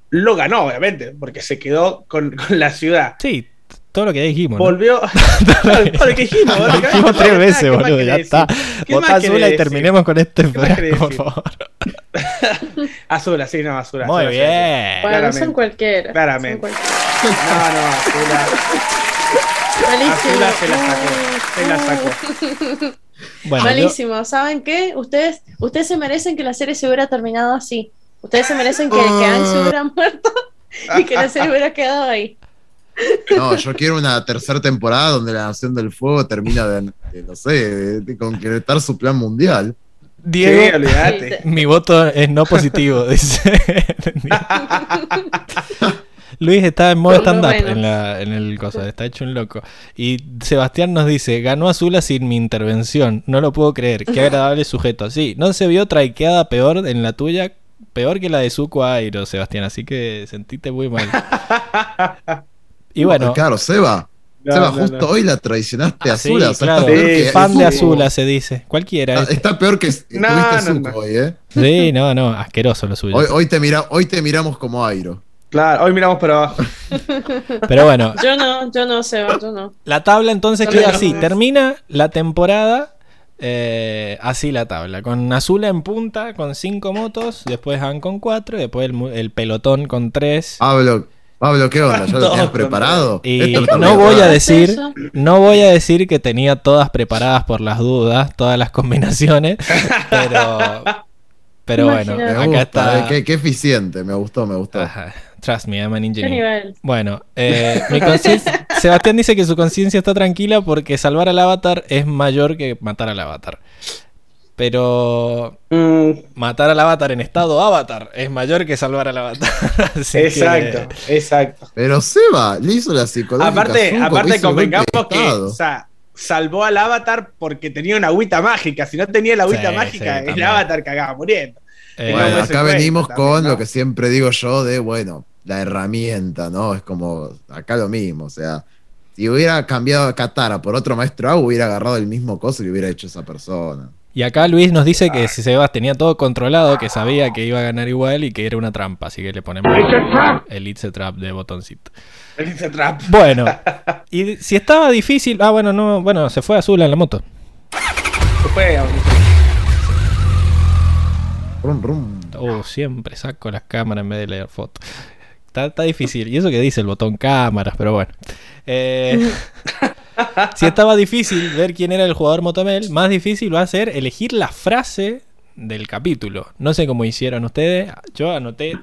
lo ganó obviamente, porque se quedó con, con la ciudad. sí, todo lo que dijimos. ¿no? Volvió. Todo lo que dijimos, Lo dijimos tres ¿Qué veces, boludo, ya está. Votá Azula y terminemos con este ¿Qué más querés por favor. Azula, sí, no, Azula. Muy Azula, bien. Bueno, claramente. son cualquiera. Claramente. Son cualquiera. Azula. No, no, Azula. Malísimo. Se la sacó. Se la sacó. Bueno, yo- Malísimo. ¿Saben qué? Ustedes, ustedes se merecen que la serie se hubiera terminado así. Ustedes se merecen que, que se hubiera muerto y que la serie hubiera quedado ahí. No, yo quiero una tercera temporada donde la Nación del Fuego termina de, de, no sé, de, de concretar su plan mundial. Diego, Sí, olvídate. mi voto es no positivo, dice. Luis está en modo stand-up en, la- en el cosa, está hecho un loco. Y Sebastián nos dice, ganó Azula sin mi intervención, no lo puedo creer, qué agradable sujeto. Sí, no se vio traikeada peor en la tuya, peor que la de Zuko Airo, Sebastián, así que sentiste muy mal. Y bueno, Claro, Seba. No, Seba, no, justo no. hoy la traicionaste a sí, Azula. o sea, claro, está peor Sí, que fan de. Azula se dice, cualquiera. Ah, este. Está peor que No, tuviste no, Zuko no. hoy, ¿eh? Sí, no, no, asqueroso lo suyo. Hoy, hoy, te mira, hoy te miramos como Airo. Claro, hoy miramos para abajo. Pero bueno, Yo no, yo no, Seba, yo no. La tabla entonces queda así. Termina la temporada eh, así la tabla. Con Azula en punta con 5 motos. Después Han con 4. Después el, pelotón con 3. Pablo, Pablo, ¿qué onda? ¿Ya lo tenías preparado? Y no voy a decir, no voy a decir que tenía todas preparadas por las dudas, todas las combinaciones, pero, pero bueno. Me acá gusta, está. eh, qué, qué eficiente, me gustó, me gustó. Ajá, Trust me, I'm an ¿Qué engineer. Bueno, eh, mi conciencia- Sebastián dice que su conciencia está tranquila porque salvar al avatar es mayor que matar al avatar. Pero Mm, matar al avatar en estado avatar es mayor que salvar al avatar. Que- exacto, exacto. Pero Seba le hizo la psicológica. a Aparte, Zuko, aparte convengamos que estado. o sea, salvó al avatar porque tenía una agüita mágica. Si no tenía la agüita Sí, mágica, sí, el también. avatar cagaba muriendo. eh, No, Bueno, acá venimos también, con ¿no? lo que siempre digo yo de, bueno, la herramienta, ¿no? Es como acá lo mismo, o sea, si hubiera cambiado a Katara por otro maestro agua, hubiera agarrado el mismo coso y hubiera hecho esa persona. Y acá Luis nos dice que si Sebas tenía todo controlado, que sabía que iba a ganar igual y que era una trampa. Así que le ponemos el It's a Trap de botoncito. Ese trap. Bueno, y si estaba difícil. Ah, bueno, no, bueno, se fue azul en la moto. Fue, Rum, rum. Oh, siempre saco las cámaras en vez de leer fotos. Está, está difícil. Y eso que dice el botón cámaras, pero bueno. Eh, si estaba difícil ver quién era el jugador Motomel, más difícil va a ser elegir la frase del capítulo. No sé cómo hicieron ustedes. Yo anoté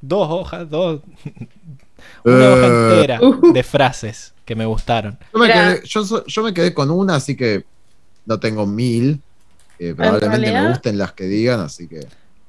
dos hojas, dos. Una hoja Eh. entera de frases que me gustaron. Yo me, quedé, yo, so- yo me quedé con una, así que no tengo mil. eh, probablemente me gusten las que digan, así que.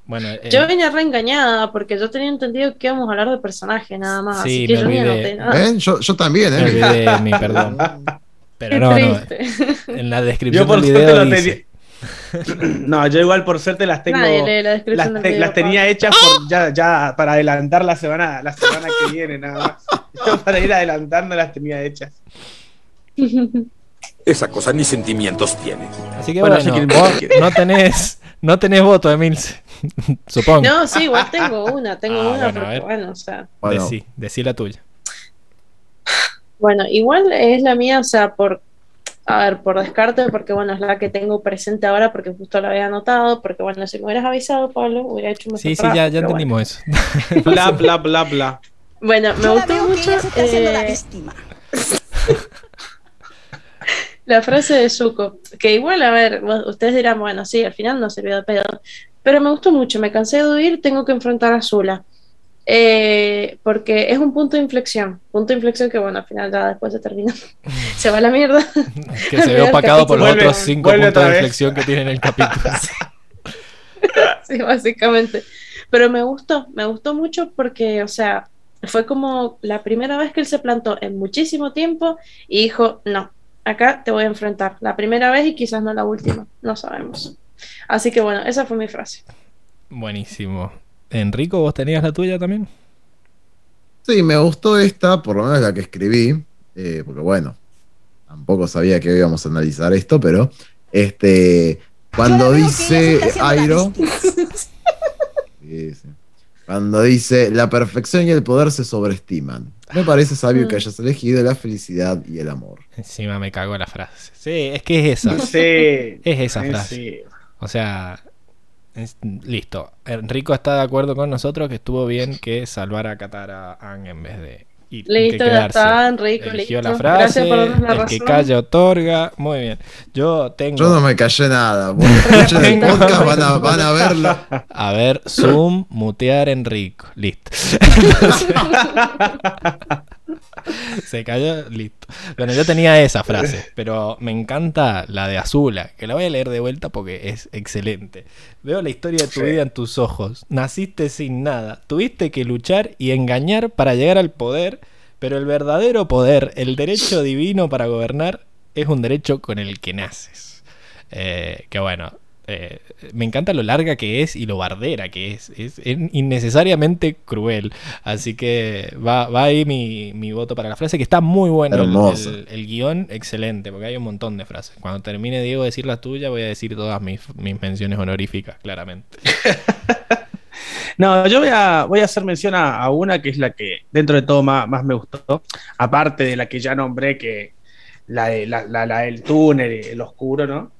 Bueno, eh, Yo venía reengañada porque yo tenía entendido que íbamos a hablar de personajes nada más. Sí, así que me yo olvidé. nada. ¿Ven? Yo, yo también, me ¿eh? olvidé mi perdón. Pero Qué no, no. triste. En la descripción Yo por del suerte video lo dice. tenía. No, yo igual por suerte las tengo. Nadie lee la descripción Las, del te- video, las tenía hechas por, ya, ya para adelantar la semana, la semana que viene, nada más. para ir adelantando las tenía hechas. Esa cosa ni sentimientos tiene. Así que Bueno, vos no tenés, no tenés voto, Emilce. Supongo. No, sí, igual tengo una, tengo Ah, una, bueno, porque bueno, o sea. Bueno, Decí, decí la tuya. Bueno, igual es la mía, o sea, por A ver, por descarte, porque bueno, es la que tengo presente ahora, porque justo la había anotado, porque bueno, si me hubieras avisado, Pablo, hubiera hecho un Sí, sí, trabajo, ya, ya pero bueno. entendimos eso. Bla, bla, bla, bla. Bueno, me Yo la gustó veo que mucho ella se está haciendo la eh, víctima. La frase de Zuko, que igual, a ver, ustedes dirán, bueno, sí, al final no sirvió de pedo, pero me gustó mucho, me cansé de huir, tengo que enfrentar a Zula. Eh, porque es un punto de inflexión, punto de inflexión que bueno, al final ya después se termina, se va a la mierda. que se ve opacado por los otros cinco puntos de vez. inflexión que tiene en el capítulo. Sí, básicamente. Pero me gustó, me gustó mucho porque, o sea, fue como la primera vez que él se plantó en muchísimo tiempo y dijo, no, acá te voy a enfrentar. La primera vez y quizás no la última, no sabemos. Así que bueno, esa fue mi frase. Buenísimo. Enrico, ¿vos tenías la tuya también? Sí, me gustó esta, por lo menos la que escribí, eh, porque bueno, tampoco sabía que íbamos a analizar esto, pero este, cuando dice Airo. Sí, sí. Cuando dice la perfección y el poder se sobreestiman. Me parece sabio que hayas elegido la felicidad y el amor. Encima me cagó la frase. Sí, es que es esa. Sí. Es esa frase. sí. O sea, es- listo. Enrico está de acuerdo con nosotros que estuvo bien que salvara a Katara a Aang en vez de que Listo, ya quedarse. está, Enrico, Eligió listo. la frase, Gracias por darnos la el que razón. calla otorga. Muy bien. Yo tengo... Yo no me callé nada. El Tengo- podcast, van a, van a verlo. A ver, Zoom, mutear Enrico. Listo. Se cayó, listo. Bueno, yo tenía esa frase, pero me encanta la de Azula, que la voy a leer de vuelta porque es excelente. Veo la historia de tu Sí. vida en tus ojos. Naciste sin nada. Tuviste que luchar y engañar para llegar al poder, pero el verdadero poder, el derecho divino para gobernar, es un derecho con el que naces. Eh, que bueno, eh, me encanta lo larga que es y lo bardera que es. Es, es innecesariamente cruel. Así que va, va ahí mi, mi voto para la frase, que está muy bueno. El, Hermoso. el- el guion, excelente, porque hay un montón de frases. Cuando termine Diego de decir la tuya, voy a decir todas mis, mis menciones honoríficas, claramente. No, yo voy a, voy a hacer mención a, a una que es la que dentro de todo más, más me gustó, aparte de la que ya nombré, que la, de- la, la- la del túnel, el oscuro, ¿no?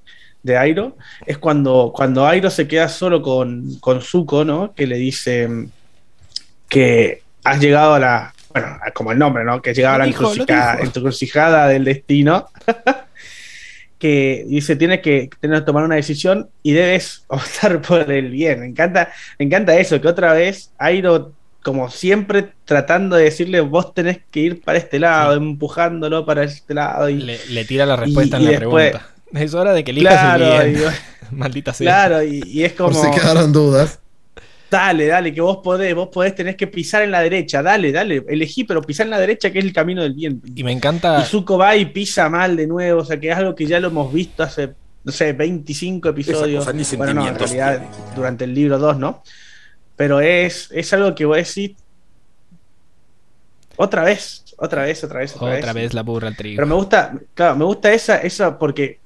De Airo, es cuando, cuando Airo se queda solo con, con Zuko, ¿no? Que le dice mm, que has llegado a la, bueno, como el nombre, ¿no? Que has llegado a la dijo, encrucijada, del destino. que dice tienes que tener que tomar una decisión y debes optar por el bien. Me encanta, me encanta eso, que otra vez Airo, como siempre, tratando de decirle vos tenés que ir para este lado, empujándolo para este lado. Y, Le, le tira la respuesta Y- en y la después- pregunta. Es hora de que elijas claro, el y- bien. Maldita sea. claro, y, y es Por como, si quedaron dudas. dale, dale, que vos podés, vos podés, tenés que pisar en la derecha, dale, dale, elegí, pero pisar en la derecha que es el camino del bien. Y me encanta. Y Zuko va y pisa mal de nuevo, o sea que es algo que ya lo hemos visto hace, no sé, 25 episodios. bueno, no, en realidad durante el libro 2, ¿no? Pero es, es algo que voy a decir otra vez, otra vez, otra vez, otra, Otra vez la burra al trigo. Pero me gusta, claro, me gusta esa, esa porque,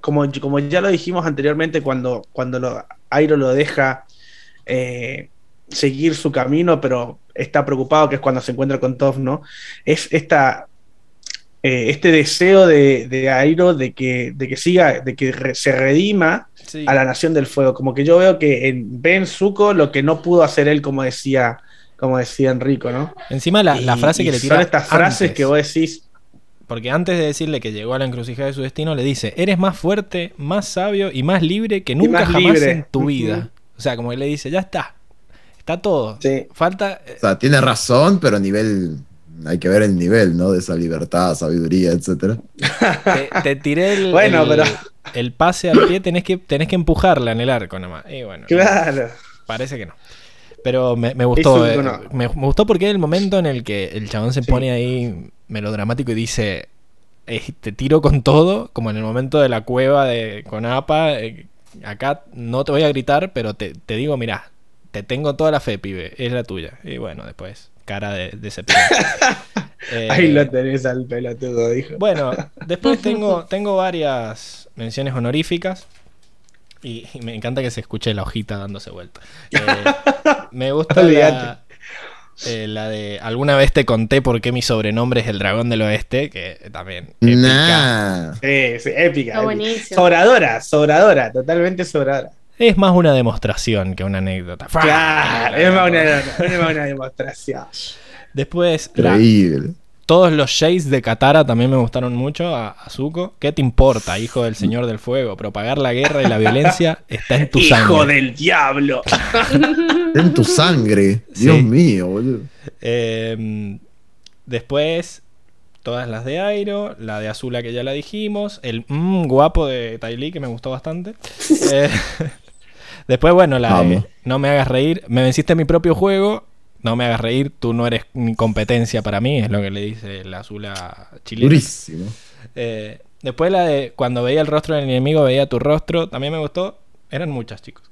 como, como ya lo dijimos anteriormente, cuando, cuando lo, Airo lo deja eh, seguir su camino, pero está preocupado, que es cuando se encuentra con Toph, ¿no? Es esta, eh, este deseo de, de Airo de que, de que siga, de que re- se redima Sí. a la Nación del Fuego. Como que yo veo que en, ve en Zuko lo que no pudo hacer él, como decía, como decía Enrico, ¿no? Encima la, la frase que le tira. Son estas frases que vos decís, Porque antes de decirle que llegó a la encrucijada de su destino, le dice: Eres más fuerte, más sabio y más libre que nunca más jamás libre. en tu vida. O sea, como que le dice: Ya está. Está todo. Sí. Falta. O sea, tiene razón, pero a nivel. Hay que ver el nivel, ¿no? De esa libertad, sabiduría, etcétera. Te, te tiré el, Bueno, el- pero- el pase al pie, tenés que, tenés que empujarla en el arco nomás. Y bueno, claro. parece que no. Pero me, me gustó. Eh, me, me gustó porque es el momento en el que el chabón se Sí. pone ahí melodramático y dice: "Eh, Te tiro con todo, como en el momento de la cueva de, con APA. eh, acá no te voy a gritar, pero te, te digo: Mirá, te tengo toda la fe, pibe, es la tuya. Y bueno, después, cara de decepción. Eh, Ahí lo tenés al pelotudo, dijo. bueno, después tengo, tengo varias menciones honoríficas. Y, y me encanta que se escuche la hojita dándose vuelta. Eh, me gusta la. Eh, la de alguna vez te conté por qué mi sobrenombre es el dragón del oeste, que también épica. Nah. Sí, sí, épica. Sobradora, sobradora, totalmente sobradora. Es más una demostración que una anécdota. Claro, es más una, demostración. Después, la- Increíble. Todos los shades de Katara también me gustaron mucho. A, a Zuko. ¿Qué te importa, hijo del Señor del Fuego? Propagar la guerra y la violencia está en tu Hijo sangre. del diablo. En tu sangre. Sí. Dios mío, boludo. Eh, después, todas las de Airo, la de Azula que ya la dijimos, el mm, guapo de Ty Lee que me gustó bastante. Eh, después, bueno, la de. No me hagas reír, me venciste en mi propio juego, no me hagas reír, tú no eres mi competencia para mí, es lo que le dice la Azula chilena. Durísimo. Eh, después la de cuando veía el rostro del enemigo, veía tu rostro, también me gustó. Eran muchas, chicos.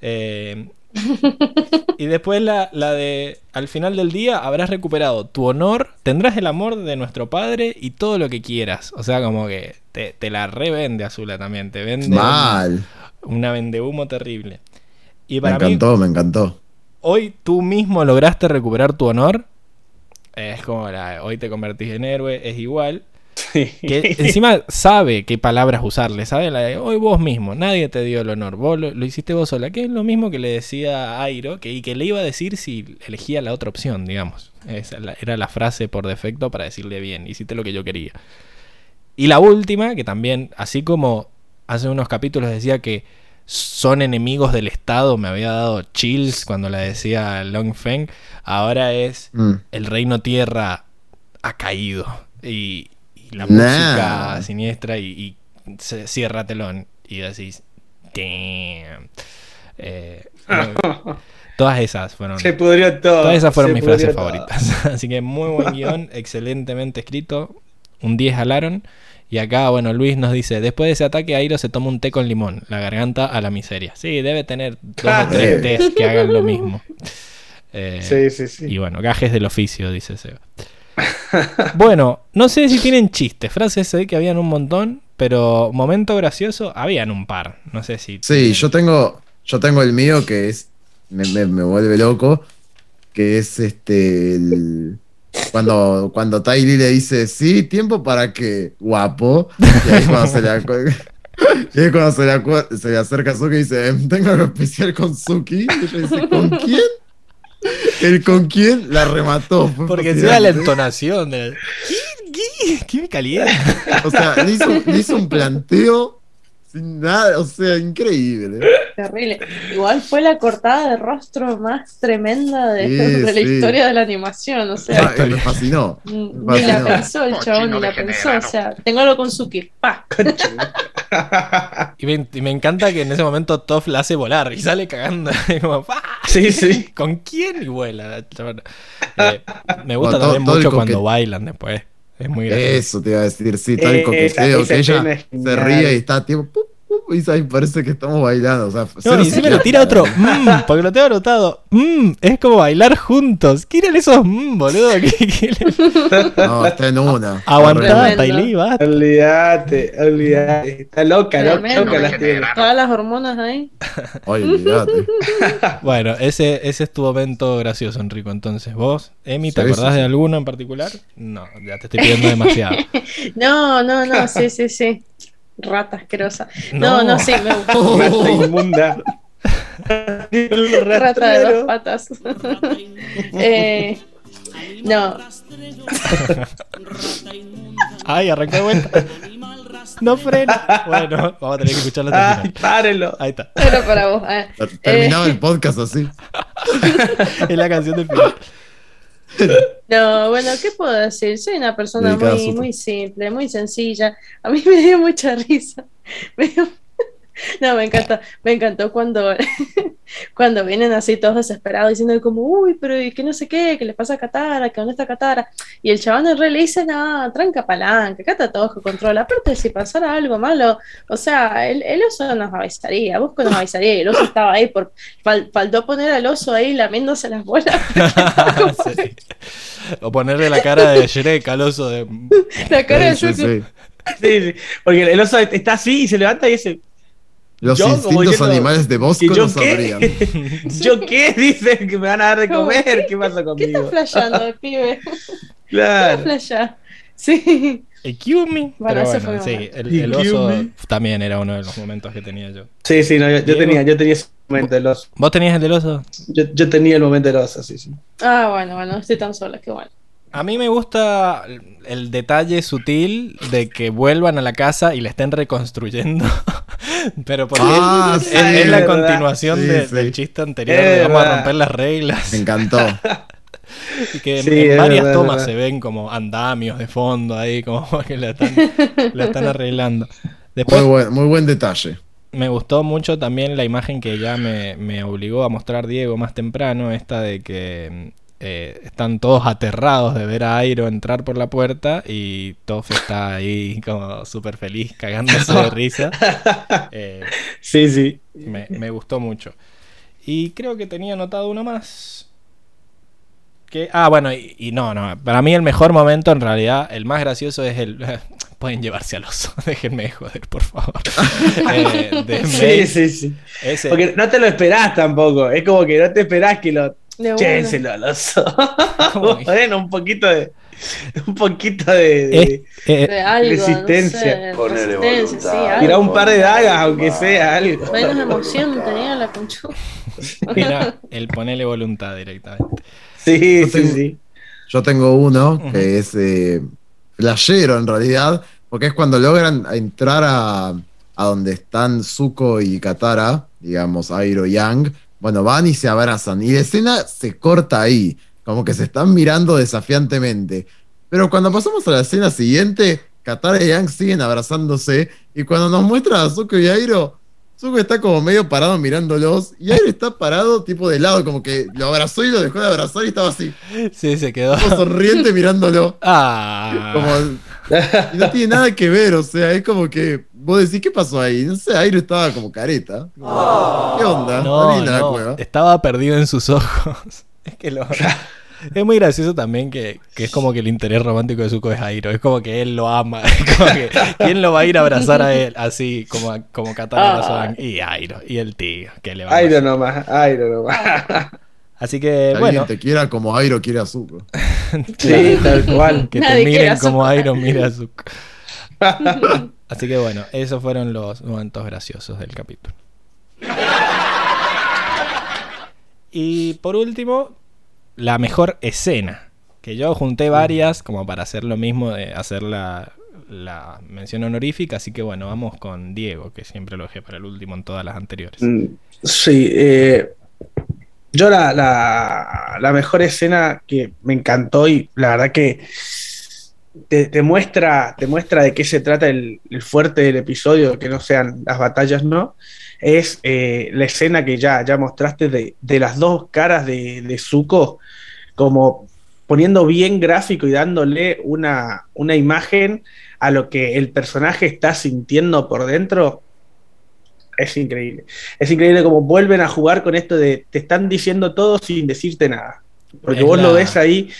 Eh, y después la, la de al final del día habrás recuperado tu honor, tendrás el amor de nuestro padre y todo lo que quieras. O sea, como que te, te la revende Azula también, te vende Mal. una vende humo terrible. Y Me mí, encantó, me encantó. Hoy tú mismo lograste recuperar tu honor. Es como la hoy te convertís en héroe, es igual. Que encima sabe qué palabras usarle, sabe la de hoy vos mismo, nadie te dio el honor, vos lo, lo hiciste vos sola, que es lo mismo que le decía a Airo, que, y que le iba a decir si elegía la otra opción, digamos. Esa era la frase por defecto para decirle bien, hiciste lo que yo quería. Y la última, que también, así como hace unos capítulos decía que son enemigos del Estado, me había dado chills cuando la decía Long Feng, ahora es Mm. el reino tierra ha caído y, y la Nah. música siniestra y, y se cierra telón y decís damn Eh, todas esas fueron Se pudrió todo. todas esas fueron se mis frases todo. favoritas así que muy buen guion excelentemente escrito un 10 jalaron y acá bueno Luis nos dice después de ese ataque Airo se toma un té con limón la garganta a la miseria sí debe tener dos o tres tés que hagan lo mismo Eh, Sí, sí, sí. y bueno, gajes del oficio, dice Seba. bueno, no sé si tienen chistes, frases sé que habían un montón, pero momento gracioso, habían un par. No sé si. Sí, yo tengo, yo tengo el mío que es, me, me- me vuelve loco, que es este, el- cuando, cuando Ty Lee le dice, sí, tiempo para que, guapo, y ahí cuando se le, acu- y ahí cuando se le, acu- se le acerca a Suki y dice, "Em, tengo algo especial con Suki, y ella dice, ¿con quién? El con quién la remató. Porque sea la entonación de. ¿Qué? ¿Qué? ¿Qué me calienta? O sea, le hizo, le hizo un planteo sin nada, o sea, increíble. Terrible. Igual fue la cortada de rostro más tremenda de, Sí, de la sí. historia de la animación. O sea, Ah, me fascinó. ni la pensó el chabón, ni la pensó. O sea, tengo algo con Suki. Pa. Y me, y me encanta que en ese momento Toff la hace volar y sale cagando. y como. Sí, sí. ¿Con quién? Y vuela. Eh, me gusta No, todo- también todo mucho cuando bailan después. Es muy gracioso. Eso te iba a decir, sí, tal Esa- coqueteo, esa que ella se ríe y está tipo, pu, pu, y ahí parece que estamos bailando. O sea, No, y encima le psiquiatra. tira otro mmm, porque lo tengo anotado. Mmm, es como bailar juntos. ¿Qué eran esos mmm, boludo? ¿Qué- qué le- No, está en una. Aguantá, Tremendo. Tylee, basta. Olvídate, olvídate. Está loca, loca, Tremendo. loca las tiene. Todas las hormonas ahí. Ay, olvídate. Bueno, ese, ese es tu momento gracioso, Enrico. Entonces, vos, Emi, ¿te Sí, acordás sí, de alguno en particular? No, ya te estoy pidiendo demasiado. No, no, no, sí, sí, sí. Rata asquerosa. No, no, sí, me gustó. Rata inmunda. Rata de dos patas. Eh, no, Ay, arrancó de vuelta. No frena. Bueno, vamos a tener que escucharlo Ay, final. párelo. Ahí está. era para vos. ah. Terminaba Eh. el podcast así. Es la canción del final. No, bueno, ¿qué puedo decir? Soy una persona muy, muy simple, muy sencilla. A mí me dio mucha risa. Me dio- No, me encantó, me encantó cuando, cuando vienen así todos desesperados diciendo como, uy, pero y que no sé qué, que le pasa a Katara, que dónde está Katara. Y el chabón en realidad le dice, no, tranca palanca, acá está todo bajo control. Aparte, si pasara algo malo, o sea, el, el oso nos avisaría, Busco nos avisaría, y el oso estaba ahí, por, fal- faltó poner al oso ahí lamiéndose las bolas. Sí. O ponerle la cara de Shrek al oso de. La cara de Sí, sí. Sí, sí. Porque el oso está así y se levanta y dice. Los Yo, instintos animales de Bosco ¿que yo no qué? sabrían. ¿Yo qué? Dicen que me van a dar de comer. ¿Qué pasa ¿Qué estás conmigo? flasheando, el pibe? ¿Qué Claro. flashea? Sí. Excuse me. Bueno, bueno, fue sí, el, el oso me. también era uno de los momentos que tenía yo. Sí, sí, no, yo, tenía, yo tenía ese momento del oso. ¿Vos tenías el del oso? Yo, yo tenía el momento del oso, sí, sí. Ah, bueno, bueno, no estoy tan sola, qué bueno. A mí me gusta el detalle sutil de que vuelvan a la casa y la estén reconstruyendo. Pero porque Ah, es, sí, es la continuación Sí, de- sí. del chiste anterior de vamos a romper las reglas. Me encantó. Y que en- varias verdad, tomas verdad. se ven como andamios de fondo ahí, como que la están, la están arreglando. Muy buen, muy buen detalle. me gustó mucho también la imagen que ya me, me obligó a mostrar Diego más temprano, esta de que eh, están todos aterrados de ver a Airo entrar por la puerta y Toff está ahí como súper feliz, cagándose de risa. Eh, Sí, sí. me, me gustó mucho. Y creo que tenía anotado uno más. Que, ah, bueno, y, y no, no. Para mí el mejor momento, en realidad, el más gracioso es el. Pueden llevarse al oso. Déjenme de joder, por favor. Eh, Sí, sí, sí. Ese- Porque no te lo esperás tampoco. Es como que no te esperás que lo. De Chénselo al oso. Bueno, un poquito de. Un poquito de. de- Eh, eh, De algo, Resistencia. No sé, Ponele resistencia, sí, voluntad. algo. Tirar un par de dagas, aunque sea algo. Menos emoción tenía la conchuda. mira, el ponerle voluntad directamente. Sí, Yo sí, tengo- sí. Yo tengo uno que es eh, flashero en realidad, porque es cuando logran entrar a, a donde están Zuko y Katara, digamos, Airo y Yang. Bueno, van y se abrazan. Y la escena se corta ahí, como que se están mirando desafiantemente. Pero cuando pasamos a la escena siguiente, Katara y Yang siguen abrazándose. Y cuando nos muestran a Zuko y Airo, Zuko está como medio parado mirándolos. Y Airo está parado tipo de lado, como que lo abrazó y lo dejó de abrazar y estaba así Sí, se quedó. como sonriente mirándolo. Ah. Como, y no tiene nada que ver, o sea, es como que vos decís, ¿qué pasó ahí? No sé, Airo estaba como careta. Como, ¿Qué onda? No, linda la no, cueva. estaba perdido en sus ojos. Es que lo... Es muy gracioso también que, que es como que el interés romántico de Zuko es Airo. Es como que él lo ama. Es como que ¿quién lo va a ir a abrazar a él? Así como, como Katara abrazó a Aang. Y Airo. Y el tío. Que le va Airo nomás, Airo nomás. Así que, Que alguien bueno. te quiera como Airo quiere a Zuko. Sí, tal cual. Que te Nadie miren como. Airo mira a Zuko. Así que bueno, esos fueron los momentos graciosos del capítulo. Y por último, la mejor escena. Que yo junté varias como para hacer lo mismo de hacer la, la mención honorífica. Así que bueno, vamos con Diego, que siempre lo dejé para el último en todas las anteriores. Mm, Sí, eh, yo la, la- la mejor escena que me encantó y la verdad que te, te muestra, te muestra de qué se trata el, el fuerte del episodio, que no sean las batallas, ¿no? Es eh, la escena que ya, ya mostraste de, de las dos caras de, de Zuko, como poniendo bien gráfico y dándole una, una imagen a lo que el personaje está sintiendo por dentro. Es increíble. Es increíble cómo vuelven a jugar con esto de te están diciendo todo sin decirte nada. Porque Es vos la- lo ves ahí,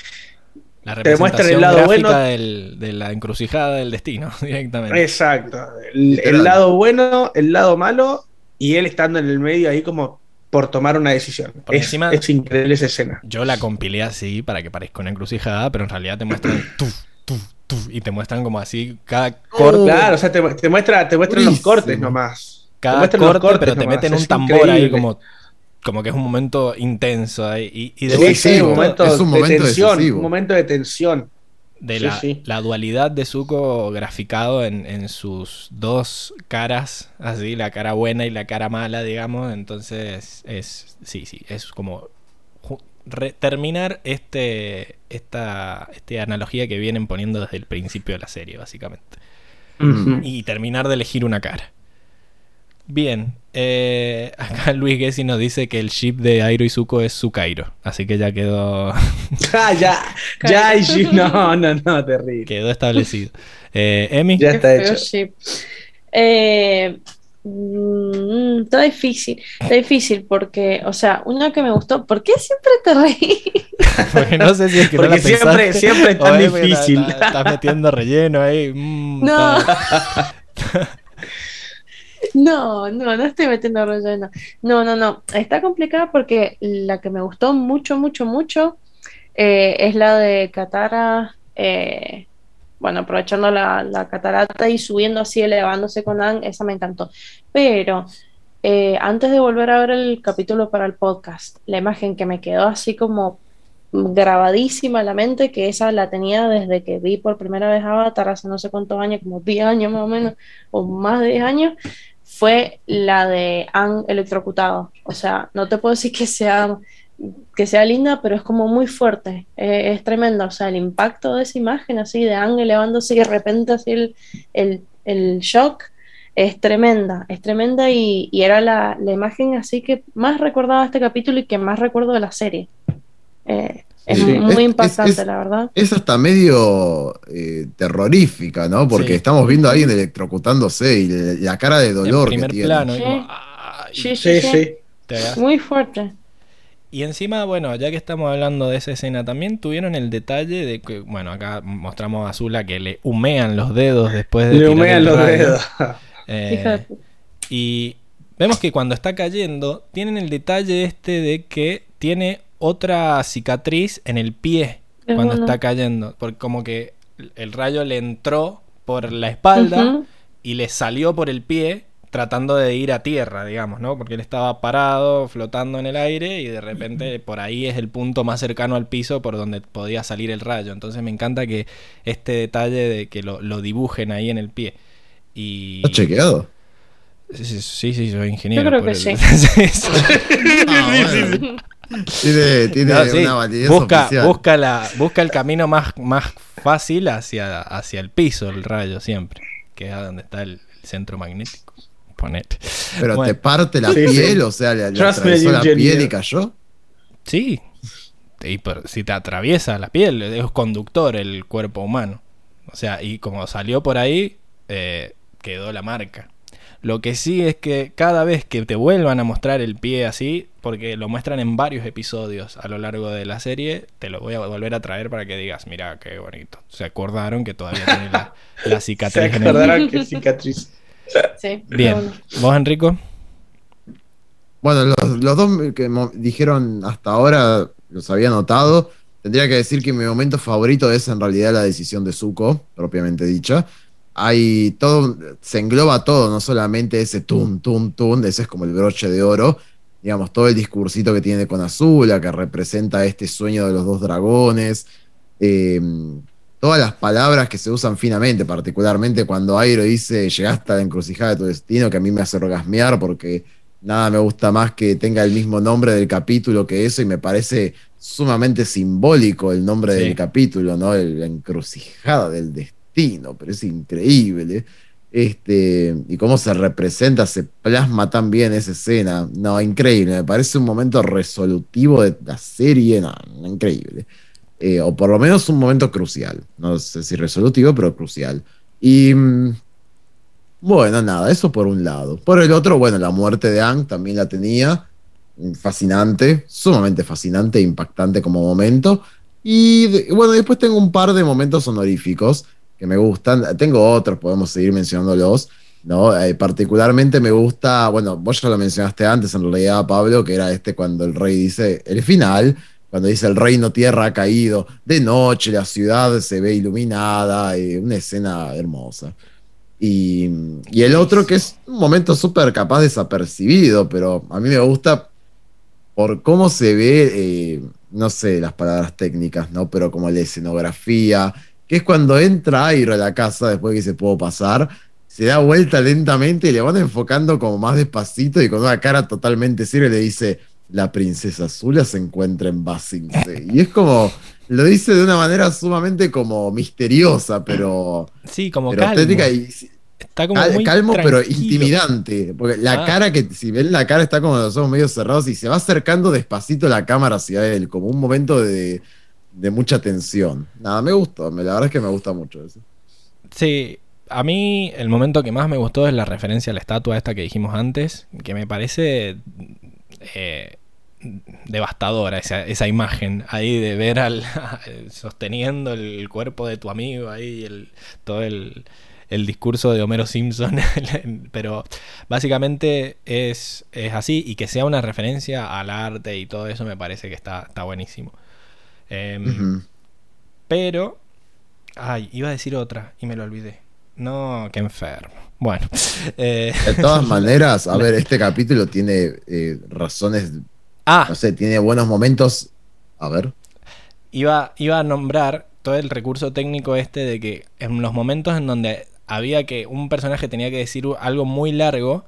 La te muestran el representación lado gráfica bueno. del- de la encrucijada del destino, directamente. exacto. El, lado bueno, el lado malo, y él estando en el medio ahí como por tomar una decisión. Por Es, encima- es increíble esa escena. Yo la compilé así para que parezca una encrucijada, pero en realidad te muestran tuf, tuf, tuf, y te muestran como así cada corte, Claro, o sea, te, te muestra, te muestran los cortes nomás. Te cada corte, cortes pero te nomás, meten es un tambor ahí como, como que es un momento intenso ahí. Y, y Sí, sí, Decisivo, un momento, es un de momento tensión, decisivo. un momento de tensión. de sí, la, sí. la dualidad de Zuko graficado en, en sus dos caras, así, la cara buena y la cara mala, digamos. Entonces, es, sí, sí, es como re- terminar este, esta, esta analogía que vienen poniendo desde el principio de la serie, básicamente. Y terminar de elegir una cara. Bien, eh, acá Luis Gessi nos dice que el ship de Airo y Zuko es Zukairo, así que ya quedó, Ah, ya, ya, y sí, no, no, no, terrible. quedó establecido. Eh, Emi, Ya está hecho. ship. Eh, mm, está difícil, está difícil porque, o sea, una que me gustó, ¿por qué siempre te reí? porque no sé si es que no Porque la siempre- pensaste, siempre es tan difícil. Estás, estás metiendo relleno ahí. mm, No. está- No, no, no estoy metiendo relleno. No, no, no. Está complicada porque la que me gustó mucho, mucho, mucho eh, es la de Katara. eh, bueno, aprovechando la, la catarata y subiendo así, elevándose con Aang, esa me encantó. Pero eh, antes de volver a ver el capítulo para el podcast, la imagen que me quedó así como grabadísima en la mente, que esa la tenía desde que vi por primera vez Avatar hace no sé cuántos años, como 10 años más o menos, o más de 10 años, fue la de Anne electrocutado. O sea, no te puedo decir que sea, que sea linda, pero es como muy fuerte, es tremendo. O sea, el impacto de esa imagen así de Anne elevándose y de repente así el, el, el shock es tremenda, es tremenda y, y era la, la imagen así que más recordaba este capítulo y que más recuerdo de la serie. Eh, es Sí. muy Es- impactante, es- es- la verdad. Es hasta medio eh, terrorífica, ¿no? Porque Sí. estamos viendo a alguien electrocutándose y le- la cara de En dolor que primer tiene. plano. y Sí. como, Sí, Sí, sí. Muy fuerte. Y encima, bueno, ya que estamos hablando de esa escena, también tuvieron el detalle de que, bueno, acá mostramos a Azula que le humean los dedos después de Le humean los rayo. dedos. Eh, y vemos que cuando está cayendo, tienen el detalle este de que tiene otra cicatriz en el pie Es cuando bueno. está cayendo. Porque como que el rayo le entró por la espalda Ujú. y le salió por el pie tratando de ir a tierra, digamos, ¿no? Porque él estaba parado, flotando en el aire y de repente por ahí es el punto más cercano al piso por donde podía salir el rayo. Entonces me encanta que este detalle de que lo, lo dibujen ahí en el pie. Y... ¿Está chequeado? Sí, sí, sí, soy ingeniero. Yo creo que el- sí. Sí, sí. Ah, bueno. Tiene, tiene No, sí, una validez busca, oficial. busca, la, busca el camino más, más fácil hacia, hacia el piso, el rayo siempre, que es a donde está el, el centro magnético. Ponete. Pero Bueno, te parte la Sí, sí. piel, o sea, le, le atravesó la piel y cayó. Sí. Y por- si te atraviesa la piel, es conductor el cuerpo humano. O sea, y como salió por ahí, eh, quedó la marca. Lo que sí es que cada vez que te vuelvan a mostrar el pie así, porque lo muestran en varios episodios a lo largo de la serie, te lo voy a volver a traer para que digas, mira qué bonito. Se acordaron que todavía tiene la, la Se cicatriz en el acordarán que cicatriz. Sí, Bien. bueno. ¿Vos, Enrico? Bueno, los, los dos que dijeron hasta ahora, los había notado. Tendría que decir que mi momento favorito es en realidad la decisión de Zuko, propiamente dicha. Hay todo, se engloba todo, no solamente ese tum, tum, tum, ese es como el broche de oro. Digamos, todo el discursito que tiene con Azula, que representa este sueño de los dos dragones. eh, todas las palabras que se usan finamente, particularmente cuando Airo dice llegaste a la encrucijada de tu destino, que a mí me hace orgasmear porque nada me gusta más que tenga el mismo nombre del capítulo que eso y me parece sumamente simbólico el nombre Sí. del capítulo, ¿no? El- la encrucijada del destino, pero es increíble. Este, y cómo se representa, se plasma tan bien esa escena. No, increíble. Me parece un momento resolutivo de la serie. No, increíble. Eh, o por lo menos un momento crucial. No sé si resolutivo, pero crucial. Y mm, bueno, nada, eso por un lado. Por el otro, bueno, la muerte de Ang también la tenía. Fascinante, sumamente fascinante e impactante como momento. Y bueno, después tengo un par de momentos honoríficos que me gustan. Tengo otros, podemos seguir mencionándolos. ¿no? Eh, particularmente me gusta, bueno, vos ya lo mencionaste antes en realidad, Pablo, que era este cuando el rey dice, el final, cuando dice el reino tierra ha caído, de noche la ciudad se ve iluminada, eh, una escena hermosa. Y, y el otro que es un momento súper capaz desapercibido, pero a mí me gusta por cómo se ve, eh, no sé las palabras técnicas, ¿no? Pero como la escenografía, que es cuando entra Airo a la casa después que se pudo pasar, se da vuelta lentamente y le van enfocando como más despacito y con una cara totalmente seria le dice, la princesa Azula se encuentra en Basingse. Y es como, lo dice de una manera sumamente como misteriosa, pero, Sí, como pero calmo. y Está como Cal- muy calmo pero intimidante. Porque la Ah. cara que, si ven la cara, está como los ojos medio cerrados y se va acercando despacito la cámara hacia él, como un momento de, de mucha tensión. Nada, me gustó, la verdad es que me gusta mucho eso. Sí, a mí el momento que más me gustó es la referencia a la estatua esta que dijimos antes, que me parece eh, devastadora esa, esa imagen ahí de ver al sosteniendo el cuerpo de tu amigo ahí, el, todo el, el discurso de Homero Simpson, pero básicamente es, es así y que sea una referencia al arte y todo eso me parece que está, está buenísimo. Em. Pero, ay, iba a decir otra y me lo olvidé. No, qué enfermo. Bueno, eh, De todas maneras, a ver, este capítulo tiene eh, razones, ah, no sé, tiene buenos momentos. A ver. iba, iba a nombrar todo el recurso técnico este de que en los momentos en donde había que un personaje tenía que decir algo muy largo,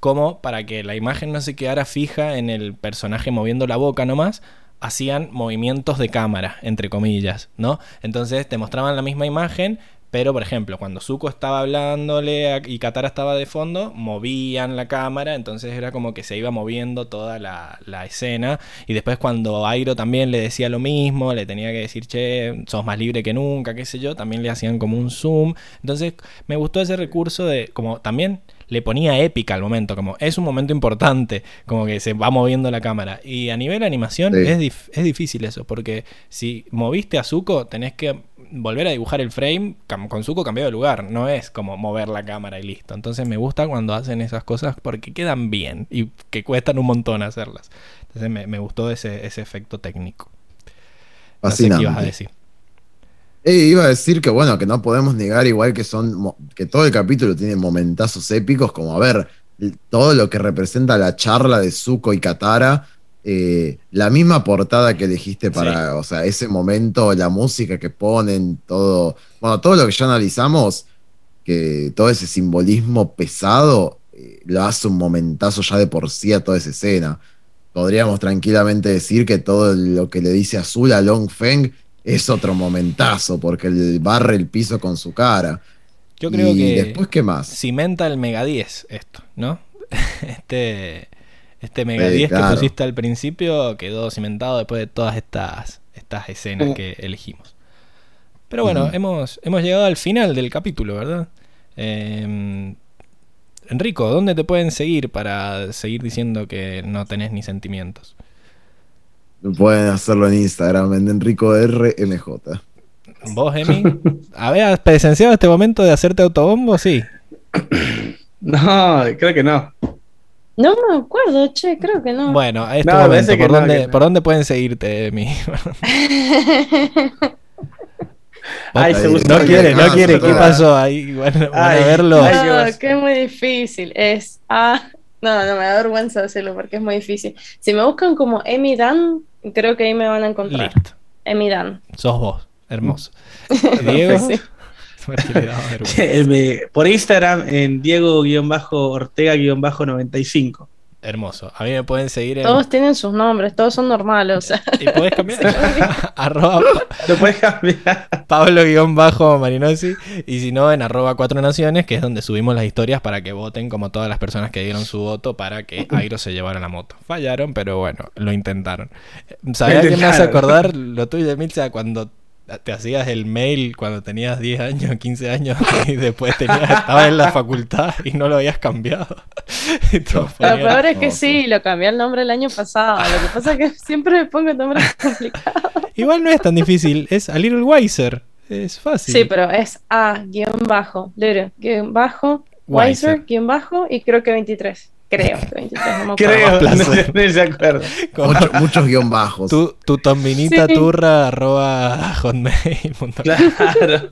como para que la imagen no se quedara fija en el personaje moviendo la boca nomás, hacían movimientos de cámara, entre comillas, ¿no? Entonces te mostraban la misma imagen, pero por ejemplo, cuando Zuko estaba hablándole y Katara estaba de fondo, movían la cámara, entonces era como que se iba moviendo toda la, la escena. Y después cuando Airo también le decía lo mismo, le tenía que decir, che, sos más libre que nunca, qué sé yo, también le hacían como un zoom. Entonces me gustó ese recurso de, como también le ponía épica al momento, como es un momento importante, como que se va moviendo la cámara. Y a nivel animación Sí. es, dif- es difícil eso, porque si moviste a Zuko, tenés que volver a dibujar el frame con Zuko cambiado de lugar, no es como mover la cámara y listo. Entonces me gusta cuando hacen esas cosas porque quedan bien y que cuestan un montón hacerlas. Entonces me, me gustó ese, ese efecto técnico. No sé qué Fascinante. ibas a decir. Eh, iba a decir que bueno, que no podemos negar igual que son que todo el capítulo tiene momentazos épicos, como a ver, todo lo que representa la charla de Zuko y Katara, eh, la misma portada que elegiste para, o sea, ese momento, la música que ponen, todo, bueno, todo lo que ya analizamos, que todo ese simbolismo pesado eh, lo hace un momentazo ya de por sí a toda esa escena. Podríamos tranquilamente decir que todo lo que le dice Azul a Long Feng es otro momentazo, porque el barre el piso con su cara. Yo creo y que después, ¿qué más? cimenta el Mega 10 esto, ¿no? Este, este Mega Sí, 10 claro. que pusiste al principio quedó cimentado después de todas estas, estas escenas Mm. que elegimos. Pero bueno, hemos, hemos llegado al final del capítulo, ¿verdad? Eh, Enrico, ¿dónde te pueden seguir para seguir diciendo que no tenés ni sentimientos? Pueden hacerlo en Instagram, en Enrico RMJ. ¿Vos, Emi? ¿Habías presenciado este momento de hacerte autobombo? Sí. No, creo que no. No me acuerdo, che, creo que no. Bueno, a este No, momento, ¿por, no, dónde, no. ¿por dónde pueden seguirte, Emi? Ay, se No quiere, no ah, quiere. ¿Qué pasó ahí? Bueno, Ay, verlo. ay. qué No, vas- que es muy difícil. Es A. No, no me da vergüenza decirlo porque es muy difícil. Si me buscan como Emi Dan, creo que ahí me van a encontrar. Listo. Emi Dan. Sos vos. Hermoso. Diego. Sí. Eh, por Instagram en Diego-Ortega-95. Hermoso. A mí me pueden seguir en. Todos tienen sus nombres, todos son normales. O sea, Y podés cambiar. arroba Lo puedes cambiar. Pablo-Marinosi. Y si no, en arroba cuatro naciones, que es donde subimos las historias para que voten como todas las personas que dieron su voto para que Airo se llevara la moto. Fallaron, pero bueno, lo intentaron. ¿Sabías que me hace acordar lo tuyo de Milza cuando te hacías el mail cuando tenías 10 años, 15 años y después tenías, estabas en la facultad y no lo habías cambiado? Y lo peor es que sí, lo cambié el nombre el año pasado. Lo que pasa es que siempre me pongo nombres complicados. Igual no es tan difícil, es a little wiser. Es fácil. Sí, pero es A, guion bajo, Lero, guion bajo, Wiser. Wiser, guion bajo, y creo que 23. Creo que 23, no me acuerdo. Creo, no, no se Mucho- muchos guion bajos. tu, tu tombinita Sí. turra arroba hotmail.com. Claro.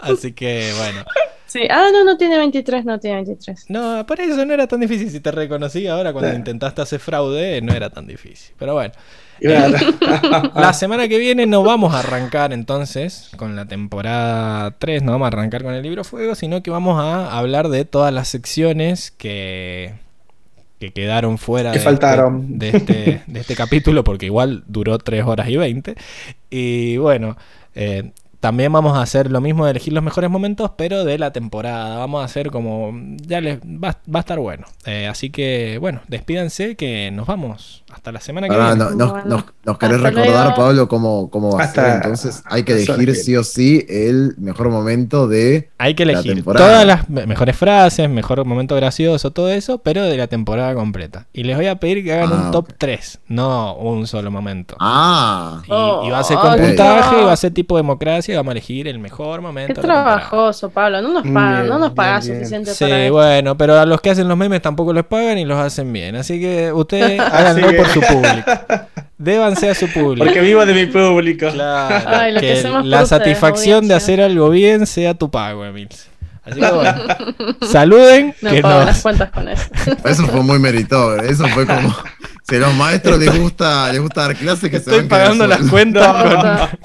Así que bueno. Sí, ah, no, no tiene 23, no tiene 23. No, por eso no era tan difícil. Si te reconocí ahora cuando Sí. intentaste hacer fraude, no era tan difícil. Pero bueno. Claro. La semana que viene no vamos a arrancar entonces con la temporada 3, no vamos a arrancar con el libro Fuego, sino que vamos a hablar de todas las secciones que, que quedaron fuera Que de, faltaron. Este, de, este, de este capítulo, porque igual duró 3 horas y 20. Y bueno, eh, también vamos a hacer lo mismo de elegir los mejores momentos, pero de la temporada. Vamos a hacer como... Ya les va, va a estar bueno. Eh, así que bueno, despídanse que nos vamos. Hasta la semana que Ah, viene. no, nos, Bueno. nos- nos querés Hasta recordar, luego. Pablo, cómo, cómo va a ser. Entonces hay que elegir sí o sí el mejor momento de. Hay que la elegir temporada. todas las me- mejores frases, mejor momento gracioso, todo eso, pero de la temporada completa. Y les voy a pedir que hagan Ah, un top ok. 3, no un solo momento. Ah, Y, y va a ser Oh, con ok. puntaje, y va a ser tipo democracia y vamos a elegir el mejor momento. Qué trabajoso, Pablo. No nos pagan, Bien, no nos bien, pagas bien. suficiente Sí, para esto. bueno, pero a los que hacen los memes tampoco los pagan y los hacen bien. Así que ustedes háganlo por su público. Débanse a su público. Porque vivo de mi público. Claro, Ay, lo que que hacemos la satisfacción de hacer algo bien sea tu pago, Emil. Así que bueno, saluden. No que pago nos- las cuentas con eso. Eso fue muy meritorio. Eso fue como. Si a los maestros les gusta, les gusta dar clases, que se Estoy van pagando las cuentas Posta,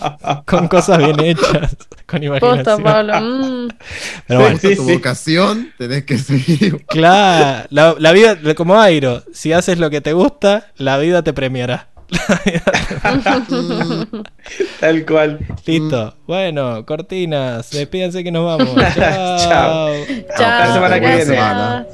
con, con cosas bien hechas, con posta, imaginación. Pablo. mm. Pero bueno, Sí, tu sí. vocación, tenés que seguir. claro, la, la vida, como Airo, si haces lo que te gusta, la vida te premiará. Tal cual. Listo. Bueno, cortinas, despídense que nos vamos. Chao. Chao. Chao. La semana que viene. Semana.